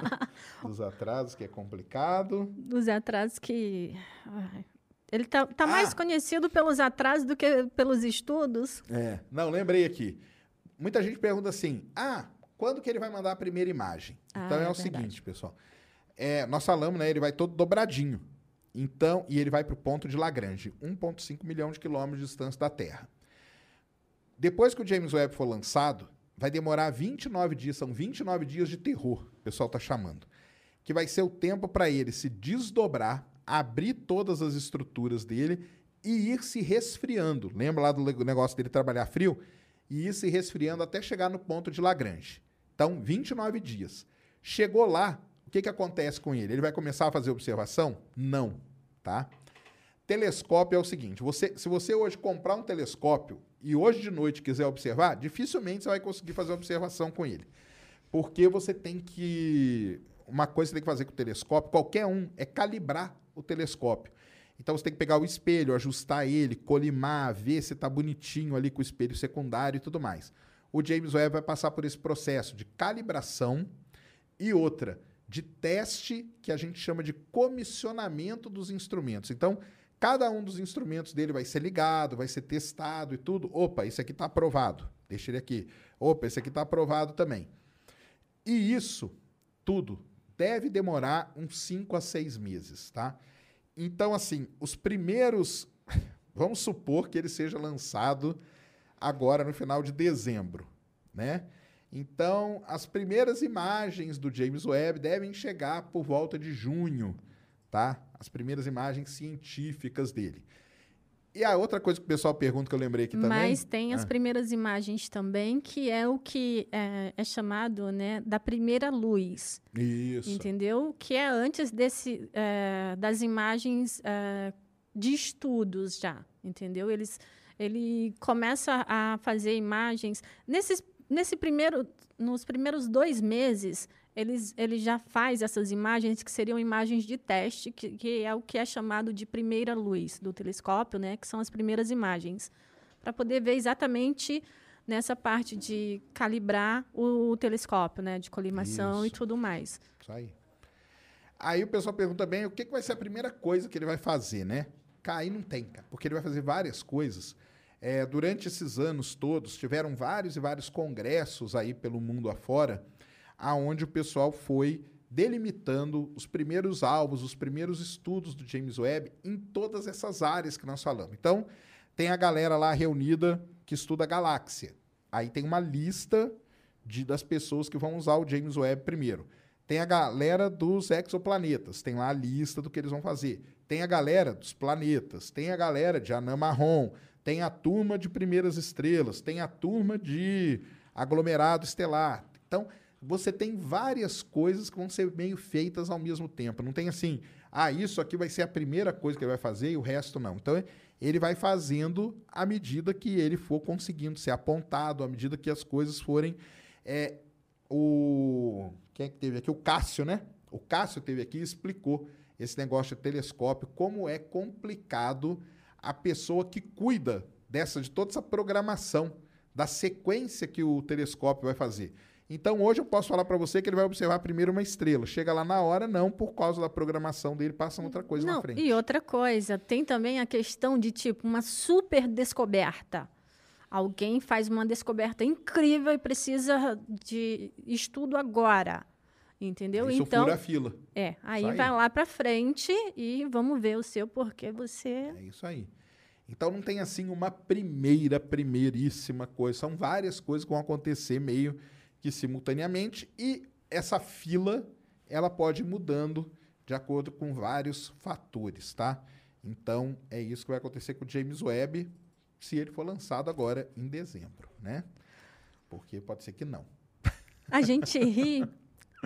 S1: dos atrasos, que é complicado.
S2: Dos atrasos que. Ele tá, tá ah. mais conhecido pelos atrasos do que pelos estudos.
S1: É. Não, lembrei aqui. Muita gente pergunta assim: ah, quando que ele vai mandar a primeira imagem? Ah, então é, é o verdade. seguinte, pessoal. É, nós falamos, né? Ele vai todo dobradinho. Então, e ele vai para o ponto de Lagrange, 1,5 milhão de quilômetros de distância da Terra. Depois que o James Webb for lançado, vai demorar 29 dias, são 29 dias de terror, o pessoal está chamando. Que vai ser o tempo para ele se desdobrar, abrir todas as estruturas dele e ir se resfriando. Lembra lá do negócio dele trabalhar frio? E ir se resfriando até chegar no ponto de Lagrange. Então, 29 dias. Chegou lá, o que, que acontece com ele? Ele vai começar a fazer observação? Não, tá? Telescópio é o seguinte: você, se você hoje comprar um telescópio e hoje de noite quiser observar, dificilmente você vai conseguir fazer observação com ele. Porque você tem que. Uma coisa que você tem que fazer com o telescópio, qualquer um, é calibrar o telescópio. Então você tem que pegar o espelho, ajustar ele, colimar, ver se está bonitinho ali com o espelho secundário e tudo mais o James Webb vai passar por esse processo de calibração e outra, de teste que a gente chama de comissionamento dos instrumentos. Então, cada um dos instrumentos dele vai ser ligado, vai ser testado e tudo. Opa, isso aqui está aprovado. Deixa ele aqui. Opa, esse aqui está aprovado também. E isso tudo deve demorar uns 5 a 6 meses, tá? Então, assim, os primeiros. Vamos supor que ele seja lançado agora no final de dezembro, né? Então, as primeiras imagens do James Webb devem chegar por volta de junho, tá? As primeiras imagens científicas dele. E a outra coisa que o pessoal pergunta que eu lembrei aqui também.
S2: Mas tem as
S1: Ah.
S2: primeiras imagens também, que é o que é, é chamado né, da primeira luz.
S1: Isso.
S2: Entendeu? Que é antes desse, é, das imagens é, de estudos já, entendeu? Eles, ele começa a fazer imagens nesses, nesse primeiro, nos primeiros dois meses. Eles, ele já faz essas imagens que seriam imagens de teste, que, que é o que é chamado de primeira luz do telescópio, né? Que são as primeiras imagens, para poder ver exatamente nessa parte de calibrar o, telescópio, né? De colimação e
S1: Isso.
S2: tudo mais.
S1: Isso aí. Aí o pessoal pergunta bem o que, que vai ser a primeira coisa que ele vai fazer, né? Aí não tem, cara, porque ele vai fazer várias coisas. É, durante esses anos todos, tiveram vários e vários congressos aí pelo mundo afora, aonde o pessoal foi delimitando os primeiros alvos, os primeiros estudos do James Webb em todas essas áreas que nós falamos. Então, tem a galera lá reunida que estuda a galáxia. Aí tem uma lista de, das pessoas que vão usar o James Webb primeiro. Tem a galera dos exoplanetas, tem lá a lista do que eles vão fazer. Tem a galera dos planetas, tem a galera de anã marrom, tem a turma de primeiras estrelas, tem a turma de aglomerado estelar. Então, você tem várias coisas que vão ser meio feitas ao mesmo tempo. Não tem assim, ah, isso aqui vai ser a primeira coisa que ele vai fazer e o resto não. Então, ele vai fazendo à medida que ele for conseguindo ser apontado, à medida que as coisas forem. É, o. Quem é que teve aqui? O Cássio, né? O Cássio teve aqui e explicou esse negócio de telescópio, como é complicado a pessoa que cuida dessa, de toda essa programação, da sequência que o telescópio vai fazer. Então, hoje eu posso falar para você que ele vai observar primeiro uma estrela. Chega lá na hora, não, por causa da programação dele, passa outra coisa
S2: Não,
S1: na frente.
S2: e outra coisa, tem também a questão de tipo uma super descoberta. Alguém faz uma descoberta incrível e precisa de estudo agora. Entendeu?
S1: Isso
S2: então,
S1: fura a fila.
S2: é, aí,
S1: Isso aí.
S2: vai lá para frente e vamos ver o seu porque você
S1: É isso aí. Então não tem assim uma primeira, primeiríssima coisa. São várias coisas que vão acontecer meio que simultaneamente e essa fila ela pode ir mudando de acordo com vários fatores, tá? Então é isso que vai acontecer com o James Webb se ele for lançado agora em dezembro, né? Porque pode ser que não.
S2: a gente ri.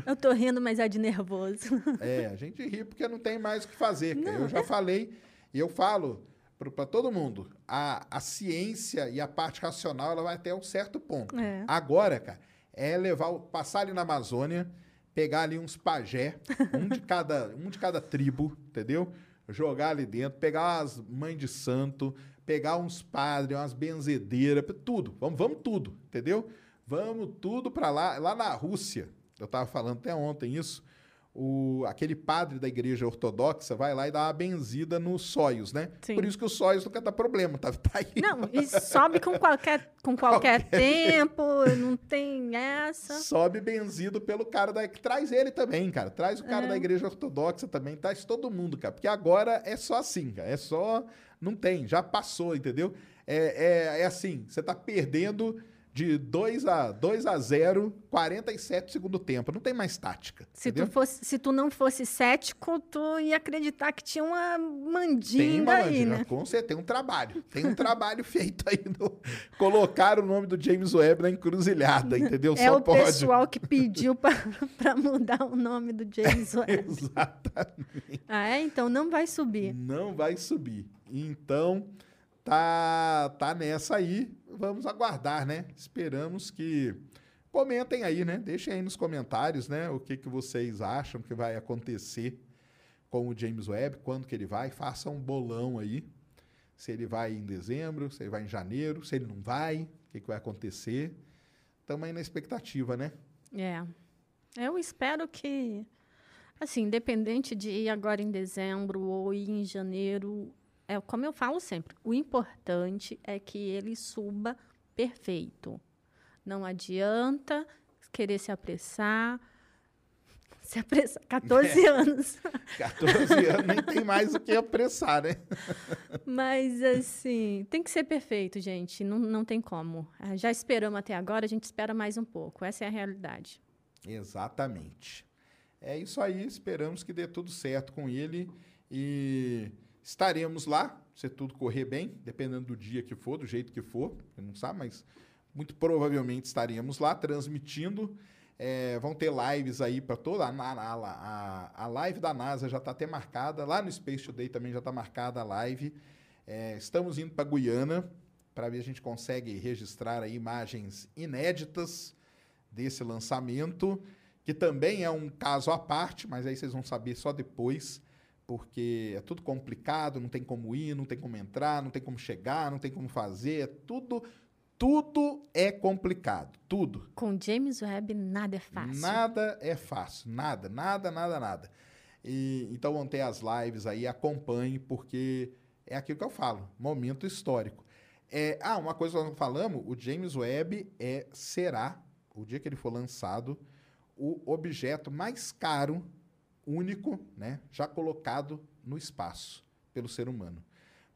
S2: Eu tô rindo, mas é de nervoso.
S1: É, a gente ri porque não tem mais o que fazer. cara. eu já falei e eu falo para todo mundo, a, a ciência e a parte racional ela vai até um certo ponto.
S2: É.
S1: Agora, cara, é levar, passar ali na Amazônia, pegar ali uns pajé, um de cada, um de cada tribo, entendeu? Jogar ali dentro, pegar as mães de santo, pegar uns padres, umas benzedeiras, tudo. Vamos, vamos tudo, entendeu? Vamos tudo para lá, lá na Rússia. Eu estava falando até ontem isso. O, aquele padre da igreja ortodoxa vai lá e dá uma benzida nos sóios, né?
S2: Sim.
S1: Por isso que os sóios nunca dá problema, tá, tá aí.
S2: Não, e sobe com qualquer, com qualquer tempo, não tem essa.
S1: Sobe benzido pelo cara da, que traz ele também, cara. Traz o cara
S2: É.
S1: da igreja ortodoxa também, traz todo mundo, cara. Porque agora é só assim, cara. É só. Não tem, já passou, entendeu? É, é, é assim, você tá perdendo de 2 a, 2 a 0, 47 do segundo tempo. Não tem mais tática.
S2: Se
S1: entendeu?
S2: tu, fosse, se tu não fosse cético, tu ia acreditar que tinha uma
S1: Tem
S2: mandinga
S1: uma
S2: aí,
S1: mandinga,
S2: né?
S1: com certeza, tem um trabalho. Tem um trabalho feito aí. No, colocar o nome do James Webb na encruzilhada, entendeu?
S2: É
S1: Só
S2: o
S1: pode.
S2: pessoal que pediu para mudar o nome do James Webb.
S1: Exatamente.
S2: ah, é? Então não vai subir.
S1: Não vai subir. Então, tá, tá nessa aí. Vamos aguardar, né? Esperamos que. Comentem aí, né? Deixem aí nos comentários, né? O que, que vocês acham que vai acontecer com o James Webb, quando que ele vai. Façam um bolão aí. Se ele vai em dezembro, se ele vai em janeiro, se ele não vai, o que, que vai acontecer. Estamos aí na expectativa, né?
S2: É. Eu espero que, assim, independente de ir agora em dezembro ou ir em janeiro, é como eu falo sempre, o importante é que ele suba perfeito. Não adianta querer se apressar. Se apressar. 14 anos.
S1: 14 anos nem tem mais o que apressar, né?
S2: Mas, assim, tem que ser perfeito, gente. Não, não tem como. Ah, Já esperamos até agora, a gente espera mais um pouco. Essa é a realidade.
S1: Exatamente. É isso aí, esperamos que dê tudo certo com ele E estaremos lá, se tudo correr bem, dependendo do dia que for, do jeito que for, eu não sabe, mas muito provavelmente estaremos lá transmitindo. É, vão ter lives aí para toda a, a, a, live da NASA já está até marcada lá no Space Today também já está marcada a live. É, estamos indo para Guiana para ver se a gente consegue registrar aí imagens inéditas desse lançamento, que também é um caso à parte, mas aí vocês vão saber só depois, porque é tudo complicado, não tem como ir, não tem como entrar, não tem como chegar, não tem como fazer, é tudo tudo é complicado, tudo.
S2: Com James Webb nada é fácil.
S1: Nada é fácil, nada, nada, nada, nada. E, então vão ter as lives aí, acompanhe, porque é aquilo que eu falo, momento histórico. É, ah, uma coisa que nós não falamos, o James Webb é, será, o dia que ele for lançado, o objeto mais caro, único, né, já colocado no espaço pelo ser humano.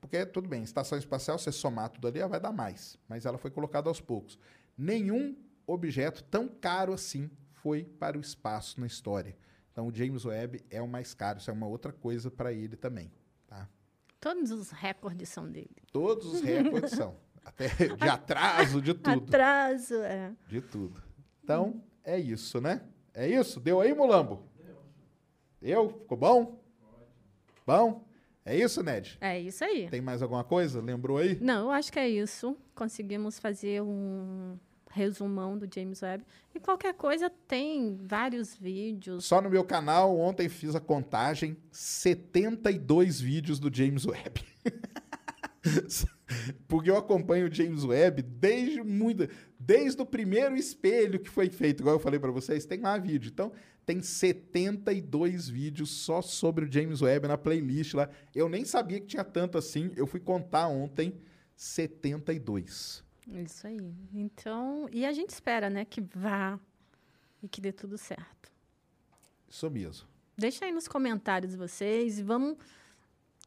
S1: Porque, tudo bem, estação espacial, você somar tudo ali, vai dar mais. Mas ela foi colocada aos poucos. Nenhum objeto tão caro assim foi para o espaço na história. Então, o James Webb é o mais caro. Isso é uma outra coisa para ele também. Tá?
S2: Todos os recordes são dele.
S1: Todos os recordes são. Até de atraso, de tudo.
S2: Atraso, é.
S1: De tudo. Então, é isso, né? É isso? Deu aí, Mulambo? Deu. Ficou bom? Bom? É isso, Ned?
S2: É isso aí.
S1: Tem mais alguma coisa? Lembrou aí?
S2: Não, eu acho que é isso. Conseguimos fazer um resumão do James Webb. E qualquer coisa tem vários vídeos.
S1: Só no meu canal, ontem fiz a contagem, 72 vídeos do James Webb. Porque eu acompanho o James Webb desde muito, desde o primeiro espelho que foi feito, igual eu falei para vocês, tem lá vídeo. Então, tem 72 vídeos só sobre o James Webb na playlist lá. Eu nem sabia que tinha tanto assim. Eu fui contar ontem 72.
S2: Isso aí. Então, e a gente espera, né, que vá e que dê tudo certo.
S1: Isso mesmo.
S2: Deixa aí nos comentários vocês e vamos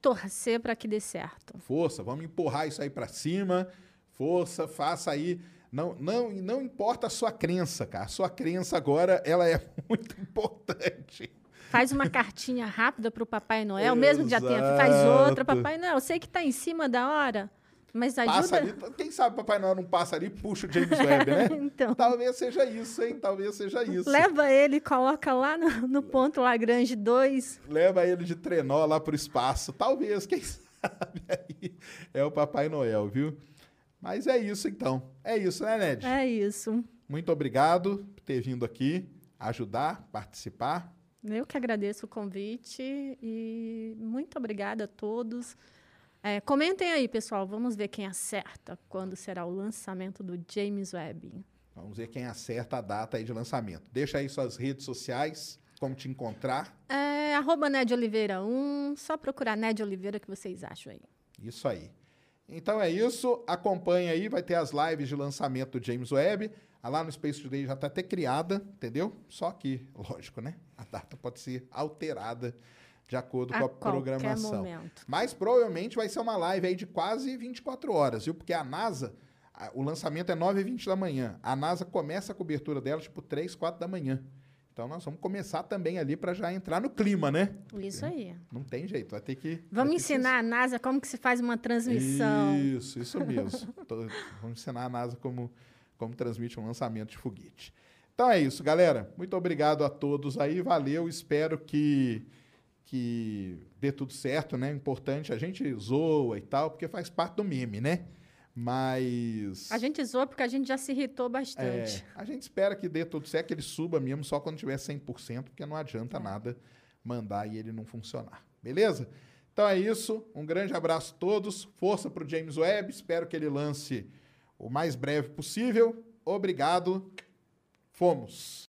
S2: torcer para que dê certo.
S1: Força, vamos empurrar isso aí para cima. Força, faça aí. Não, não, não importa a sua crença, cara. A sua crença agora ela é muito importante.
S2: Faz uma cartinha rápida para o Papai Noel, mesmo dia tempo. Faz outra, Papai Noel. Eu sei que está em cima da hora. Mas ajuda...
S1: Ali, quem sabe Papai Noel não passa ali e puxa o James Webb, né? então. Talvez seja isso, hein? Talvez seja isso.
S2: Leva ele, coloca lá no, no ponto Lagrange 2.
S1: Leva ele de trenó lá pro espaço. Talvez, quem sabe aí é o Papai Noel, viu? Mas é isso então. É isso, né, Ned?
S2: É isso.
S1: Muito obrigado por ter vindo aqui ajudar, participar.
S2: Eu que agradeço o convite e muito obrigada a todos. É, comentem aí, pessoal. Vamos ver quem acerta quando será o lançamento do James Webb.
S1: Vamos ver quem acerta a data aí de lançamento. Deixa aí suas redes sociais, como te encontrar.
S2: É, arroba Ned Oliveira 1. Só procurar Ned Oliveira que vocês acham aí.
S1: Isso aí. Então é isso. Acompanhe aí, vai ter as lives de lançamento do James Webb. A lá no Space Today já está até criada, entendeu? Só que, lógico, né? A data pode ser alterada de acordo a com a programação.
S2: Momento.
S1: Mas provavelmente vai ser uma live aí de quase 24 horas, viu? Porque a NASA, o lançamento é 9h20 da manhã. A NASA começa a cobertura dela tipo 3, 4 da manhã. Então nós vamos começar também ali para já entrar no clima, né?
S2: Isso aí.
S1: Não tem jeito, vai ter que.
S2: Vamos ensinar que... a NASA como que se faz uma transmissão.
S1: Isso, isso mesmo. vamos ensinar a NASA como, como transmite um lançamento de foguete. Então é isso, galera. Muito obrigado a todos aí. Valeu. Espero que que dê tudo certo, né? Importante, a gente zoa e tal, porque faz parte do meme, né? Mas.
S2: A gente zoa porque a gente já se irritou bastante.
S1: É, a gente espera que dê tudo certo, que ele suba mesmo só quando tiver 100%, porque não adianta é. nada mandar e ele não funcionar. Beleza? Então é isso. Um grande abraço a todos. Força para o James Webb. Espero que ele lance o mais breve possível. Obrigado. Fomos.